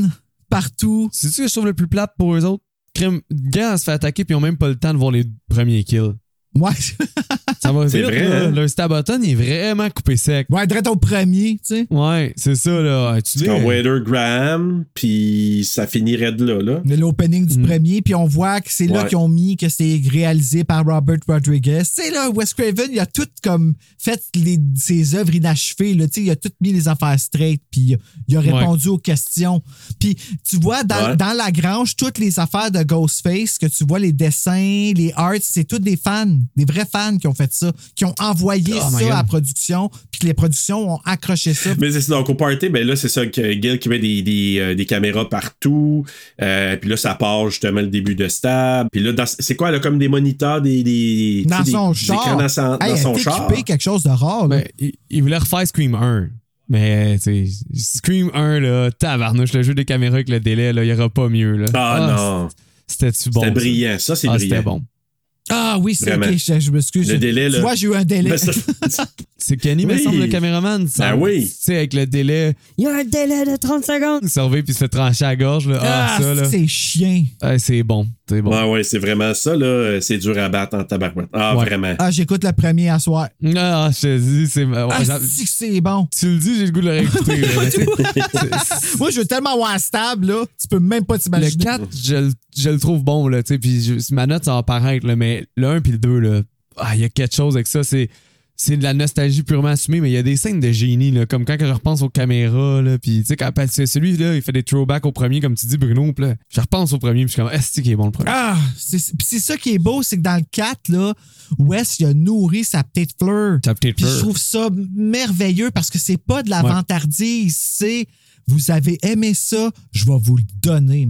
partout. C'est-tu que je trouve le plus plate pour eux autres? Crime, gars se fait attaquer puis ils ont même pas le temps de voir les premiers kills. Ouais. Ça va C'est vite, vrai, là. hein? Le Staboton est vraiment coupé sec. Ouais, direct au premier, tu sais. Ouais, c'est ça, là. Tu dis. C'est un Wader Graham, puis ça finirait de là. là. L'opening du premier, puis on voit que c'est là Ouais. qu'ils ont mis que c'est réalisé par Robert Rodriguez. Tu sais, là, Wes Craven, il a tout comme fait les, ses œuvres inachevées, là. Tu sais, il a tout mis les affaires straight, puis il a- répondu aux questions. Puis tu vois, dans, Ouais. dans la grange, toutes les affaires de Ghostface, que tu vois, les dessins, les arts, c'est tous des fans, des vrais fans qui ont fait ça, qui ont envoyé Oh ça à la production, puis que les productions ont accroché ça. Mais c'est ça, donc au party, ben là, c'est ça que Gil qui met des, des, euh, des caméras partout. Euh, puis là, ça part justement le début de Stab. Puis là, c'est quoi, là, comme des moniteurs, des. des Dans son char. dans son, Hey, dans elle son char. quelque chose de rare, là. Ben, il, il voulait refaire Scream 1. Mais, tu sais, Scream 1, là, tabarnouche, le jeu des caméras avec le délai, là, il y aura pas mieux, là. Ah, non. C'était-tu bon? C'était ça? brillant. Ça, c'est Ah, brillant. c'était bon. Ah oui, c'est ok, je, je m'excuse. Le délai, Tu là. vois, j'ai eu un délai. Ça- C'est Kenny, me Oui. semble, le caméraman. ça- Ben oui. Tu sais, avec le délai, Il y a un délai de 30 secondes. il se revient puis il se fait trancher à la gorge, là. Ah, Ah, ça, là. c'est chien. Ah, c'est bon. C'est bon. Ouais, ouais, c'est vraiment ça, là. C'est dur à battre en tabarouette. Ah, Ouais. vraiment. Ah, j'écoute le premier à soir. Ah, je te dis, c'est. ouais, Ah, c'est bon. tu le dis, j'ai le goût de le réécouter. Moi, je veux tellement voir stable, là. Tu peux même pas le t'imaginer. 4, je, le- je le trouve bon, là, tu sais, puis je- ma note, ça va paraître, là, mais le 1 puis le 2, là, ah, il y a quelque chose avec ça, c'est. C'est de la nostalgie purement assumée, mais il y a des scènes de génie, là, comme quand je repense aux caméras, là, puis tu sais, quand celui-là, il fait des throwbacks au premier, comme tu dis, Bruno, là, je repense au premier, puis je suis comme, est-ce qui est bon le premier? Ah, c'est puis c'est ça qui est beau, c'est que dans le 4, là, Wes, il a nourri sa petite fleur. Sa petite Puis je fleur. trouve ça merveilleux parce que c'est pas de la Ouais. vantardise, c'est vous avez aimé ça, je vais vous le donner.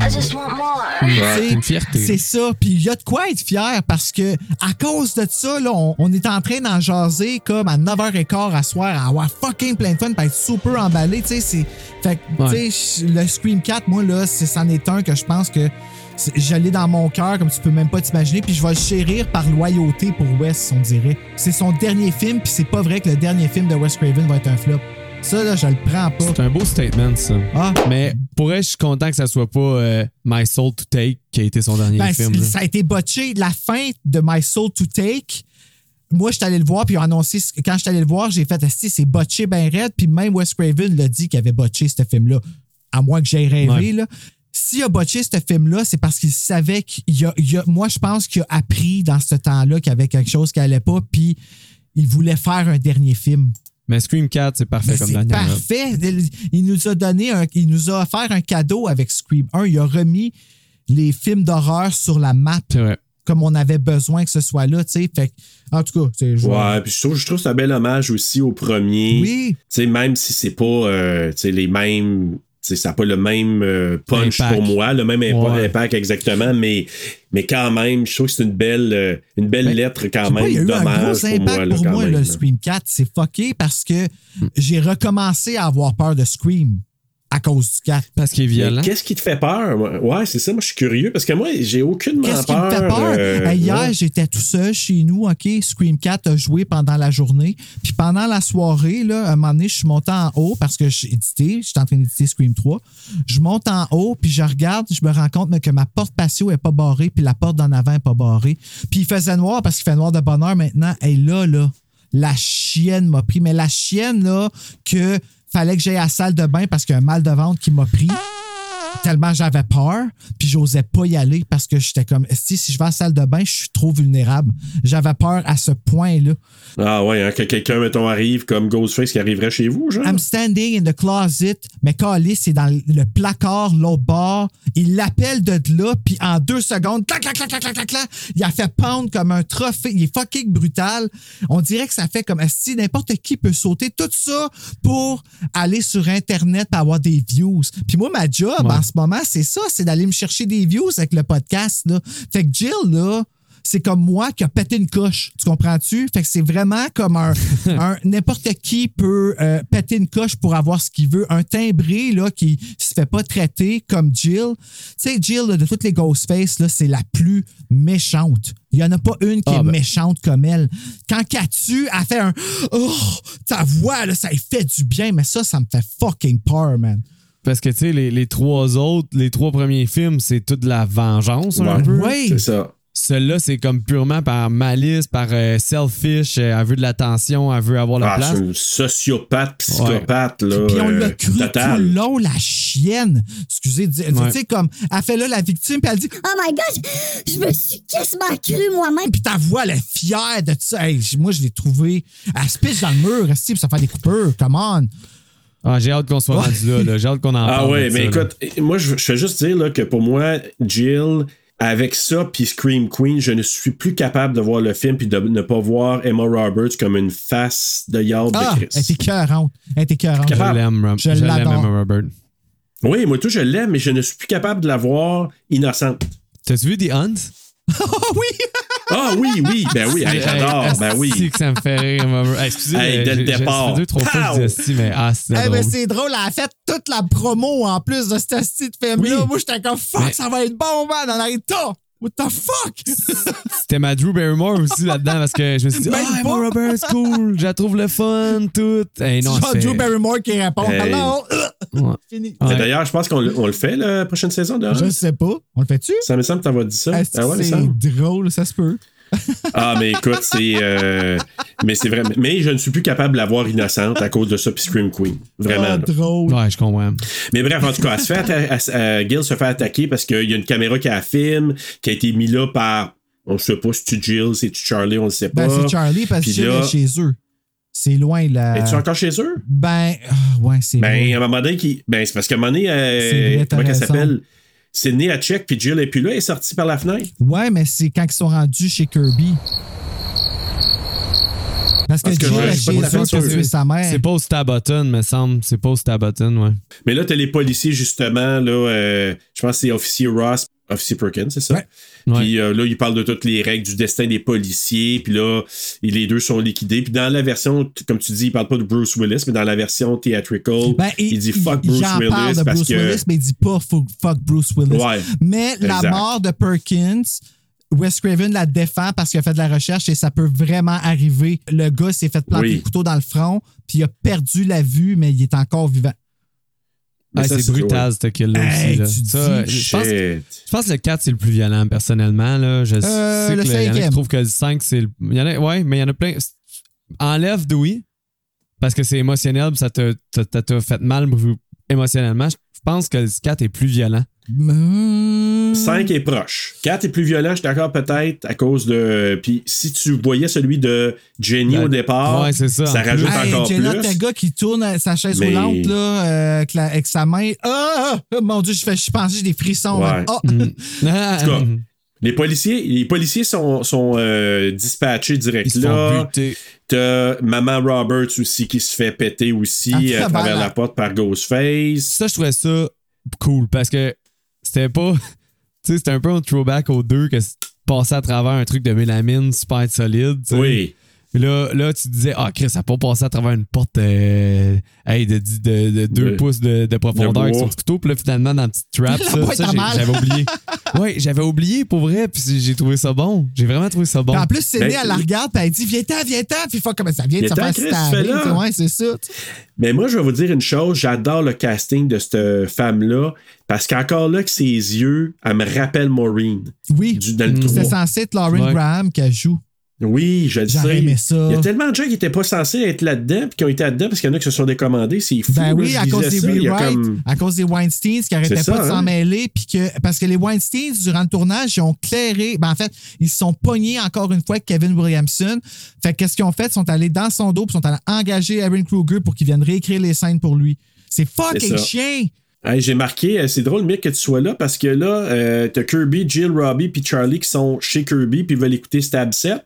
c'est ça. Puis il y a de quoi être fier parce que à cause de ça, là, on, on est en train d'en jaser comme à 9h15 à soir, à avoir fucking plein de fun, puis être super emballé. Tu sais, c'est. Fait que, Ouais. tu sais, le Scream 4, moi, là, c'est- c'en est un que je pense que l'ai dans mon cœur, comme tu peux même pas t'imaginer, puis je vais le chérir par loyauté pour Wes, on dirait. C'est son dernier film, puis c'est pas vrai que le dernier film de Wes Craven va être un flop. Ça, là, je le prends pas. C'est un beau statement, ça. Ah, Mais pour elle, je suis content que ça soit pas euh, My Soul to Take qui a été son dernier Ben, film. ça a été botché. La fin de My Soul to Take, moi, je suis allé le voir, puis ils ont annoncé, quand je suis allé le voir, j'ai fait, Esti, c'est botché ben raide, puis même Wes Craven l'a dit qu'il avait botché ce film-là, à moins que j'aie rêvé, Ouais. là. S'il a botché ce film-là, c'est parce qu'il savait qu'il y a, a- moi, je pense qu'il a appris dans ce temps-là qu'il y avait quelque chose qui allait pas, puis il voulait faire un dernier film. Mais Scream 4, c'est parfait Mais comme c'est dernière parfait. Il nous a donné un, il nous a offert un cadeau avec Scream 1. Il a remis les films d'horreur sur la map C'est vrai. comme on avait besoin que ce soit là, tu sais. Fait que, en tout cas, c'est Ouais, puis je trouve, je trouve que c'est un bel hommage aussi au premier. Oui. Tu sais, même si c'est pas euh, tu sais, les mêmes. Ça n'a pas le même euh, punch Impact. pour moi, le même impa- Ouais. impact exactement, mais, mais quand même, je trouve que c'est une belle, euh, une belle Mais, lettre quand pas, même il y a eu un d'hommage gros pour impact moi. là, pour quand moi, même, le là. Scream 4. C'est fucké parce que Hmm. j'ai recommencé à avoir peur de Scream à cause du 4. Parce qu'il est violent. Qu'est-ce qui te fait peur? moi? Ouais, c'est ça, moi je suis curieux parce que moi, j'ai aucunement Qu'est-ce qui peur. me fait peur? euh, Hey, hier, ouais. j'étais tout seul chez nous, OK? Scream 4 a joué pendant la journée. Puis pendant la soirée, là, à un moment donné, je suis monté en haut parce que j'ai édité, j'étais en train d'éditer Scream 3. Je monte en haut, puis je regarde, je me rends compte que ma porte patio est pas barrée, puis la porte d'en avant est pas barrée. Puis il faisait noir parce qu'il fait noir de bonne heure maintenant. Et là, là, la chienne m'a pris. Mais la chienne, là, que fallait que j'aille à la salle de bain parce qu'il y a un mal de ventre qui m'a pris tellement j'avais peur, puis j'osais pas y aller parce que j'étais comme, si, si je vais à la salle de bain, je suis trop vulnérable. J'avais peur à ce point-là. Ah ouais, hein, que quelqu'un, mettons, arrive comme Ghostface qui arriverait chez vous, genre. I'm standing in the closet, mais Carly, c'est dans le placard, l'autre bord. Il l'appelle de là, puis en deux secondes, clac, clac, clac, clac, clac, clac, clac, il a fait pendre comme un trophée. Il est fucking brutal. On dirait que ça fait comme si n'importe qui peut sauter tout ça pour aller sur Internet et avoir des views. Puis moi, ma job Ouais. en ce moment, c'est ça, c'est d'aller me chercher des views avec le podcast. Là. Fait que Jill, là, c'est comme moi qui a pété une coche. Tu comprends-tu? Fait que c'est vraiment comme un. N'importe qui peut euh, péter une coche pour avoir ce qu'il veut. Un timbré là, qui se fait pas traiter comme Jill. Tu sais, Jill, là, de toutes les Ghostface, là, c'est la plus méchante. Il y en a pas une qui Ah, est ben. méchante comme elle. Quand qu'elle tue, elle fait un. Oh, ta voix, là, ça lui fait du bien, mais ça, ça me fait fucking peur, man. Parce que, tu sais, les, les trois autres, les trois premiers films, c'est toute la vengeance, un Ouais. peu. Oui. C'est ça. Celui-là, c'est comme purement par malice, par euh, selfish. euh, elle veut de l'attention, elle veut avoir la Ah, place. c'est une sociopathe, psychopathe, là. Puis on l'a euh, cru tout total. le long, la chienne. Excusez, tu Ouais. sais, comme, elle fait là la victime, puis elle dit, Oh my god, je me suis quasiment cru moi-même. puis ta voix, elle est fière de ça. Hey, moi, je l'ai trouvé. Elle se pitche dans le mur, puis ça fait des coupures. Come on. Ah, j'ai hâte qu'on soit Ouais. rendu là, là. J'ai hâte qu'on en Ah parle. ouais, de mais ça, là. écoute, moi, je, je vais juste dire là, que pour moi, Jill, avec ça, puis Scream Queen, je ne suis plus capable de voir le film puis de ne pas voir Emma Roberts comme une face de yard Ah, de elle Chris. est écœurante. Elle est écœurante. Je l'aime, Rob. Je Je l'aime. Emma Robert. Oui, moi tout, je l'aime, mais je ne suis plus capable de la voir innocente. T'as-tu vu The Hunt? Oh oui! Ah oui, oui, ben oui, hey, j'adore, Hey, ben oui. asti que ça me fait rire. Hey, excusez, Hey, dès le départ. Deux, trois fois dis asti, mais ah, c'est Eh drôle. ben, c'est drôle, elle a fait toute la promo en plus de cette esti de film-là. Oui. Moi, j'étais comme fuck, Mais- ça va être bon, man. On arrive tard. What the fuck? C'était ma Drew Barrymore aussi là-dedans parce que je me suis dit, Même ah, Emma. Roberts, cool, je la trouve le fun, tout. Hey, non, Genre c'est- Drew Barrymore qui répond Hey. Hello! Ouais. Fini. Ouais. D'ailleurs, je pense qu'on le- on le fait la prochaine saison Je sais pas. On le fait-tu? Ça me semble que t'avais dit ça. Ah ouais, c'est drôle, ça se peut. Ah, mais écoute, c'est. euh, mais c'est vrai. Mais je ne suis plus capable de la voir innocente à cause de ça, puis Scream Queen. Vraiment. Là. drôle. Ouais, je comprends. Mais bref, en tout cas, elle se fait atta- elle- euh, Gil se fait attaquer parce qu'il y a une caméra qui a la filme, qui a été mise là par. On ne sait pas si tu Jill, si tu Charlie, on ne sait pas. Ben, c'est Charlie parce Puis que là- est chez eux. C'est loin, là. Es-tu encore chez eux? Ben, ah, ouais, c'est Ben, vrai. à un moment donné, qui... ben, c'est parce qu'à un moment donné, euh, C'est vrai, t'as comment elle raison. S'appelle? Sydney à check, puis Jill est plus là, elle est sortie par la fenêtre. Ouais, mais c'est quand ils sont rendus chez Kirby. Parce que Parce que Jill faire tuer sa mère. C'est pas au Stabaton, me semble. C'est pas au Stabaton, ouais. Mais là, t'as les policiers, justement, là, euh, je pense que c'est officier Ross, officier Perkins, c'est ça? Ouais. Puis euh, là, il parle de toutes les règles du destin des policiers, puis là, et les deux sont liquidés. Puis dans la version, comme tu dis, il parle pas de Bruce Willis, mais dans la version theatrical, Ben, il, dit fuck Bruce il Willis parle de parce Bruce que... Willis, mais il dit pas fuck, Bruce Willis. Ouais, mais la mort de Perkins, Wes Craven la défend parce qu'il a fait de la recherche et ça peut vraiment arriver. Le gars s'est fait planter Oui. le couteau dans le front, puis il a perdu la vue, mais il est encore vivant. Ah, c'est brutal, ce kill-là Hey, aussi. Là. Ça, je, pense, je pense que le 4, c'est le plus violent, personnellement. Là. Je Euh, sais que le- il y en a cinquième. qui trouvent que le 5, c'est le. Il y en a, ouais, mais il y en a plein. Enlève Dewey, parce que c'est émotionnel, ça t'a fait mal émotionnellement. Je pense que le 4 est plus violent. Hum, 5 est proche. 4 est plus violent, je suis d'accord peut-être, à cause de... Puis si tu voyais celui de Jenny Ben, au départ, ouais, c'est ça, en rajoute Hey, encore Jenna plus. Ortega qui tourne sa chaise Mais- roulante là, euh, avec, la- avec sa main. Ah, ah, mon Dieu, je, fais, je pensais que j'ai des frissons. Ouais. man. Ah. Ah, tout cas, Les policiers, les policiers sont, sont euh, dispatchés direct Ils là. T'as Maman Roberts aussi qui se fait péter aussi À à, travers la porte par Ghostface. Ça, je trouvais ça cool parce que c'était pas. Tu sais, c'était un peu un throwback aux deux que passé à travers un truc de mélamine super solide. Oui. Puis Là, là, tu disais, ah, Chris, ça n'a pas passé à travers une porte euh, hey, de, de, de 2 De- pouces de, de profondeur de avec son petit couteau. Puis là, finalement, dans la petite trap, ça, ça, j'avais oublié. ouais, j'avais oublié pour vrai. Puis j'ai trouvé ça bon. J'ai vraiment trouvé ça bon. Puis en plus, Céline, Ben, elle la regarde, puis elle dit Viens-t'en, viens-t'en. Puis faut comme ça vient de se faire sais, Ouais, c'est ça. Mais moi, je vais vous dire une chose, j'adore le casting de cette femme-là parce qu'encore là, que ses yeux, elle me rappelle Maureen. Oui. Du, dans le Mm. C'était trois. censé être Lauren Ouais. Graham qui joue. Oui, je le sais. aimé ça. Il y a tellement de gens qui n'étaient pas censés être là-dedans puis qui ont été là-dedans parce qu'il y en a qui se sont décommandés. C'est fou. Ben oui, à cause des ça, il y a rewrites, comme- à cause des Weinsteins qui arrêtaient C'est pas ça, de s'en hein? mêler, puis que parce que les Weinsteins durant le tournage, ils ont clairé, ben en fait, ils se sont pognés encore une fois avec Kevin Williamson. Fait que qu'est-ce qu'ils ont fait, ils sont allés dans son dos, puis ils sont allés engager Aaron Kruger pour qu'il vienne réécrire les scènes pour lui. C'est fucking chien. Hey, j'ai marqué, euh, c'est drôle, Mick, que tu sois là parce que là, euh, t'as Kirby, Jill, Robbie puis Charlie qui sont chez Kirby puis ils veulent écouter Stab 7.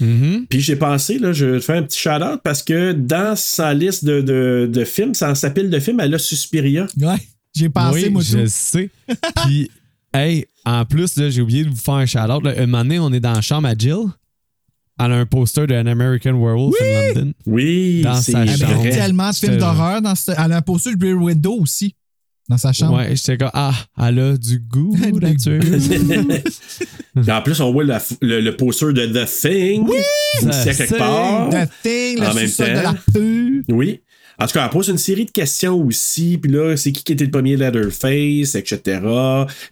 Mhm. Puis j'ai pensé, là, je vais te faire un petit shout-out parce que dans sa liste de, de, de films, dans sa pile de films, elle a Suspiria. Ouais. J'ai pensé, oui, moi, je tout. sais. Puis, hey, en plus, là, j'ai oublié de vous faire un shout-out. là. Un moment donné, on est dans la chambre à Jill. Elle a un poster d'un American Werewolf in London. Oui, Dans c'est sa Elle chambre. vrai. a tellement de films d'horreur dans. Elle a un poster de Blair Window aussi, dans sa chambre? Ouais, j'étais comme, ah, elle a du goût là-dessus. En plus, on voit la le, le poster de The Thing aussi à quelque part. The Thing, le En même de la peur. Oui. En tout cas, elle pose une série de questions aussi. Puis là, c'est qui qui était le premier Leatherface, etc.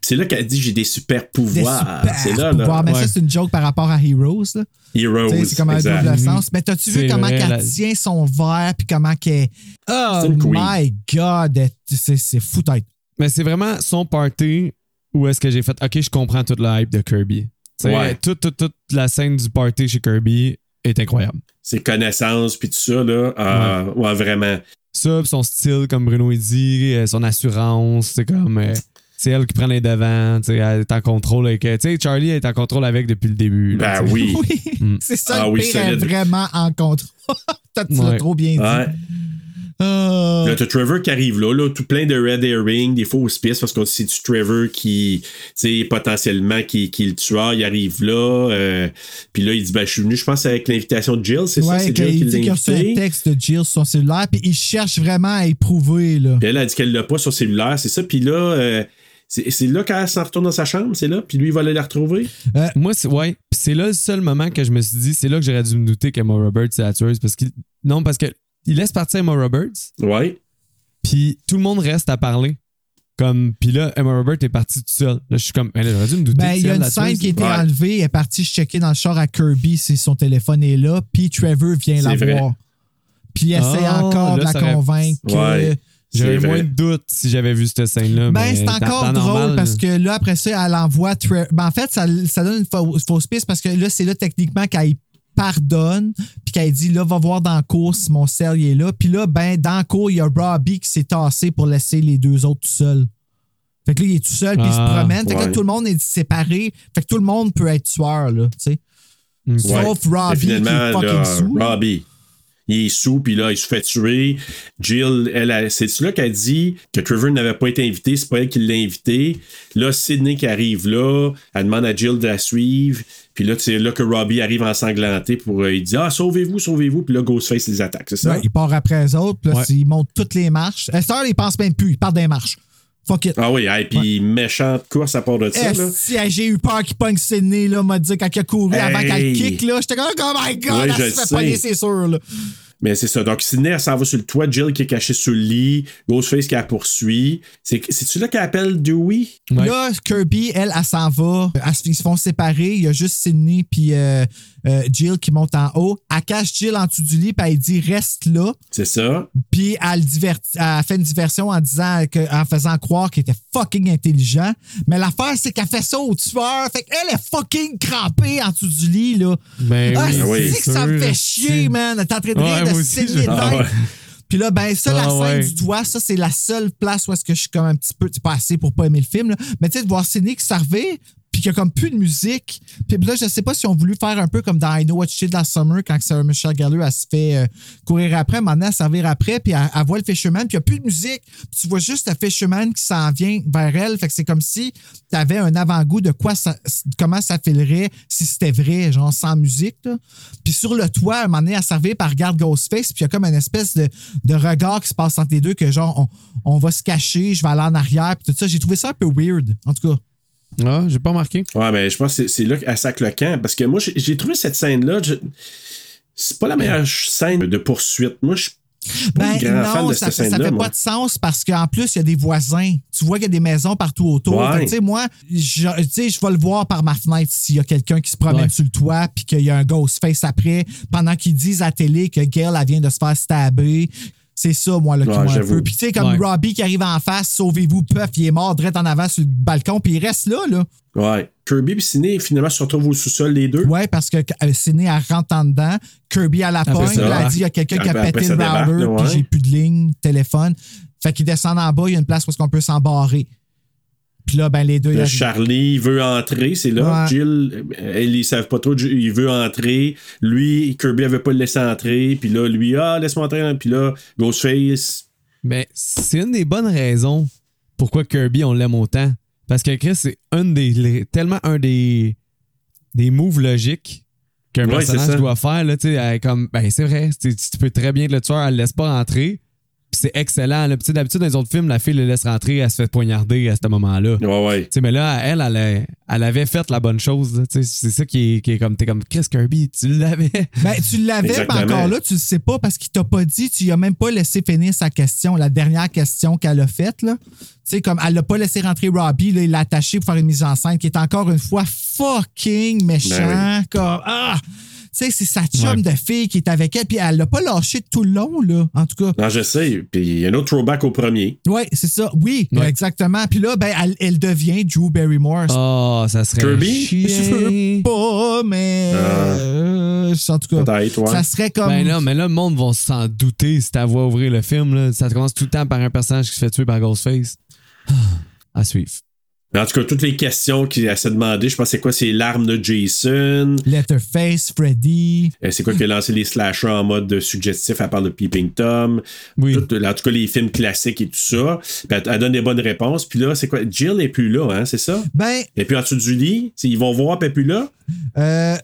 C'est là qu'elle dit j'ai des super pouvoirs. C'est là, pouvoirs. là. Mais Ouais. ça, c'est une joke par rapport à Heroes. Là. Heroes. C'est comme un double sens. Mais t'as-tu vu comment vrai, la- tient son verre puis comment qu'elle. Oh my God! elle- C'est c'est fou tête. Mais c'est vraiment son party où est-ce que j'ai fait, OK, je comprends toute la hype de Kirby. Ouais. toute, toute, toute la scène du party chez Kirby est incroyable. Ses connaissances, puis tout ça, là. euh, ouais. vraiment. Ça, pis son style, comme Bruno il dit, euh, son assurance, c'est comme. euh, c'est elle qui prend les devants, tu sais, elle est en contrôle avec. Tu sais, Charlie est en contrôle avec depuis le début. là, Ben oui. Oui, Mm. c'est ça Ah le oui, pire, elle est vraiment en contrôle. L'as Ouais. trop bien dit. Ah. Là, t'as Trevor qui arrive là, là, tout plein de red herring, des fausses pistes, parce que c'est du Trevor qui, tu sais, potentiellement, qui, qui est le tueur, il arrive là, euh, puis là, il dit, ben, je suis venu, je pense, avec l'invitation de Jill, c'est ça? C'est Jill qui dit qu'il a reçu l'a un invité. texte de Jill sur son cellulaire, puis il cherche vraiment à éprouver. Là. Puis elle a dit qu'elle l'a pas sur cellulaire, c'est ça, puis là, euh, c'est là qu'elle s'en retourne dans sa chambre, c'est là, puis lui, il va aller la retrouver. Moi, c'est ouais. Puis c'est là le seul moment que je me suis dit, c'est là que j'aurais dû me douter qu'Emma Roberts c'est la tueuse. Parce qu'il. Non, parce que il laisse partir Emma Roberts, Ouais. puis tout le monde reste à parler. Comme, puis là, Emma Roberts est partie toute seule. Là, je suis comme, elle j'aurais dû me douter. Ben, il y a une scène qui a été Ouais. enlevée. Elle est partie checker dans le char à Kirby si son téléphone est là. Puis Trevor vient la vrai. voir. Puis il essaie Ah, encore de la aurait- convaincre que. Ouais. J'aurais C'est moins de doute si j'avais vu cette scène-là. Ben, c'est encore drôle normal, parce que là, après ça, elle envoie Trevor. Ben, en fait, ça, ça donne une fausse, fausse piste parce que là, c'est là, techniquement, qu'elle pardonne, puis qu'elle dit, là, va voir dans la cour si mon sel est là. Puis là, ben, dans la cour, il y a Robbie qui s'est tassé pour laisser les deux autres tout seuls. Fait que là, il est tout seul, puis il se Ah, promène. Fait que là, ouais. tout le monde est séparé. Fait que tout le monde peut être tueur, là, tu sais. Ok. Sauf. Robbie, qui est fucking là, sous. Robbie. Il est sous, puis là, il se fait tuer. Jill, elle, a- c'est là qu'elle dit que Trevor n'avait pas été invité, c'est pas elle qui l'a invité. Là, Sydney qui arrive là, elle demande à Jill de la suivre. Puis là, c'est là que Robbie arrive ensanglanté pour. euh, il dit Ah, sauvez-vous, sauvez-vous. Puis là, Ghostface les attaque, c'est ça? Ouais, il part après les autres, puis là, Ouais. il monte toutes les marches. À cette heure, il pense même plus, il part des marches. Fuck it. Ah oui, et puis méchante course à part de ça. là. Si j'ai eu peur qu'il pogne Sydney, là, m'a dit quand il a couru avant qu'elle kick, là, j'étais comme, oh my god, elle se fait pogner, c'est sûr, là. Mais c'est ça. Donc, Sydney, elle s'en va sur le toit. Jill qui est cachée sur le lit. Ghostface qui la poursuit. C'est- C'est-tu là qu'elle appelle Dewey? Ouais. Là, Kirby, elle, elle s'en va. Ils se font séparer. Il y a juste Sydney puis euh, euh, Jill qui montent en haut. Elle cache Jill en dessous du lit, puis elle dit reste là. C'est ça. Puis elle, elle fait une diversion en disant que, en faisant croire qu'elle était fucking intelligent. Mais l'affaire, c'est qu'elle fait ça au tueur. Fait qu'elle est fucking crampée en dessous du lit, là. Ben ah, oui, c'est oui, que ça me fait chier, man. T'es en train de Ouais, aussi, je- Ah ouais. Puis là, ben, ça, la Ah scène ouais. du doigt, ça, c'est la seule place où est-ce que je suis comme un petit peu, c'est pas assez pour pas aimer le film, là. Mais tu sais, de voir Sidney qui servait, puis qu'il y a comme plus de musique. Puis là, je sais pas si on voulu faire un peu comme dans I Know What You Did Last Summer, quand Sarah Michelle Gellar, elle se fait euh, courir après, maintenant, servir après, puis elle, elle voit le Fisherman, puis il y a plus de musique. Tu vois juste le Fisherman qui s'en vient vers elle. Fait que c'est comme si tu avais un avant-goût de quoi ça, comment ça filerait si c'était vrai, genre sans musique. Puis sur le toit, un moment donné, elle servait par regarde Ghostface, puis il y a comme une espèce de, de regard qui se passe entre les deux, que genre, on, on va se cacher, je vais aller en arrière, puis tout ça. J'ai trouvé ça un peu weird, en tout cas. Ah, j'ai pas remarqué. Ouais, mais je pense que c'est- c'est là qu'elle sac le camp. Parce que moi, j'ai trouvé cette scène-là. je- C'est pas la meilleure scène de poursuite. Moi, je suis pas Ben non, ça, cette ça, fait moi. pas de sens parce qu'en plus, il y a des voisins. Tu vois qu'il y a des maisons partout autour. Ouais. Fait que, Tu sais, moi, je, tu sais, je vais le voir par ma fenêtre s'il y a quelqu'un qui se promène Ouais. sur le toit puis qu'il y a un Ghostface après pendant qu'ils disent à la télé que Gail, elle vient de se faire stabber. C'est ça, moi, là, qui Ouais, m'a un peu. Puis, tu sais, comme Ouais. Robbie qui arrive en face, sauvez-vous, puff, il est mort direct en avant sur le balcon, puis il reste là, là. Ouais. Kirby et Ciné, finalement, se retrouvent au sous-sol, les deux. Ouais, parce que euh, Sidney, elle rentre en dedans. Kirby, à la ça, Elle a dit il y a quelqu'un qui a Après- pété après le router, puis ouais. j'ai plus de ligne, téléphone. Fait qu'ils descendent en bas, il y a une place où est-ce qu'on peut s'embarrer. Puis là, ben, les deux. Là, Charlie veut entrer, c'est là. Ouais. Jill, elle, ils savent pas trop, il veut entrer. Lui, Kirby avait pas le laissé entrer. Puis là, lui, ah, laisse-moi entrer. Puis là, Ghostface. Ben, c'est une des bonnes raisons pourquoi Kirby, on l'aime autant. Parce que Chris, c'est un des, les- tellement un des, des moves logiques qu'un Ouais, personnage doit faire. Là, comme, ben, c'est vrai, tu peux très bien le tueur, elle le laisse pas rentrer. Puis c'est excellent. là. D'habitude, dans les autres films, la fille le laisse rentrer, elle se fait poignarder à ce moment-là. Ouais, ouais. Tu sais, mais là, elle, elle, elle, elle avait fait la bonne chose. là. Tu sais, C'est ça qui est, qui est comme, t'es comme Chris Kirby, tu l'avais. Ben, tu l'avais, mais encore là, tu le sais pas parce qu'il t'a pas dit, tu lui as même pas laissé finir sa question, la dernière question qu'elle a faite, là. Tu sais, comme elle l'a pas laissé rentrer Robbie, là, il l'a attaché pour faire une mise en scène qui est encore une fois fucking méchant. Ben Comme, ah! Tu sais, c'est sa chum Ouais. de fille qui est avec elle, puis elle l'a pas lâché tout le long, là, en tout cas. Non, je sais. Puis il y a un autre throwback au premier. Oui, c'est ça. Oui, Ouais. exactement. Puis là, ben, elle, elle devient Drew Barrymore. Oh, ça serait Kirby? Je veux pas, mais. Ah. euh, en tout cas, ouais. ça serait comme. Ben là, mais là, le monde va s'en douter si t'as voix ouvrir le film. Là. Ça commence tout le temps par un personnage qui se fait tuer par Ghostface. À suivre. Mais en tout cas, toutes les questions qu'il a se demander, je pense c'est quoi? C'est l'arme de Jason? Letterface, Freddy. Euh, C'est quoi qui a lancé les slashers en mode suggestif à part de Peeping Tom? Oui. Tout- en tout cas, les films classiques et tout ça. Puis elle, elle donne des bonnes réponses. Puis là, c'est quoi? Jill est plus là, hein, c'est ça? Ben, Et puis en dessous du lit, ils vont voir, puis plus là? euh,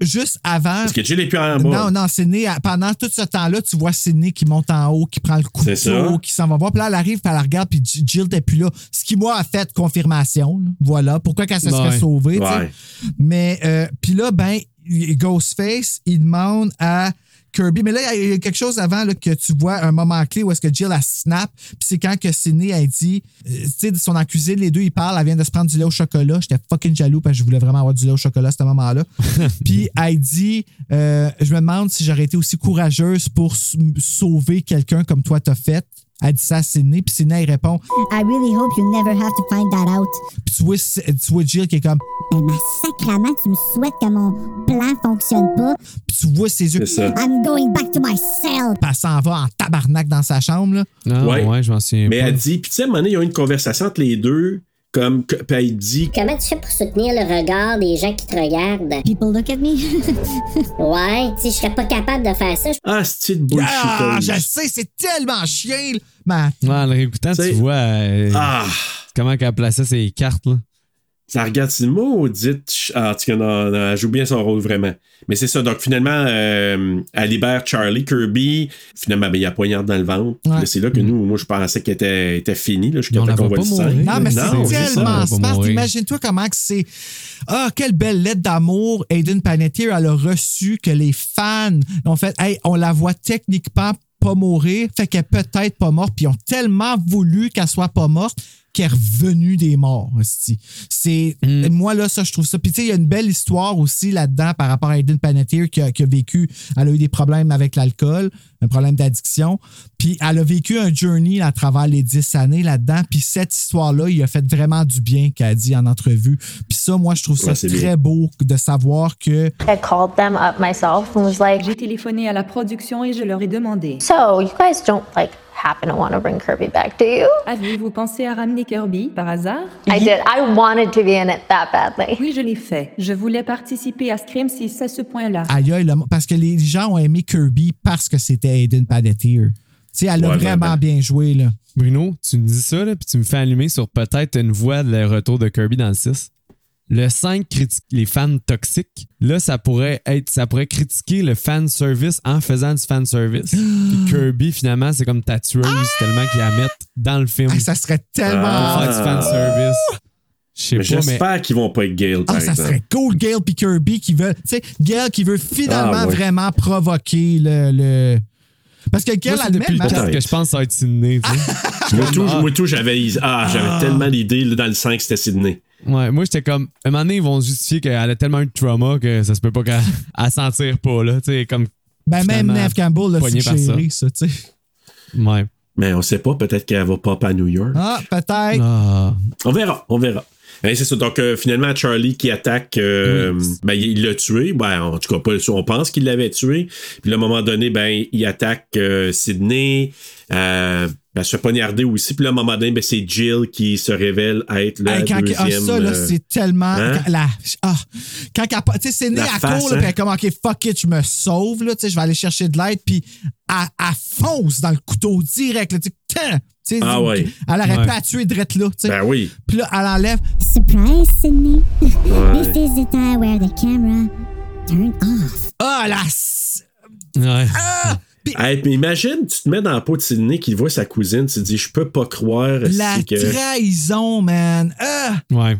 juste avant. Parce que Jill est plus en bas. Non, non, Sidney, à- pendant tout ce temps-là, tu vois Sidney qui monte en haut, qui prend le C'est ça. couteau, qui s'en va voir. Puis là, elle arrive, puis elle la regarde, puis Jill n'est plus là. Ce qui, moi, a fait confirmation. là. Voilà. Pourquoi qu'elle se serait Ouais. sauvée. Ouais. Mais, euh, puis là, ben, Ghostface, il demande à Kirby. Mais là, il y a quelque chose avant là, que tu vois, un moment clé où est-ce que Jill, a snap. Puis c'est quand que Sidney a dit, euh, tu sais, de son accusé, les deux, ils parlent, elle vient de se prendre du lait au chocolat. J'étais fucking jaloux parce que je voulais vraiment avoir du lait au chocolat à ce moment-là. Puis elle dit, euh, je me demande si j'aurais été aussi courageuse pour sauver quelqu'un comme toi t'as fait. Elle dit ça à Sidney, puis Sidney, il répond, I really hope you never have to find that out. puis tu vois, tu vois Jill qui est comme, Ben, ma sacrament, tu me souhaites que mon plan fonctionne pas. puis tu vois ses yeux, C'est ça. I'm going back to my cell. puis elle s'en va en tabarnak dans sa chambre, là. Ah, Ouais. ouais, je m'en souviens Mais pas. elle dit, puis tu sais, à un moment donné, il y a eu une conversation entre les deux. Comme, puis elle dit, Comment tu fais pour soutenir le regard des gens qui te regardent? People look at me. Ouais, si je serais pas capable de faire ça, je- ah, c'est de bullshit. Ah, je sais, c'est tellement chien. Mais Ouais, en le réécoutant, tu vois euh, Ah, comment qu'elle plaçait ses cartes. Là. Ça regarde, c'est maudite. Ah, en tout cas, non, non, elle joue bien son rôle, vraiment. Mais c'est ça, donc finalement, euh, elle libère Charlie Kirby. Finalement, ben, il a poignard dans le ventre. Ouais. C'est là que nous, moi, je pensais qu'elle était, était finie. Là, je suis qu'on sang. mourir. Non, mais Non, c'est tellement elle va smart. Imagine-toi comment que c'est. Ah, quelle belle lettre d'amour Aiden Panettiere elle a reçu que les fans ont fait. Hey, on la voit techniquement pas mourir, fait qu'elle est peut-être pas morte, puis ils ont tellement voulu qu'elle soit pas morte qu'elle est revenue des morts. C'est Mm. moi là ça je trouve ça. Puis tu sais il y a une belle histoire aussi là-dedans par rapport à Aiden Panettiere qui a, qui a vécu. Elle a eu des problèmes avec l'alcool, un problème d'addiction. Puis elle a vécu un journey à travers les dix années là-dedans. Puis cette histoire-là, il a fait vraiment du bien qu'elle a dit en entrevue. Puis ça, moi, je trouve ça Ouais, très bien. beau de savoir que J'ai téléphoné à la production et je leur ai demandé So, you guys don't like happen to want to bring Kirby back, do you? Avez-vous pensé à ramener Kirby par hasard? I did. I wanted to be in it that badly. Oui, je l'ai fait. Je voulais participer à Scream 6 à ce point-là. aïe, aïe, parce que les gens ont aimé Kirby parce que c'était Aiden Panettiere. Tu sais, elle a Ouais, vraiment vraiment. bien joué, là. Bruno, tu me dis ça, là, puis tu me fais allumer sur peut-être une voix de le retour de Kirby dans le 6. Le 5 critique les fans toxiques. Là, ça pourrait être, ça pourrait critiquer le fan service en faisant du fan service. Puis Kirby, finalement, c'est comme ta tueuse tellement qu'ils la mettent dans le film Hey, ça serait tellement. Ah. pour faire du fan service. Je Mais sais pas, mais j'espère qu'ils vont pas être Gale, par Ah, ça exemple. serait cool, Gail puis Kirby qui veut. Tu sais, Gail qui veut finalement Ah, ouais. vraiment provoquer le. le- Parce que c'est elle-même. depuis le elle- 4 que je pense que ça va être Sydney. Moi, tout, Ah. moi, tout, j'avais ah, j'avais tellement l'idée dans le 5, c'était Sydney. Ouais, moi, j'étais comme. À un moment donné, ils vont justifier qu'elle a tellement eu de trauma que ça se peut pas qu'elle elle s'en tire pas, là. Tu sais, comme. Ben, même Neve Campbell l'a suggéré, ça, tu sais. Ouais. Mais on sait pas, peut-être qu'elle va pop à New York. Ah, peut-être. Ah. On verra, on verra. C'est ça. Donc, euh, finalement, Charlie qui attaque, euh, ben, il l'a tué. Ben, en tout cas, pas, on pense qu'il l'avait tué. Puis, à un moment donné, ben, il attaque euh, Sydney. Euh, elle se fait poignarder aussi. Puis là, à un moment donné, ben, c'est Jill qui se révèle être la Hey, quand, deuxième. ah, ça, là, c'est tellement. hein? quand- la, ah, quand elle, tu sais, c'est né à face, court, là, hein? puis comme, OK, fuck it, je me sauve, là, tu sais, je vais aller chercher de l'aide, puis elle, elle fonce dans le couteau direct, là, sais, Tu sais, Ah ouais. Elle aurait Ouais. pu la tuer drette là. tu sais. Ben oui. Puis là, elle enlève. Surprise, Sydney. Ouais. This is the time where the camera turned off. Ah, la. s- Ouais. Hey, mais imagine, tu te mets dans la peau de Sidney qui voit sa cousine, tu te dis, je peux pas croire La c'est que. trahison, man. Ah! Ouais.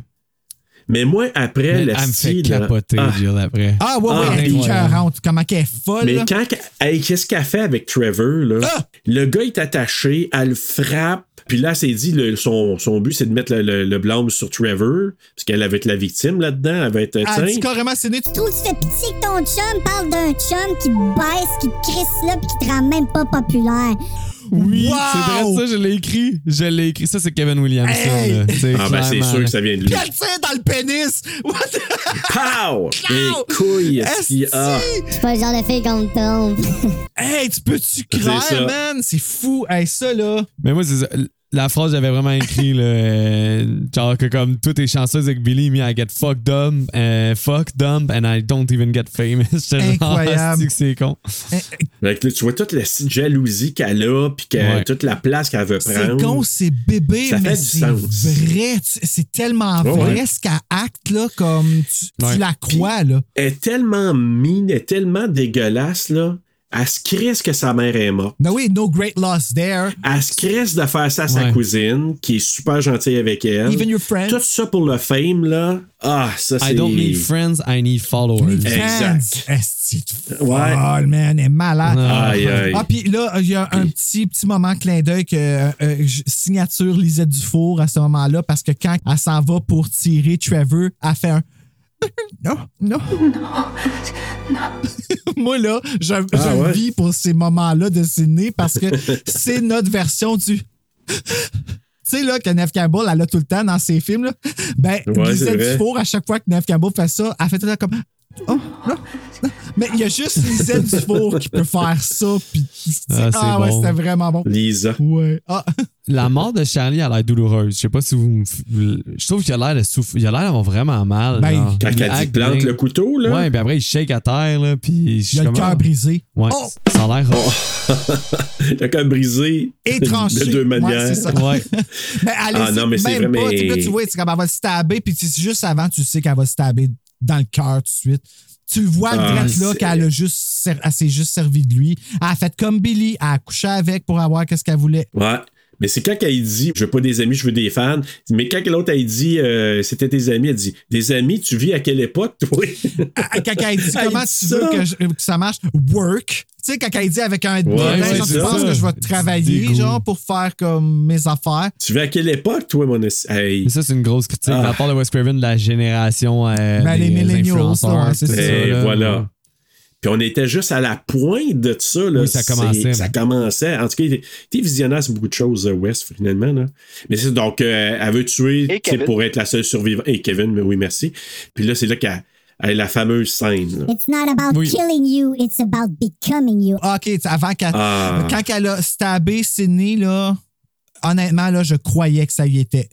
Mais moi, après, Mais le elle me fait style, là- capoter, Ah. Jill, après. Ah, ouais, Ah, ouais, elle est incroyable. écœurante. Comment qu'elle est folle. Mais là. quand. Hey, qu'est-ce qu'elle fait avec Trevor, là? Ah! Le gars est attaché, elle le frappe. Puis là, s'est dit, le- son, son but, c'est de mettre le, le- le blâme sur Trevor, parce qu'elle avait été la victime là-dedans. Elle va être. Elle dit tiens. carrément, c'est né. Tu trouves fais pitié que ton chum parle d'un chum qui te baisse, qui te crisse là, pis qui te rend même pas populaire. Oui, Wow! c'est vrai ça, je l'ai écrit. Je l'ai écrit. Ça, c'est Kevin Williamson. Hey! là. C'est Ah, ben, c'est clairement, sûr que ça vient de lui. Puis elle tire dans le pénis. What the- Pow! Les couilles, est-ce qu'il- Esti! ah. C'est? Pas le genre de fille qu'on tombe. Hey, tu peux-tu C'est ça. man? C'est fou. Hey, ça, là. Mais moi, c'est ça. La phrase, j'avais vraiment écrit, là, euh, genre que comme tout est chanceuse avec Billy, me I get fucked up, euh, fucked up, and I don't even get famous. J'étais genre, Incroyable. Que c'est con. Là, tu vois toute la jalousie qu'elle a, puis que- Ouais. toute la place qu'elle veut C'est prendre. con, c'est bébé, Ça mais c'est vrai. C'est tellement Ouais, vrai ouais. ce qu'elle acte, là, comme tu, la crois, là. Elle est tellement mine, elle est tellement dégueulasse, là. Elle se crisse que sa mère est morte. No oui, no great loss there. Elle se crisse de faire ça à sa Ouais. cousine, qui est super gentille avec elle. Even your friends. Tout ça pour le fame, là. Ah, ça, c'est. I don't need friends, I need followers. Exact. Est-ce que Ouais. folle, man, elle est malade. Aïe, aïe. Ah, puis là, il y a un petit, petit moment clin d'œil que euh, euh, signature Lisette Dufour à ce moment-là, parce que quand elle s'en va pour tirer Trevor, elle fait un. Non, non. Moi, là, je, je Ah, ouais? vis pour ces moments-là de ciné parce que c'est notre version du. Tu sais, là, que Neve Campbell, elle a tout le temps dans ses films, là. Ben, Ouais, vrai. Dufour, à chaque fois que Neve Campbell fait ça, elle fait tout le temps comme. Oh. Mais il y a juste Lisette Dufour qui peut faire ça. Puis, Ah, c'est ah ouais, bon. c'était vraiment bon. Lisa. Ouais. Ah, La mort de Charlie a l'air douloureuse. Je sais pas si vous. Je trouve qu'il a l'air de souffrir. Il a l'air d'avoir vraiment mal. Ben, genre. Quand Il dit plante le couteau, là. Ouais, puis après, il shake à terre, là. Puis. je il y a le cœur ah. brisé. Ouais. Oh! Ça a l'air. le cœur brisé. Et tranché. De deux Ouais, manières. c'est ça. Ouais. Mais elle Ah, non, mais c'est même vrai, pas. Tu sais, mais- là, tu vois, c'est comme elle va se stabber, puis c'est juste avant, tu sais qu'elle va se stabber dans le cœur tout de suite. Tu le vois, le Ah, drette là, qu'elle a juste, s'est juste servi de lui. Elle a fait comme Billy, elle a couché avec pour avoir qu'est-ce qu'elle voulait. Ouais. Mais c'est quand elle dit Je veux pas des amis, je veux des fans. Mais quand l'autre elle dit euh, C'était tes amis, elle dit Des amis, tu vis à quelle époque, toi? Ah, Quand elle dit Elle comment dit tu ça. veux que, je- que ça marche, work. Tu sais, quand elle dit avec un Ouais, genre, tu penses que je vais travailler, genre, pour faire comme mes affaires? Tu vis à quelle époque, toi, mon Hey. Mais ça, c'est une grosse critique. Ah. À part de Wes Craven de la génération. Euh, Ben, les des millennials, ouais, c'est ça. Et là. Eh, voilà. Puis on était juste à la pointe de ça. Là. Oui, ça commençait, Ça commençait. En tout cas, il était- visionnaire sur beaucoup de choses, euh, West, finalement. Là. Mais c'est donc, euh, elle veut tuer pour être la seule survivante. Et Kevin, mais oui, merci. Puis là, c'est là qu'elle la fameuse scène. là. It's not about Oui. killing you, it's about becoming you. Ah, OK, avant qu'elle. Ah. Quand elle a stabé Sidney, là, honnêtement, là, je croyais que ça y était.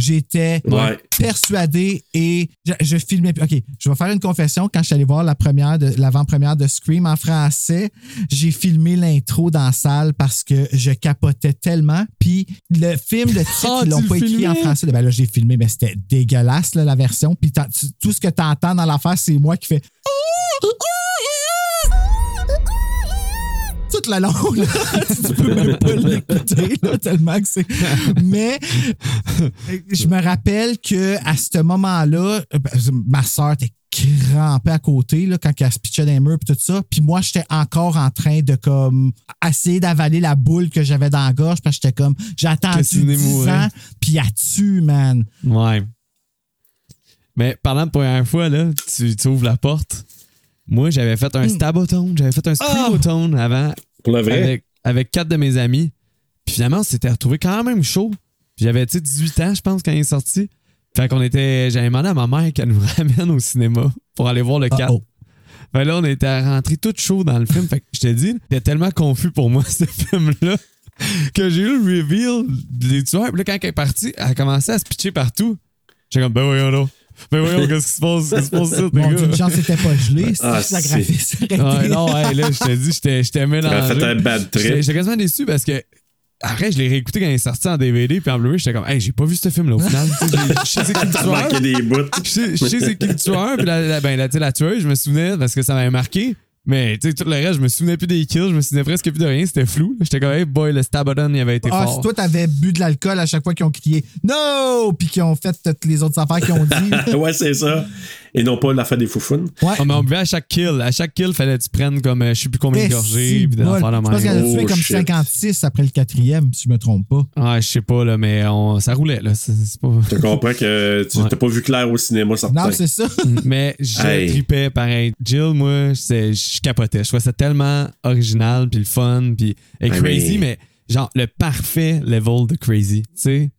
J'étais Ouais. persuadé et je, je filmais. OK, je vais faire une confession. Quand je suis allé voir la première de l'avant-première de Scream en français, j'ai filmé l'intro dans la salle parce que je capotais tellement. Puis le film, le titre, Ah, ils l'ont pas écrit en français. Ben là, j'ai filmé, mais c'était dégueulasse, là, la version. Puis tu- tout ce que tu entends dans l'affaire, c'est moi qui fais. Tout le long, là. tu peux même pas l'écouter, là, tellement que c'est. Mais je me rappelle que à ce moment-là, euh, ma soeur était crampée à côté là, quand elle se pitchait dans les murs et tout ça. Puis moi, j'étais encore en train de comme essayer d'avaler la boule que j'avais dans la gorge parce que j'étais comme j'ai attendu Sidney 10 mourait. ans puis elle tue, man. Ouais. Mais parlant de première fois, là, tu, tu ouvres la porte. Moi, j'avais fait un stabotone, j'avais fait un screamotone avant Pour le vrai. avec, avec quatre de mes amis. Puis finalement, on s'était retrouvé quand même chaud. Puis J'avais tu sais, 18 ans, je pense, quand il est sorti. Fait qu'on était. J'avais demandé à ma mère qu'elle nous ramène au cinéma pour aller voir le 4. Uh-oh. Fait là, on était rentrés tout chaud dans le film. Fait que je te dis, c'était tellement confus pour moi, ce film-là, que j'ai eu le reveal des tueurs. Puis là, quand elle est partie, elle a commencé à se pitcher partout. J'étais comme, ben voyons là. Ben voyons, qu'est-ce qui se passe? Qu'est-ce qui se passe ici, Mon gars? Dieu, une chance c'était pas gelé. C'est Ah, ça, c'est- graphiste. Ouais, non, ouais, là, je te dis, j'étais, j'étais mélangé. fait un bad trip. J'étais, quasiment déçu parce que après, je l'ai réécouté quand il est sorti en DVD, puis en Blu-ray, j'étais comme, hey, j'ai pas vu ce film-là au final. Je sais c'est qui le T'as tueur. manqué des bouts. Je sais, je c'est qui le tueur, puis la, la- ben, la, la tueuse, je me souvenais parce que ça m'avait marqué. Mais tu sais, tout le reste, je me souvenais plus des kills, je me souvenais presque plus de rien, c'était flou. J'étais comme, hey boy, le Stabodon, il avait été Ah, fort. si toi, t'avais bu de l'alcool à chaque fois qu'ils ont crié No! Puis qu'ils ont fait toutes les autres affaires qu'ils ont dit. ouais, c'est ça. Et non pas l'affaire des foufounes. Ouais. Ah, mais on buvait à chaque kill. À chaque kill, fallait que tu prennes comme euh, je sais plus combien de gorgées, puis Je pense qu'il y en a tué Oh, comme shit. 56 après le quatrième, si je me trompe pas. Ah, je sais pas, là, mais on, ça roulait, là. C'est c'est pas... Tu comprends que tu Ouais. t'as pas vu clair au cinéma, certain. Non, c'est ça. mais je Hey. tripais pareil. Jill, moi, c'est- je capotais. Je trouvais ça tellement original, puis le fun, puis et Ah, crazy, mais- mais genre le parfait level de crazy, tu sais.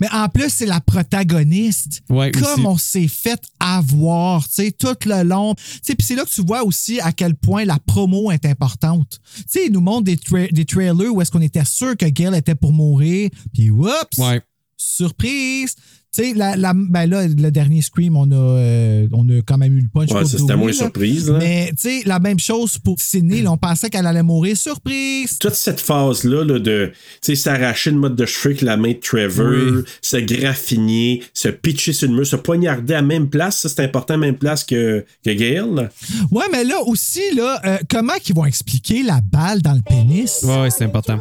Mais en plus, c'est la protagoniste. Ouais, Comme aussi. on s'est fait avoir, tu sais, tout le long. Tu sais, puis c'est là que tu vois aussi à quel point la promo est importante. Tu sais, ils nous montrent des, tra- des trailers où est-ce qu'on était sûr que Gail était pour mourir, puis whoops, Ouais. surprise. Tu sais, la, la- ben là, le dernier Scream, on a, euh, on a quand même eu le punch. Ouais, c'était moins là. surprise, là. Mais tu sais, la même chose pour Sidney. là, on pensait qu'elle allait mourir. Surprise! toute cette phase-là là, de tu sais, s'arracher une mode de cheveux avec la main de Trevor, Oui. se graffiner, se pitcher sur le mur, se poignarder à la même place, ça c'est important à la même place que, que Gail. Ouais, mais là aussi, là, euh, comment qu'ils vont expliquer la balle dans le pénis? Ouais, ouais, c'est important.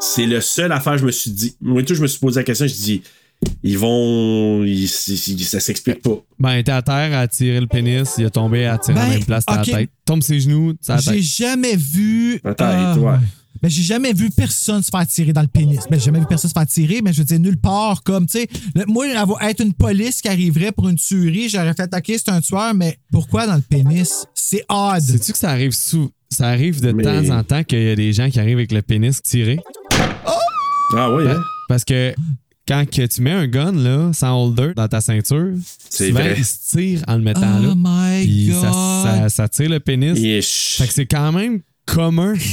C'est le seul affaire, je me suis dit. Moi, tout, je me suis posé la question, je dis, ils vont. ils- ils- ça s'explique pas. Ben, il était à terre à tirer le pénis, il a tombé à tirer à la Ben, même place, à ok. la tête. Tombe ses genoux, ça la J'ai tête. jamais vu. Peut-être, Ah, ouais. Ben, j'ai jamais vu personne se faire tirer dans le pénis. Ben, j'ai jamais vu personne se faire tirer, mais je veux dire, nulle part, comme, tu sais, moi, avoir- être une police qui arriverait pour une tuerie, j'aurais fait, OK, c'est un tueur, mais pourquoi dans le pénis? C'est odd. Sais-tu que ça arrive sous. Ça arrive de Mais- temps en temps qu'il y a des gens qui arrivent avec le pénis tiré? Ah oui, hein? Parce que quand que tu mets un gun là, sans holder dans ta ceinture, C'est souvent, vrai. il se tire en le mettant là. Oh my Puis God! ça, ça, ça tire le pénis. Fait que c'est quand même commun.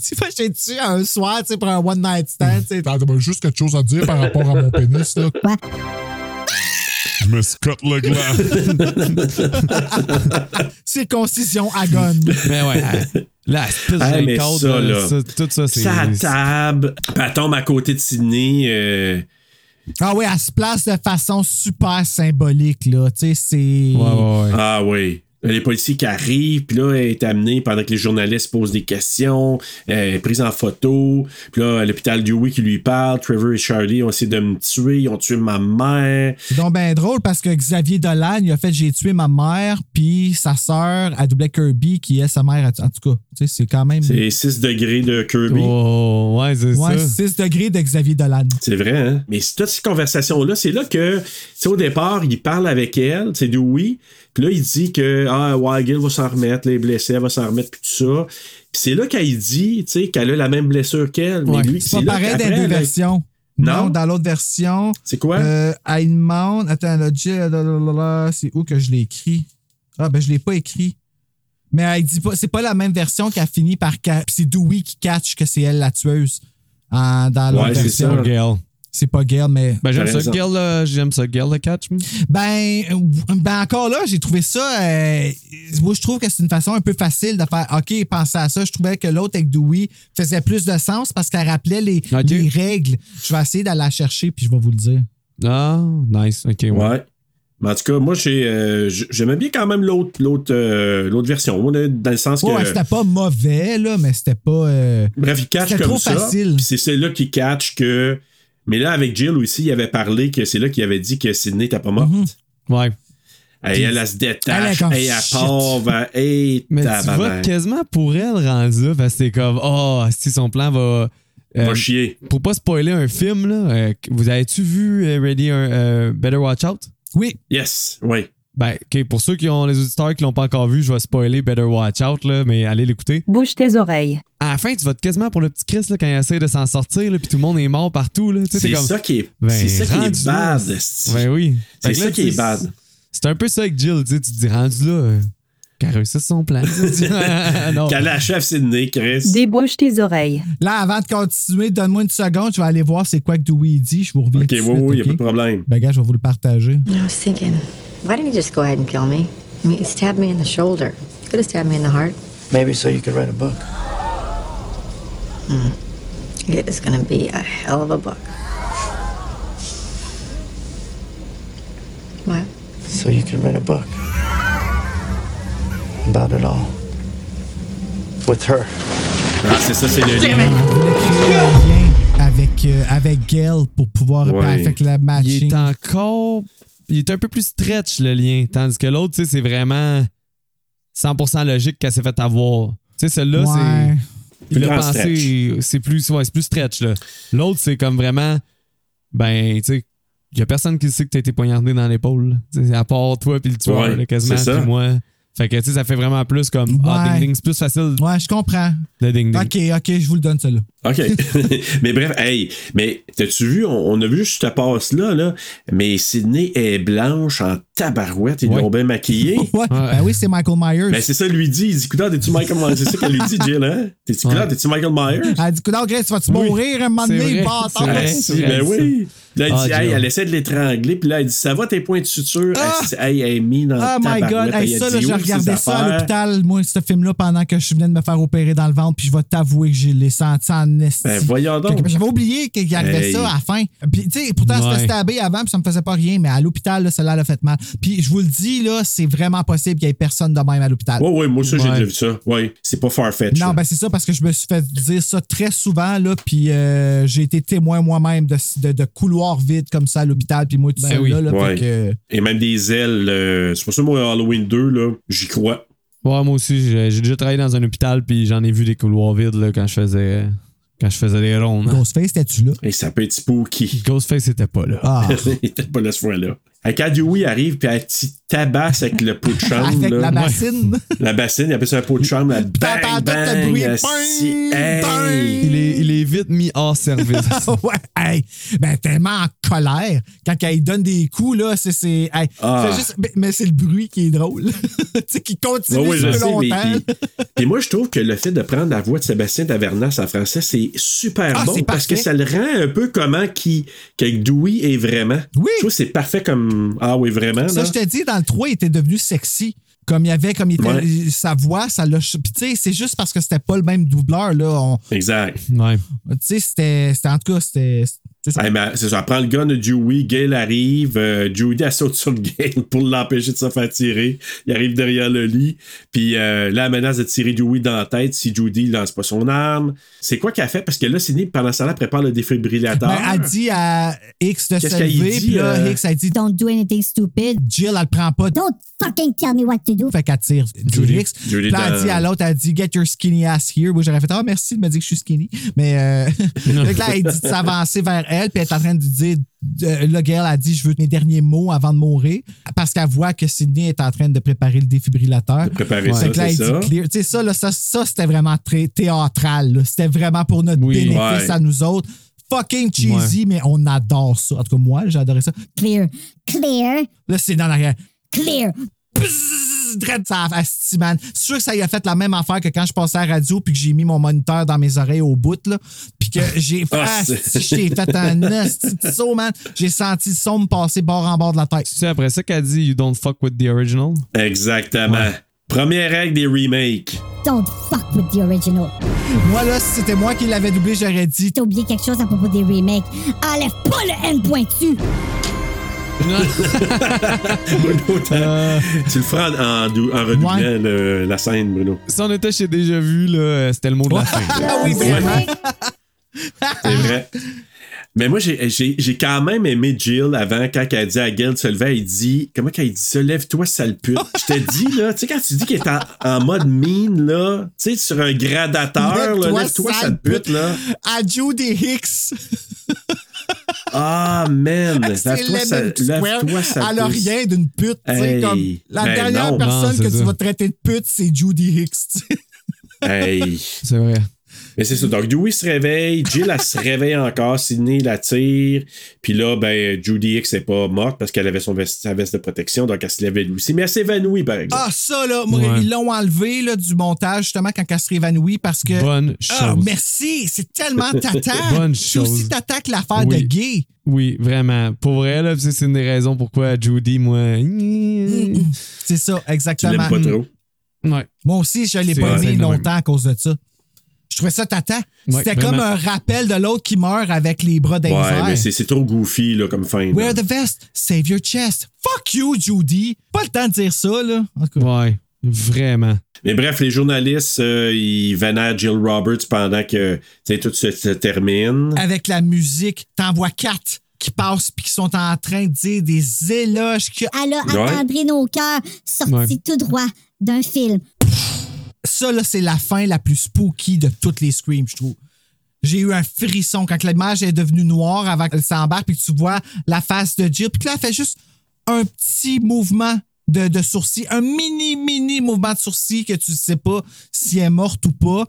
Tu vois, j'ai tué un soir, tu sais, pour un one night stand, tu sais. Juste quelque chose à dire par rapport à mon pénis, là. Je me scotte le gland. Circoncision à gun. Mais ouais, la espèce Ah, de ça, là, là, ça, tout ça, c'est. Sa table, puis elle tombe à côté de Sydney. euh, Ah oui, elle se place de façon super symbolique, là. Tu sais, c'est. Ouais, ouais, ouais. Ah oui. Les policiers qui arrivent, puis là, elle est amenée pendant que les journalistes posent des questions, elle est prise en photo, puis là, l'hôpital Dewey qui lui parle, Trevor et Charlie ont essayé de me tuer, ils ont tué ma mère. C'est donc bien drôle parce que Xavier Dolan, il a fait J'ai tué ma mère, puis sa sœur, elle doublait Kirby, qui est sa mère. En tout cas, tu sais, c'est quand même. C'est 6 degrés de Kirby. Oh, ouais, c'est Ouais, ça. 6 degrés de Xavier Dolan. C'est vrai, hein? Mais c'est toutes ces conversations-là, c'est là que, tu sais, au départ, il parle avec elle, c'est Dewey, puis là, il dit que, ah, Weigel va s'en remettre, les blessés, elle va s'en remettre, puis tout ça. Puis c'est là qu'elle dit, tu sais, qu'elle a la même blessure qu'elle. Ouais. Mais lui, C'est pas pareil dans les versions. Non? Non, dans l'autre version. C'est quoi? Euh, elle demande. Attends, là, là, c'est où que je l'ai écrit? Ah, ben, je l'ai pas écrit. Mais elle dit pas, c'est pas la même version qui a fini par. C'est Dewey qui catch que c'est elle la tueuse. En- dans l'autre Ouais, c'est version. ça. C'est pas Gail, mais. Ben, j'aime ça. Gail, là, j'aime ça, Gail, le catch. Ben, euh, ben encore là, j'ai trouvé ça. euh, moi, je trouve que c'est une façon un peu facile de faire OK, penser à ça. Je trouvais que l'autre avec Dewey faisait plus de sens parce qu'elle rappelait les, les règles. Je vais essayer d'aller la chercher puis je vais vous le dire. Ah, nice, ok, ouais. Ouais. Mais en tout cas, moi, j'ai, euh, j'aimais bien quand même l'autre, l'autre, euh, l'autre version, là, dans le sens que. Ouais, c'était pas mauvais, là, mais c'était pas. euh, Bref, il catch comme trop ça. facile. Puis c'est celle-là qui catch que. Mais là, avec Jill aussi, il avait parlé que c'est là qu'il avait dit que Sydney n'était pas morte. Ouais. Hey, elle, elle se Elle détache. Hey, elle shit. part vers. Hey, Mais tu vois quasiment pour elle rendu là, parce que c'est comme, oh, si son plan va. euh, Va chier. pour pas spoiler un film, là, euh, vous avez-tu vu euh, Ready euh, Better Watch Out? Oui. Yes, oui. Ben, ok, pour ceux qui ont les auditeurs qui l'ont pas encore vu, je vais spoiler Better Watch Out, là, mais allez l'écouter. Bouge tes oreilles. À la fin, tu votes quasiment pour le petit Chris là, quand il essaie de s'en sortir, puis tout le monde est mort partout. Là, Tu sais, C'est comme, ça qui est, ben, c'est ça qui est bad. Ben oui. C'est ça là, qui est bad. C'est un peu ça avec Jill, tu sais, tu te dis rendu là, euh, qu'elle réussisse son plan. non. Qu'elle achève Sydney, Chris. Débouche tes oreilles. Là, avant de continuer, donne-moi une seconde, je vais aller voir c'est quoi que Dewey dit. Je vous reviens. Ok, oui, suite, oui, y a ok? pas de problème. Ben, gars, je vais vous le partager. Why didn't he just go ahead and kill me? I mean, he stabbed me in the shoulder. Could have stabbed me in the heart. Maybe so you could write a book. Hmm. It is gonna be a hell of a book. What? So you can write a book about it all. With her. Ah, c'est ça, c'est le Elle lien. voulait créer un lien avec, euh, avec Gail pour pouvoir Ouais. faire le Il matching. est encore. Il est un peu plus stretch, le lien. Tandis que l'autre, tu sais, c'est vraiment 100% logique qu'elle s'est fait avoir. Tu sais, celle-là, Ouais. c'est. Il Plus a pensé. C'est plus, ouais, c'est plus stretch, là. L'autre, c'est comme vraiment. Ben, tu sais. Il y a personne qui sait que t'as été poignardé dans l'épaule. À part toi puis le tueur, Ouais, là, quasiment, puis moi. Fait que, tu sais, ça fait vraiment plus comme. Ah, ding ding, c'est plus facile. Ouais, je comprends. Le ding ding. Ok, ok, je vous le donne, celle-là. OK. mais bref, hey, mais t'as-tu vu, on, on a vu juste cette passe-là, là, mais Sydney est blanche en tabarouette, ils Ouais. l'ont bien maquillée. Ouais. Ben oui, c'est Michael Myers. Ben c'est ça, lui dit. Il dit, écoute, t'es-tu Michael Myers? C'est ça qu'elle lui dit, Jill, hein? T'es-tu Ouais. t'es-tu Michael Myers? Elle dit, Coudon, Grace, tu vas-tu Oui, mourir un moment donné, bâtard? ben ça. oui. Là, elle Ah, dit, hey, elle essaie de l'étrangler, puis là, elle dit, ça va tes points de suture? Ah! Elle, elle est mise dans Oh le my god, hey, ça, là, j'ai regardé ça à l'hôpital, moi, ce film-là, pendant que je venais de me faire opérer dans le ventre, puis je vais t'avouer que je l'ai senti en esti. Ben voyons donc. J'avais oublié qu'il arrivait Hey. ça à la fin. Puis, tu sais, pourtant, Ouais. c'était stabé avant, puis ça me faisait pas rien, mais à l'hôpital, là, celle-là, elle a fait mal. Puis, je vous le dis, là, c'est vraiment possible qu'il y ait personne de même à l'hôpital. Ouais, ouais, moi, ça, j'ai Ouais. déjà vu ça. Ouais, c'est pas farfetch. Non, ben c'est ça, parce que je me suis fait dire ça très souvent, là, puis euh, j'ai été témoin moi-même de, de, de couloirs vides comme ça à l'hôpital, puis moi, tout Ben oui. là, là, Ouais. fait que- Et même des ailes. euh, c'est pour ça, moi, Halloween 2, là, j'y crois. Ouais, moi aussi, j'ai j'ai déjà travaillé dans un hôpital, puis j'en ai vu des couloirs vides là, quand je faisais. Quand je faisais des rondes. Ghostface, t'es-tu là? Et ça peut être spooky. Ghostface était pas là. Ah, Il était pas là ce fois-là. Quand Dewey arrive, puis elle tabasse avec le pot de chambre. avec là. la bassine. La bassine, il appelle ça un pot de chambre. Là, bang, bang, bruit, bang, Hey. bang. Il est, il est vite mis hors service. ouais, hey, ben tellement en colère. Quand elle donne des coups, là, c'est. c'est hey, Ah. juste- mais, mais c'est le bruit qui est drôle. tu sais, qui continue Ouais, ouais, je mais longtemps. puis, puis moi, je trouve que le fait de prendre la voix de Sébastien Tavernas en français, c'est super Ah, bon parce que ça le rend un peu comment qui, qu'avec Dewey est vraiment. Oui. Je trouve que c'est parfait comme. Ah oui, vraiment. Ça, là. je te dis, dans le 3, il était devenu sexy. Comme il y avait, comme il était, Ouais. sa voix, ça l'a. Puis, tu sais, c'est juste parce que c'était pas le même doubleur, là. On- Exact. ouais. Tu sais, c'était. c'était- En tout cas, c'était. C'est ça. Hey, mais c'est ça, elle prend le gun de Dewey, Gail arrive, euh, Judy elle saute sur le Gail pour l'empêcher de se faire tirer. Il arrive derrière le lit, puis euh, là, elle menace de tirer Dewey dans la tête si Judy lance pas son arme. C'est quoi qu'elle fait? Parce que là, Sidney, pendant ce temps-là, prépare le défibrillateur. Ben, elle dit à X de se lever, puis là, euh? X, elle dit Don't do anything stupid. Jill, elle le prend pas. Don't fucking tell me what to do. Fait qu'elle tire Judy. X. Judy là, elle dans- dit à l'autre, elle dit Get your skinny ass here. Moi, j'aurais fait Ah, merci de me dire que je suis skinny. Mais euh, là, elle dit de s'avancer vers elle, puis elle est en train de dire euh, Là, Gail a dit Je veux mes derniers mots avant de mourir. Parce qu'elle voit que Sydney est en train de préparer le défibrillateur. De préparer Fait ça, c'est ça. Tu sais, ça, là, ça, ça c'était vraiment très théâtral. là. C'était vraiment pour notre Oui. bénéfice Ouais. à nous autres. Fucking cheesy, mais on adore ça. En tout cas, moi, j'adorais ça. Clear. Clear. Là, c'est dans l'arrière. Clear. Drette ça asti, man. C'est sûr que ça y a fait la même affaire que quand je passais à la radio puis que j'ai mis mon moniteur dans mes oreilles au bout, là. Puis que j'ai fait, Ah, c'est- asti, j'ai fait un saut, man. J'ai senti le son me passer bord en bord de la tête. C'est après ça qu'elle dit You don't fuck with the original? Exactement. Première règle des remakes. Don't fuck with the original. Moi, là, si c'était moi qui l'avais doublé, j'aurais dit. T'as oublié quelque chose à propos des remakes. Enlève pas le N pointu. Bruno, t'as- tu le feras en, en, dou- en redoublant Ouais. le- la scène, Bruno. Si on était chez Déjà Vu, là, euh, c'était le mot de la fin. Ah oui, vraiment. C'est vrai. Mais moi, j'ai- j'ai j'ai quand même aimé Jill avant, quand elle a dit à Gail de se lever, elle dit Comment qu'elle dit ça? Lève-toi, sale pute. Je te dis, là, tu sais, quand tu dis qu'elle est en, en mode mean, là, tu sais, sur un gradateur, là, Lève-toi, lève-toi, sale sale pute, là. À Judy Hicks. Ah, man. C'est Lève-toi, Square. lève-toi, sale Elle a rien d'une pute. Hey, comme la ben dernière non. personne Non, que c'est tu ça. vas traiter de pute, c'est Judy Hicks. Hey. C'est vrai. Mais c'est ça. Donc, Dewey se réveille, Jill, elle se réveille encore, Sydney la tire. Puis là, ben, Judy X n'est pas morte parce qu'elle avait son veste, sa veste de protection, donc elle se lève elle aussi. Mais elle s'évanouit, par exemple. Ah, ça, là, Ouais. ils l'ont enlevé là, du montage, justement, quand elle se réévanouit, parce que. Bonne Ah, chose. merci, c'est tellement tata. Bonne C'est chose. aussi t'attaques l'affaire Oui. de gay. Oui, vraiment. Pour vrai, là, c'est une des raisons pourquoi Judy, moi. C'est ça, tu exactement. l'aimes pas trop? Ouais. Moi aussi, je l'ai pas aimé longtemps à cause de ça. Je trouvais ça tata. Ouais, C'était vraiment. comme un rappel de l'autre qui meurt avec les bras les Ouais, mais c'est c'est trop goofy là, comme fin. là. Wear the vest, save your chest. Fuck you, Judy. Pas le temps de dire ça, là. Ouais, vraiment. Mais bref, les journalistes, euh, ils vénèrent Jill Roberts pendant que tout se, se termine. Avec la musique, t'en vois quatre qui passent puis qui sont en train de dire des éloges. Que... Elle a Ouais. nos cœurs, sorti Ouais. tout droit d'un film. Ça, là, c'est la fin la plus spooky de toutes les Screams, je trouve. J'ai eu un frisson quand l'image est devenue noire avant qu'elle s'embarque, puis que tu vois la face de Jill, puis là, elle fait juste un petit mouvement de, de sourcil, un mini, mini mouvement de sourcil que tu sais pas si elle est morte ou pas,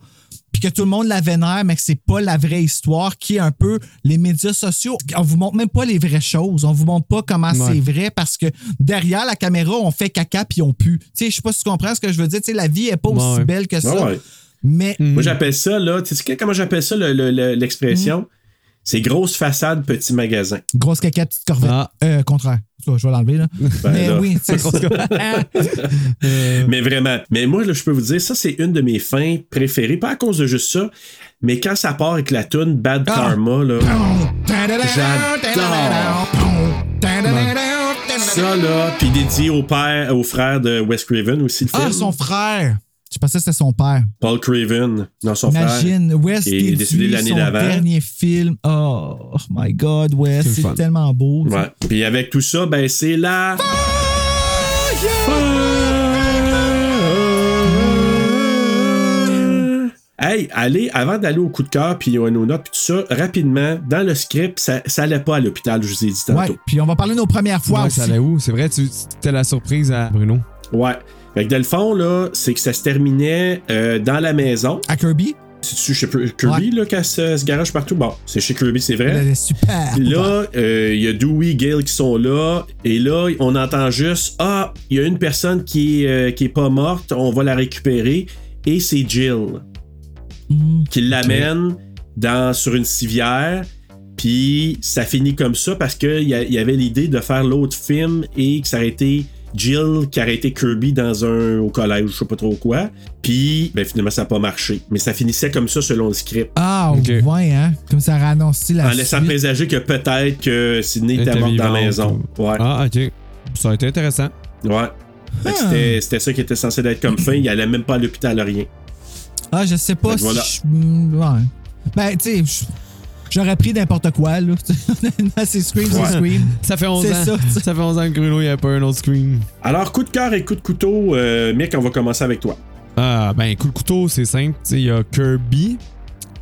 puis que tout le monde la vénère, mais que c'est pas la vraie histoire, qui est un peu les médias sociaux. On vous montre même pas les vraies choses, on vous montre pas comment Ouais. c'est vrai, parce que derrière la caméra, on fait caca puis on pue. Tu sais, je sais pas si tu comprends ce que je veux dire, tu sais, la vie est pas aussi Ouais. belle que ça. Ouais, ouais. Mais Moi, j'appelle ça, là, tu sais comment j'appelle ça, le- le- le- l'expression? C'est grosse façade, petit magasin. Grosse caca, petite corvette. Ah. Euh, contraire. Je vais l'enlever, là. Ben Mais là. oui, c'est ça. Mais vraiment. Mais moi, là, je peux vous dire, ça, c'est une de mes fins préférées. Pas à cause de juste ça, mais quand ça part avec la tune Bad Ah. Karma, là. J'adore. Ça, là, puis dédié au père, au frère de Wes Craven aussi, le film. Ah, son frère. Je pensais que c'était son père. Paul Craven, non, son Imagine, frère. Wes Il est décédé l'année son d'avant. dernier film. Oh my God, Wes, C'est tellement beau. ça. Ouais. Puis avec tout ça, ben, c'est la. Hey, allez, avant d'aller au coup de cœur, puis nos notes, puis tout ça, rapidement, dans le script, ça, ça allait pas à l'hôpital, je vous ai dit tantôt. Ouais, puis on va parler de nos premières fois Ouais, aussi. ça allait où? C'est vrai, tu c'était la surprise à Bruno. Ouais. Fait que dans le fond, là, c'est que ça se terminait euh, dans la maison. À Kirby? C'est-tu chez Kirby, là, qu'elle se, se garage partout? Bon, c'est chez Kirby, c'est vrai. Elle est super. Puis là, euh, il y a Dewey, Gale qui sont là. Et là, on entend juste Ah, il y a une personne qui euh, qui est pas morte, on va la récupérer. Et c'est Jill qui l'amène dans, sur une civière. Puis ça finit comme ça parce qu'il y avait l'idée de faire l'autre film et que ça aurait été Jill qui aurait été Kirby dans un au collège, je sais pas trop quoi. Puis ben, finalement ça n'a pas marché. Mais ça finissait comme ça selon le script. Ah, ouais, hein? Comme ça aurait annoncé la En laissant présager que peut-être que Sydney Elle était morte dans la maison. Ouais. Ah, ok. Ça a été intéressant. Ouais. C'était c'était ça qui était censé être comme fin. Il allait même pas à l'hôpital, rien. Ah, je sais pas Fait que si. voilà. je- ouais. Ben, tu sais, j'aurais pris n'importe quoi, là. Honnêtement, c'est Scream, Ouais. c'est Scream. Ça fait 11 C'est ans. ça, Ça, fait 11 ans que Bruno, il n'y a pas un autre screen. Alors, coup de cœur et coup de couteau, euh, Mick, on va commencer avec toi. Ah, ben, coup de couteau, c'est simple. Tu sais, il y a Kirby,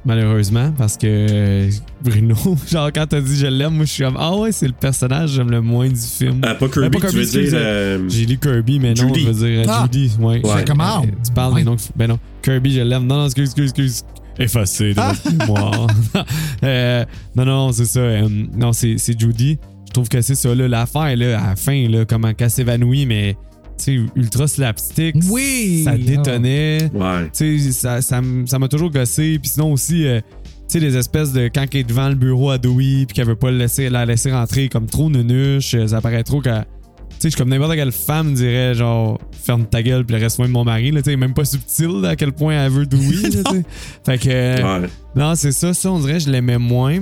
malheureusement, parce que euh, Bruno, genre, quand t'as dit je l'aime, moi, je suis comme, ah ouais, c'est le personnage que j'aime le moins du film. Ah, pas Kirby, Euh, tu veux dire, euh, J'ai lu Kirby, mais non, Judy. je veux dire euh, Ah. Judy. Ouais. Ouais. comment? Euh, Tu parles des noms. Ben non. Kirby, je l'aime. Non, non, excuse, excuse, excuse. Effacé de Ah. votre mémoire. Euh, non, non, c'est ça. euh, non, c'est c'est Judy. Je trouve que c'est ça, là, l'affaire, là, à la fin, là, comment qu'elle s'évanouit, mais, tu sais, ultra slapstick. Oui! Ça détonnait. Ouais. Tu sais, ça ça m'a toujours gossé. Puis sinon aussi, euh, tu sais, les espèces de quand elle est devant le bureau à Dewey, puis qu'elle veut pas le laisser, la laisser rentrer comme trop nunuche, euh, ça paraît trop qu'elle. Tu sais, je suis comme n'importe quelle femme dirait, genre, ferme ta gueule, puis reste de mon mari, là, tu sais, même pas subtil à quel point elle veut sais. Fait que. euh, Ouais. non, c'est ça, ça, on dirait, je l'aimais moins.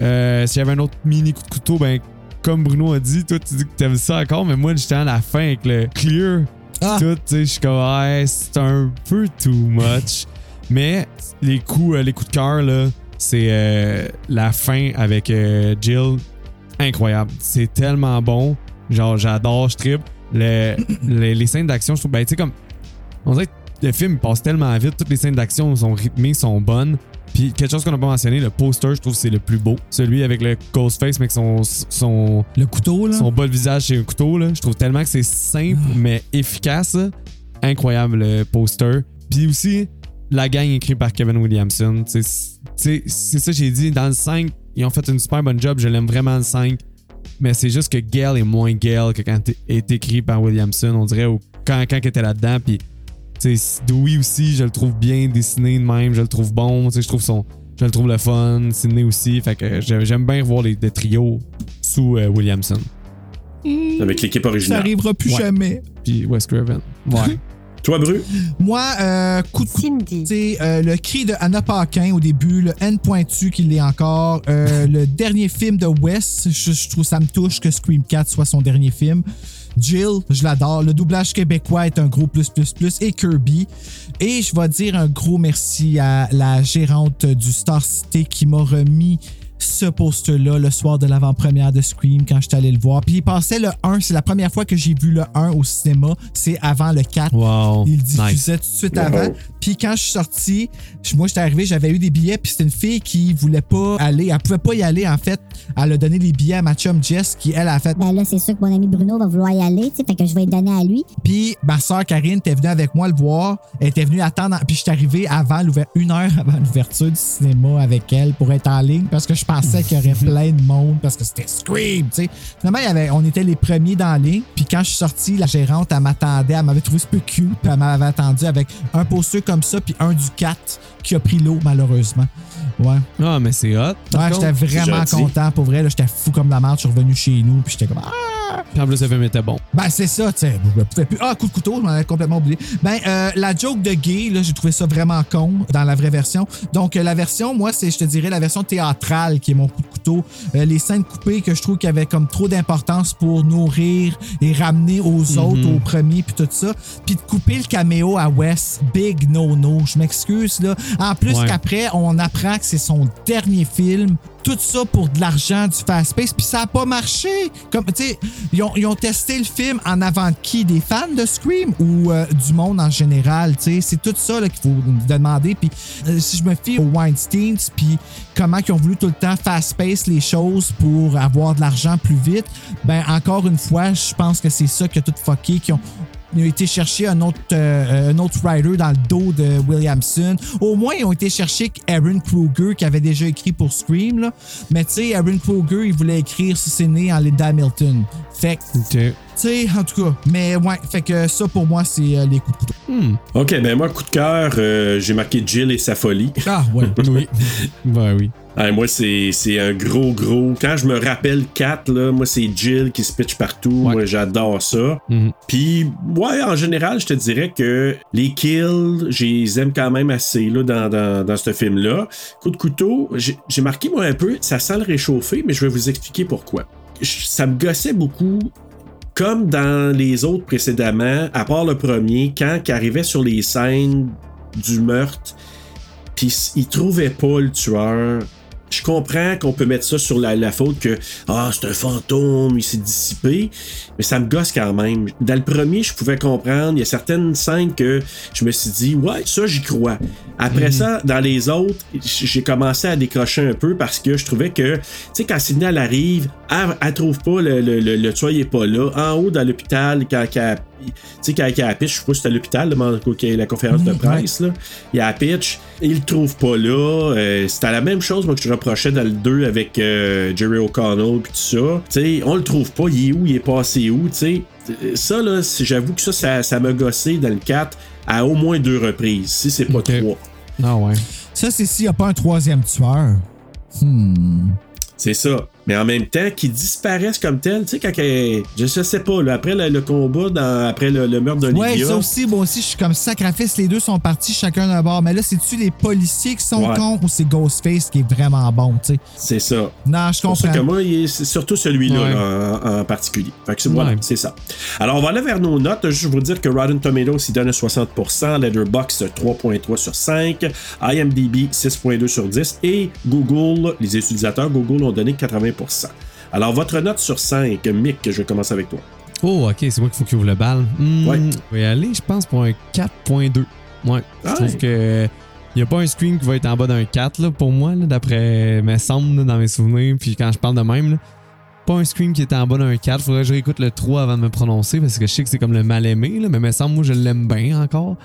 Euh, S'il y avait un autre mini coup de couteau, ben, comme Bruno a dit, toi, tu dis que t'aimes ça encore, mais moi, j'étais à la fin avec le clear. Ah. Tout, tu sais, je suis comme, ouais, c'est un peu too much. Mais les coups, euh, les coups de cœur, là, c'est euh, la fin avec euh, Jill. Incroyable. C'est tellement bon. Genre, j'adore, je tripe. Le- les, les scènes d'action, je trouve, ben, tu sais, comme, on dirait que le film passe tellement vite. Toutes les scènes d'action sont rythmées, sont bonnes. Puis quelque chose qu'on n'a pas mentionné, le poster, je trouve que c'est le plus beau. Celui avec le Ghostface, mais avec son, son, Le couteau, là? son bas de visage chez un couteau. Là. Je trouve tellement que c'est simple, mais efficace. Incroyable le poster. Puis aussi, la gang écrite par Kevin Williamson. C'est c'est ça que j'ai dit. Dans le 5, ils ont fait une super bonne job. Je l'aime vraiment le 5. Mais c'est juste que Gale est moins Gale que quand il est écrit par Williamson, on dirait, ou quand, quand il était là-dedans. Puis, tu sais, Dewey aussi, je le trouve bien dessiné de même, je le trouve bon. Tu sais, je trouve son. Je le trouve le fun. Sidney aussi. Fait que j'aime bien revoir les, les trios sous euh, Williamson. Avec l'équipe Ça originale. arrivera plus Ouais. jamais. Puis Wes Craven. Ouais. Toi, Bru? Moi, euh, coup de couteau, c'est euh, le cri de Anna Paquin au début, le N pointu qui l'est encore, euh, le dernier film de Wes, je, je trouve ça me touche que Scream 4 soit son dernier film. Jill, je l'adore. Le doublage québécois est un gros plus plus plus et Kirby. Et je vais dire un gros merci à la gérante du Star City qui m'a remis ce poster-là le soir de l'avant-première de Scream quand j'étais allé le voir. Puis il passait le 1, c'est la première fois que j'ai vu le 1 au cinéma, c'est avant le 4. Wow. Il le diffusait Nice. tout de suite Wow. avant. Puis quand je suis sorti, je- moi j'étais arrivé, j'avais eu des billets, puis c'était une fille qui voulait pas aller, elle pouvait pas y aller en fait. Elle a donné les billets à ma chum Jess qui elle a fait. Ben là, c'est sûr que mon ami Bruno va vouloir y aller, tu sais, fait que je vais le donner à lui. Puis ma soeur Karine était venue avec moi le voir. Elle était venue attendre. Puis je suis arrivé avant l'ouver- une heure avant l'ouverture du cinéma avec elle pour être en ligne parce que je pensais qu'il y aurait plein de monde parce que c'était Scream, tu sais. Finalement, il y avait, on était les premiers dans la ligne. Puis quand je suis sorti, la gérante, elle m'attendait. Elle m'avait trouvé ce peu cute. Puis elle m'avait attendu avec un poster comme ça puis un du 4 qui a pris l'eau malheureusement. Ouais. Ah, mais c'est hot. Ouais, j'étais vraiment content pour vrai. J'étais fou comme la merde. Je suis revenu chez nous. Puis j'étais comme Ah! Puis en plus, le film était bon. Ben, c'est ça, tu sais. Je pouvais plus. Ah, coup de couteau, je m'en avais complètement oublié. Ben, euh, la joke de gay, là, j'ai trouvé ça vraiment con dans la vraie version. Donc, euh, la version, moi, c'est, je te dirais, la version théâtrale qui est mon coup de couteau. Euh, les scènes coupées que je trouve qu'il y avait comme trop d'importance pour nourrir et ramener aux autres, Mhm. au premier, puis tout ça. Puis de couper le caméo à Wes, big no-no. Je m'excuse, là. En plus Ouais. qu'après, on apprend que c'est son dernier film. Tout ça pour de l'argent, du fast-pace, puis ça a pas marché. Comme, ils ont, ils ont testé le film en avant de qui? Des fans de Scream ou euh, du monde en général? C'est tout ça qu'il faut demander. Puis euh, si je me fie aux Weinsteins, puis comment ils ont voulu tout le temps fast-pace les choses pour avoir de l'argent plus vite, ben encore une fois, je pense que c'est ça qui a tout fucké, qui ont ils ont été chercher un autre, euh, un autre writer dans le dos de Williamson. Au moins, ils ont été chercher Aaron Kruger, qui avait déjà écrit pour Scream. Là. Mais tu sais, Aaron Kruger, il voulait écrire si c'est né en Linda Hamilton. Fait que, tu sais, en tout cas. Mais ouais, fait que ça, pour moi, c'est euh, les coups de couteau. Ok, ben moi, coup de cœur, euh, j'ai marqué Jill et sa folie. Ah, ouais. oui. Ben oui. Moi, c'est un gros, gros. Quand je me rappelle 4, là, moi, c'est Jill qui se pitch partout. Moi, j'adore ça. Puis, ouais, en général, je te dirais que les kills, je les aime quand même assez là, dans, dans, dans ce film-là. Coup de couteau, j'ai j'ai marqué, moi, un peu, ça sent le réchauffer, mais je vais vous expliquer pourquoi. Je- Ça me gossait beaucoup comme dans les autres précédemment, à part le premier, quand il arrivait sur les scènes du meurtre, puis il trouvait pas le tueur. Je comprends qu'on peut mettre ça sur la, la faute que ah c'est un fantôme, il s'est dissipé, mais ça me gosse quand même. Dans le premier, je pouvais comprendre. Il y a certaines scènes que je me suis dit ouais ça j'y crois. Après ça, dans les autres, j'ai commencé à décrocher un peu parce que je trouvais que tu sais quand elle arrive, elle, elle trouve pas le, le, le, le tueur il est pas là. En haut dans l'hôpital quand, quand sais, quand il y a la pitch, je sais pas si c'était à l'hôpital, là, mais quand il y a la conférence de presse, là, il y a la pitch, il le trouve pas là. Euh, c'était la même chose moi, que je reprochais dans le 2 avec euh, Jerry O'Connell puis tout ça. Tu sais, on le trouve pas, il est où, il est passé où, tu sais. Ça, là, j'avoue que ça, ça, ça m'a gossé dans le 4 à au moins deux reprises, si c'est pas trois. Ah ouais. Ça, c'est s'il n'y a pas un troisième tueur. Hmm. C'est ça. Mais en même temps, qu'ils disparaissent comme tel, tu sais, quand elle- je sais pas, là, après le, le combat, dans- après le, le meurtre d'Olivia. Ouais, ça aussi, moi aussi, je suis comme sacrifice, les deux sont partis chacun d'un bord. Mais là, c'est-tu les policiers qui sont Ouais. cons ou c'est Ghostface qui est vraiment bon, tu sais? C'est ça. Non, je C'est comprends. que moi, c'est surtout celui-là Ouais. là, en, en particulier. Fait que c'est voilà, Ouais. c'est ça. Alors, on va aller vers nos notes. Je vais vous dire que Rotten Tomatoes, il donne 60%, Letterboxd 3.3 sur 5, IMDb 6.2 sur 10 et Google, les utilisateurs Google ont donné 80%. Alors, votre note sur 5, Mick, je vais commencer avec toi. Oh, ok, c'est moi qu'il faut qu'il ouvre le bal. Hmm, Ouais. Je vais aller, je pense, pour un 4.2. Ouais. Je Ah trouve ouais. que. Il n'y a pas un screen qui va être en bas d'un 4 là, pour moi, là, d'après mes là, dans mes souvenirs. Puis quand je parle de même, là, pas un screen qui est en bas d'un 4. Faudrait que je réécoute le 3 avant de me prononcer parce que je sais que c'est comme le mal aimé, là, mais me semble, moi, je l'aime bien encore.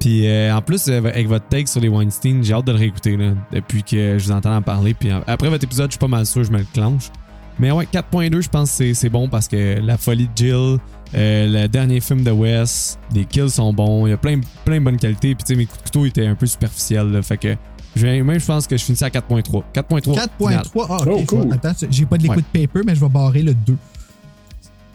Puis euh, en plus, euh, avec votre take sur les Weinstein, j'ai hâte de le réécouter là, depuis que je vous entends en parler. Puis après votre épisode, je suis pas mal sûr, je me le clenche. Mais ouais, 4.2, je pense que c'est- c'est bon parce que la folie de Jill, euh, le dernier film de Wes, les kills sont bons, il y a plein, plein de bonnes qualités. Puis tu sais, mes coups de couteau étaient un peu superficiels. là, fait que je même, je pense que je finissais à 4.3. 4.3. 4.3. Ah, ok. Oh, cool. Attends, j'ai pas de liquid paper, mais je vais barrer le 2.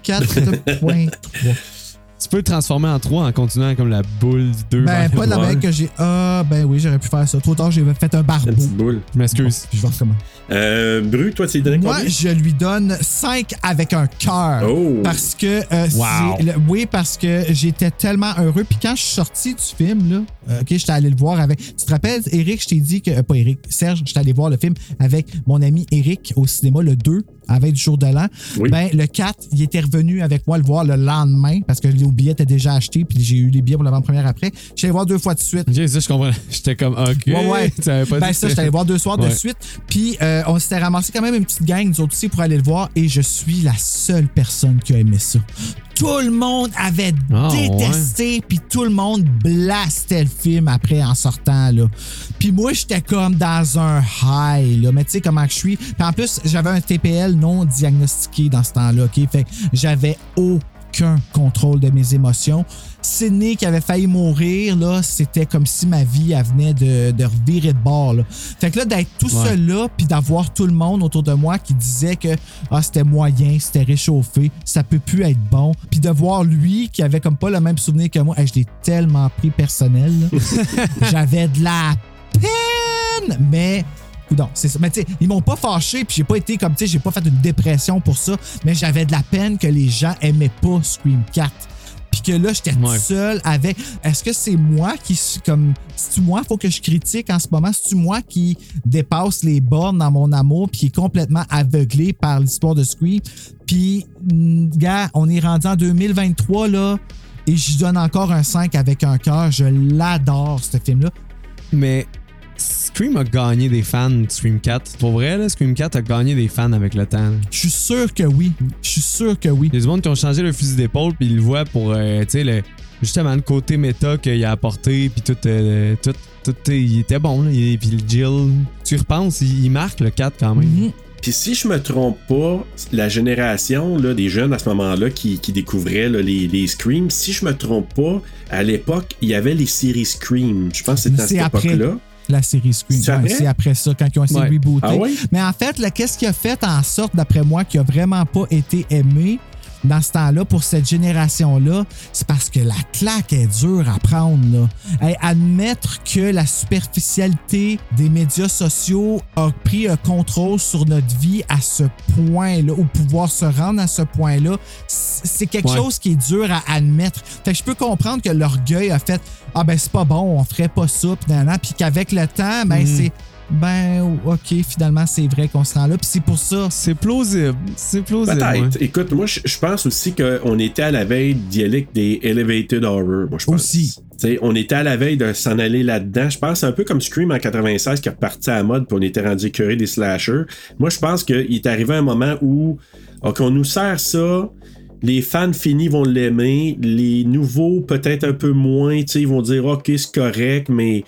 4.3. tu peux le transformer en 3 en continuant comme la boule 2. Ben, pas de la mec que j'ai. Ah, ben oui, j'aurais pu faire ça. Trop tard, j'ai fait un barbeau. Une petite boule. Je m'excuse. Puis je vais recommencer. Euh, Bru, toi, tu lui donné Moi, combien? je lui donne 5 avec un cœur. Oh. Parce que. euh, Wow. c'est le- oui, parce que j'étais tellement heureux. Puis quand je suis sorti du film, là, euh, OK, j'étais allé le voir avec. Tu te rappelles, Eric, je t'ai dit que. euh, pas Eric, Serge, j'étais allé voir le film avec mon ami Eric au cinéma le 2, avec du jour de l'an. Ben, le 4, il était revenu avec moi le voir le lendemain parce que les billets étaient déjà achetés. Puis j'ai eu les billets pour l'avant-première après. Je suis allé voir deux fois de suite. Ça, je comprends. J'étais comme, ok. Ouais, ouais. Pas ben, dit ça, j'étais allé voir deux soirs de suite. Puis, euh, on s'était ramassé quand même une petite gang, nous autres aussi, pour aller le voir. Et je suis la seule personne qui a aimé ça. Tout le monde avait Ah, détesté, puis tout le monde blastait le film après en sortant, là. Puis moi, j'étais comme dans un high, là. Mais tu sais comment je suis. Puis en plus, j'avais un TPL non diagnostiqué dans ce temps-là, OK? Fait que j'avais aucun contrôle de mes émotions. Sidney qui avait failli mourir, là, c'était comme si ma vie elle venait de, de revirer de bord. Là. Fait que là, d'être tout Ouais. seul là, puis d'avoir tout le monde autour de moi qui disait que ah, c'était moyen, c'était réchauffé, ça peut plus être bon. Puis de voir lui qui avait comme pas le même souvenir que moi, Hey, je l'ai tellement pris personnel. J'avais de la peine, mais Coudon, c'est ça. Mais tu sais, ils m'ont pas fâché, puis j'ai pas été comme, tu sais, j'ai pas fait une dépression pour ça, mais j'avais de la peine que les gens aimaient pas Scream 4. Puis que là, j'étais tout seul avec. Est-ce que c'est moi qui suis comme. C'est-tu moi, faut que je critique en ce moment? C'est-tu moi qui dépasse les bornes dans mon amour, puis qui est complètement aveuglé par l'histoire de Scream? Puis, mm, gars, on est rendu en 2023, là, et je donne encore un 5 avec un cœur. Je l'adore, ce film-là. Mais Scream a gagné des fans de Scream 4. Pour vrai, là, Scream 4 a gagné des fans avec le temps. Je suis sûr que oui. Je suis sûr que oui. Il y a du monde qui ont changé le fusil d'épaule, puis ils le voient pour, euh, tu sais, le- justement, le côté méta qu'il a apporté, puis tout, euh, tout, tout, il était bon, là. Il- Puis le Jill, tu repenses, il, il marque le 4 quand même. Puis si je me trompe pas, la génération là, des jeunes à ce moment-là qui, qui découvraient là, les, les Scream, si je me trompe pas, à l'époque, il y avait les séries Scream. Je pense que c'était à cette époque-là. La série Scream. C'est Ouais, après? Ça, quand ils ont essayé de rebooter. Ah? Mais en fait, qu'est-ce qui a fait en sorte, d'après moi, qui a vraiment pas été aimé dans ce temps-là pour cette génération-là, c'est parce que la claque est dure à prendre. Là. Admettre que la superficialité des médias sociaux a pris un contrôle sur notre vie à ce point-là, ou pouvoir se rendre à ce point-là, c'est quelque Ouais. chose qui est dur à admettre. Fait que je peux comprendre que l'orgueil a fait Ah ben c'est pas bon, on ferait pas ça, puis puis qu'avec le temps, ben Mhm. c'est ben ok, finalement c'est vrai qu'on se rend là, puis c'est pour ça. C'est plausible, c'est plausible. Peut-être. ouais. Écoute, moi, je pense aussi qu'on était à la veille d'y aller des Elevated Horror. Moi, je pense. Aussi. T'sais, on était à la veille de s'en aller là-dedans. Je pense un peu comme Scream en 96 qui est reparti à la mode puis on était rendu écœuré des slashers. Moi, je pense qu'il est arrivé un moment où OK, on nous sert ça. Les fans finis vont l'aimer. Les nouveaux, peut-être un peu moins, tu sais, ils vont dire OK, c'est correct, mais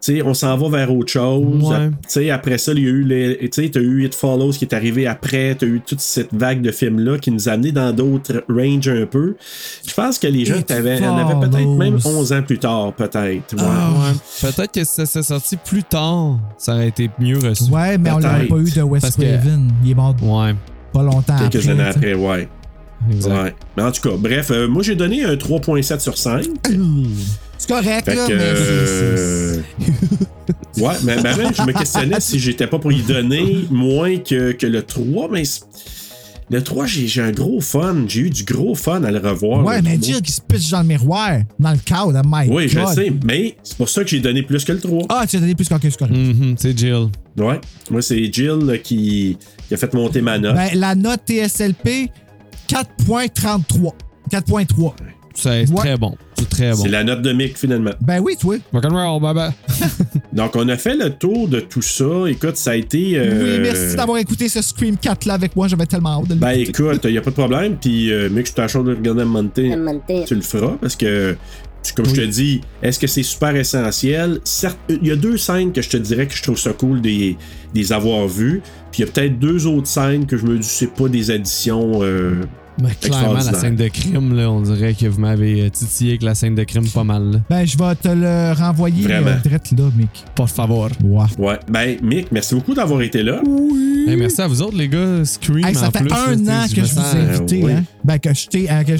tu sais, on s'en va vers autre chose. Ouais. Tu après ça, il y a eu les. Tu eu It Follows qui est arrivé après. T'as eu toute cette vague de films-là qui nous a amené dans d'autres ranges un peu. Je pense que les gens en avaient peut-être même 11 ans plus tard, peut-être. Ouais. Ah, ouais. Peut-être que si ça s'est sorti plus tard, ça aurait été mieux reçu. Ouais, mais on l'aurait pas eu de Wes Parce que- Craven. Il est mort Ouais. pas longtemps Quelques après. années tu après, ouais. Exact. Ouais. Mais en tout cas, bref, euh, moi j'ai donné un 3.7 sur 5. C'est correct, Fait là, que. mais euh, ouais, mais mais même, je me questionnais si j'étais pas pour y donner moins que, que le 3, mais le 3, j'ai j'ai un gros fun. J'ai eu du gros fun à le revoir. Ouais, le mais 3. dire qu'il se pitche dans le miroir, dans le cadre, my Oui, je God. sais, mais c'est pour ça que j'ai donné plus que le 3. Ah, tu as donné plus qu'un que c'est correct. Mhm, c'est Jill. Ouais, moi c'est Jill là, qui, qui a fait monter ma note. Ben, la note TSLP, 4.33. 4.3. C'est Ouais. très bon. C'est très bon. C'est la note de Mick finalement. Ben oui, toi. Rock'n'roll, bye bye. Donc on a fait le tour de tout ça. Écoute, ça a été. euh, Oui, merci d'avoir écouté ce Scream 4 là avec moi. J'avais tellement hâte de le Ben écoute, il a pas de problème. Puis, euh, Mick, je chaud de regarder Monté. Monté. Tu le feras parce que, comme je te dis, est-ce que c'est super essentiel? Certes, il y a deux scènes que je te dirais que je trouve ça cool des, des avoir vues. Puis il y a peut-être deux autres scènes que je me dis c'est pas des additions euh, Mais clairement, la scène de crime, là, on dirait que vous m'avez euh, titillé avec la scène de crime pas mal. là. Ben, je vais te le renvoyer Vraiment. euh, direct là, Mick. Por favor. Ouais. Ouais. Ben, Mick, merci beaucoup d'avoir été là. Hey, merci à vous autres, les gars. Scream Hey, ça en fait plus. un an que je vous ai invité. oui. Hein? Ben, que je t'ai. hein. Ça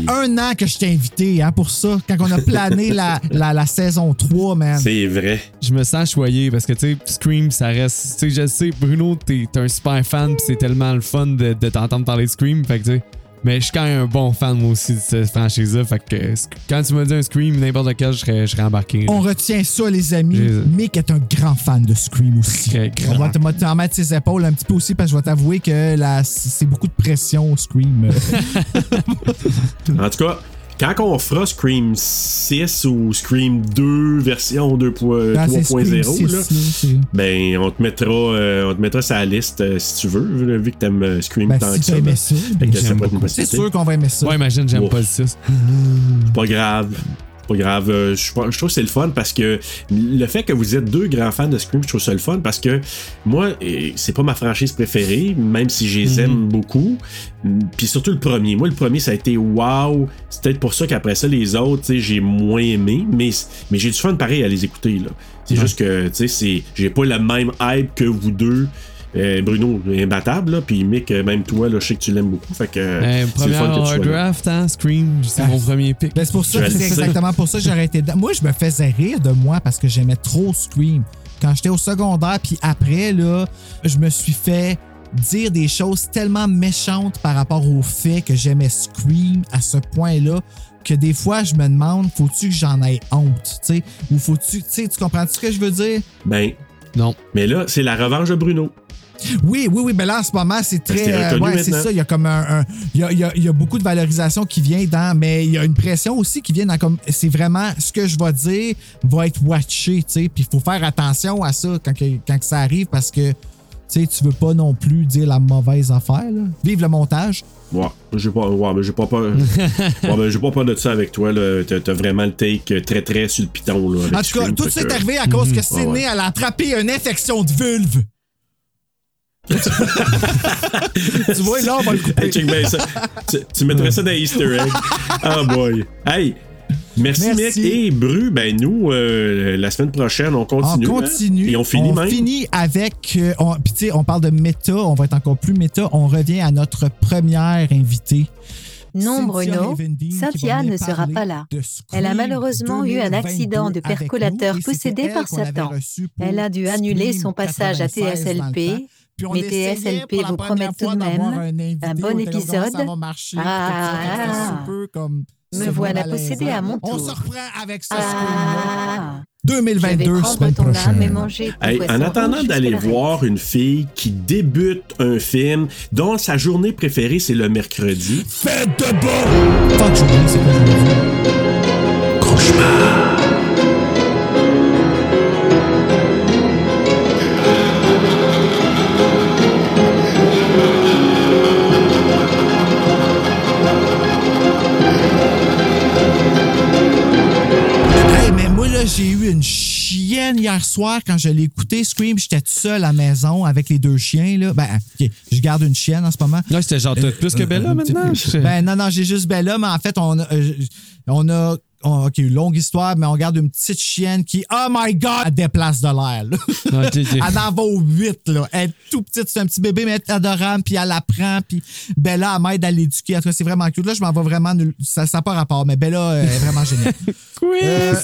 fait un an que je t'ai invité hein, pour ça, quand on a plané la, la, la saison 3, man. C'est vrai. Je me sens choyé parce que, tu sais, Scream, ça reste. Tu sais, je sais, Bruno, t'es t'es un super fan, pis c'est tellement le fun de, de t'entendre parler de Scream. Fait que, tu sais. Mais je suis quand même un bon fan, moi aussi, de cette franchise-là. Fait que, euh, quand tu m'as dit un Scream, n'importe lequel, je serais, je serais embarqué. là. On retient ça, les amis. Mick est un grand fan de Scream aussi. Très grand. On va te t'en mettre ses épaules un petit peu aussi parce que je vais t'avouer que la- c'est beaucoup de pression, Scream. En tout cas, quand on fera Scream 6 ou Scream 2 version 2.0, Ben, c'est Scream 3.0, 6, là, là, c'est- ben on te mettra euh, on te mettra la liste euh, si tu veux, vu vu que t'aimes euh, Scream Ben, tant si que ça. ben. ça, ben. C'est sûr qu'on va aimer ça. Ouais, imagine, j'aime pas le 6. C'est pas grave. Pas grave. Euh, je, je trouve que c'est le fun parce que le fait que vous êtes deux grands fans de Scream, je trouve ça le fun parce que moi, c'est pas ma franchise préférée, même si je les aime beaucoup. Puis surtout le premier. Moi, le premier, ça a été wow. C'est peut-être pour ça qu'après ça, les autres, tu sais, j'ai moins aimé, mais, mais j'ai du fun pareil à les écouter. là. C'est Ouais. juste que, tu sais, j'ai pas la même hype que vous deux. Euh, Bruno est imbattable, là, puis Mick, euh, même toi, là, je sais que tu l'aimes beaucoup. Fait que euh, Euh, c'est le fun première que tu sois là. draft, hein, Scream, c'est Ah. mon premier pick. Ben, c'est pour ça, c'est exactement pour ça que j'aurais été dedans. Moi, je me faisais rire de moi parce que j'aimais trop Scream. Quand j'étais au secondaire, puis après, là, je me suis fait dire des choses tellement méchantes par rapport au fait que j'aimais Scream à ce point-là que des fois, je me demande, faut-tu que j'en aie honte, tu sais? Ou faut-tu, tu sais, tu comprends ce que je veux dire? Ben, non. Mais là, c'est la revanche de Bruno. Oui, oui, oui, mais là, en ce moment, c'est très. euh, ouais, c'est ça. Il y a comme un. il, y a, il y a- il y a beaucoup de valorisation qui vient dans. Mais il y a une pression aussi qui vient dans comme. C'est vraiment ce que je vais dire va être watché, tu sais. Puis il faut faire attention à ça quand, que- quand que ça arrive parce que. Tu sais, tu veux pas non plus dire la mauvaise affaire. Là. Vive le montage. Ouais, j'ai pas, ouais, mais j'ai pas peur. ouais, mais j'ai pas peur de ça avec toi. là. T'as, t'as vraiment le take très très sur le piton. Là, En tout cas, tout fait ça est que- arrivé à cause que Ouais, Sydney, ouais. elle a attrapé une infection de vulve. tu vois, là, on va le couper. Hey, check bien ça. tu, tu mettrais ça dans Easter egg. Oh boy. Hey! Merci, Merci. Mick. Et Bru, ben nous, euh, la semaine prochaine, on continue. On hein? continue. Et on finit même. finit avec. euh, on- Puis, tu sais, on parle de méta. On va être encore plus méta. On revient à notre première invitée. Non, Bruno, Cynthia ne sera pas là. Elle a malheureusement eu un 2022 accident de percolateur possédé par Satan. Elle a dû annuler son passage à 96 dans le TSLP. Puis on Mais TSLP pour la vous première promet tout fois de même un un on bon épisode. ça va marcher, Ah, que peu comme Me voilà possédée à mon On tour. se reprend avec ce Ah. Scream-là. Je vais 2022, prendre semaine prochaine. Hey, en attendant d'aller voir une fille qui débute un film dont sa journée préférée c'est le mercredi. Faites de bon! Fuck, j'ai oublié, c'est aujourd'hui? Cauchemar. Là, j'ai eu une chienne hier soir quand je l'ai écouté. Scream, j'étais tout seul à la maison avec les deux chiens, là. Ben, je garde une chienne en ce moment. Là, c'était genre plus que Bella maintenant. Ben, non, non, j'ai juste Bella, mais en fait, on a. euh, on a OK, longue histoire, mais on garde une petite chienne qui, oh my God, elle déplace de l'air. Elle en va au 8, là. Elle est tout petite, c'est un petit bébé, mais elle est adorable, puis elle apprend, puis Bella, elle m'aide à l'éduquer. En tout cas, c'est vraiment cute. Là, je m'en vais vraiment. nul- Ça n'a pas rapport, mais Bella euh, est vraiment géniale. Euh,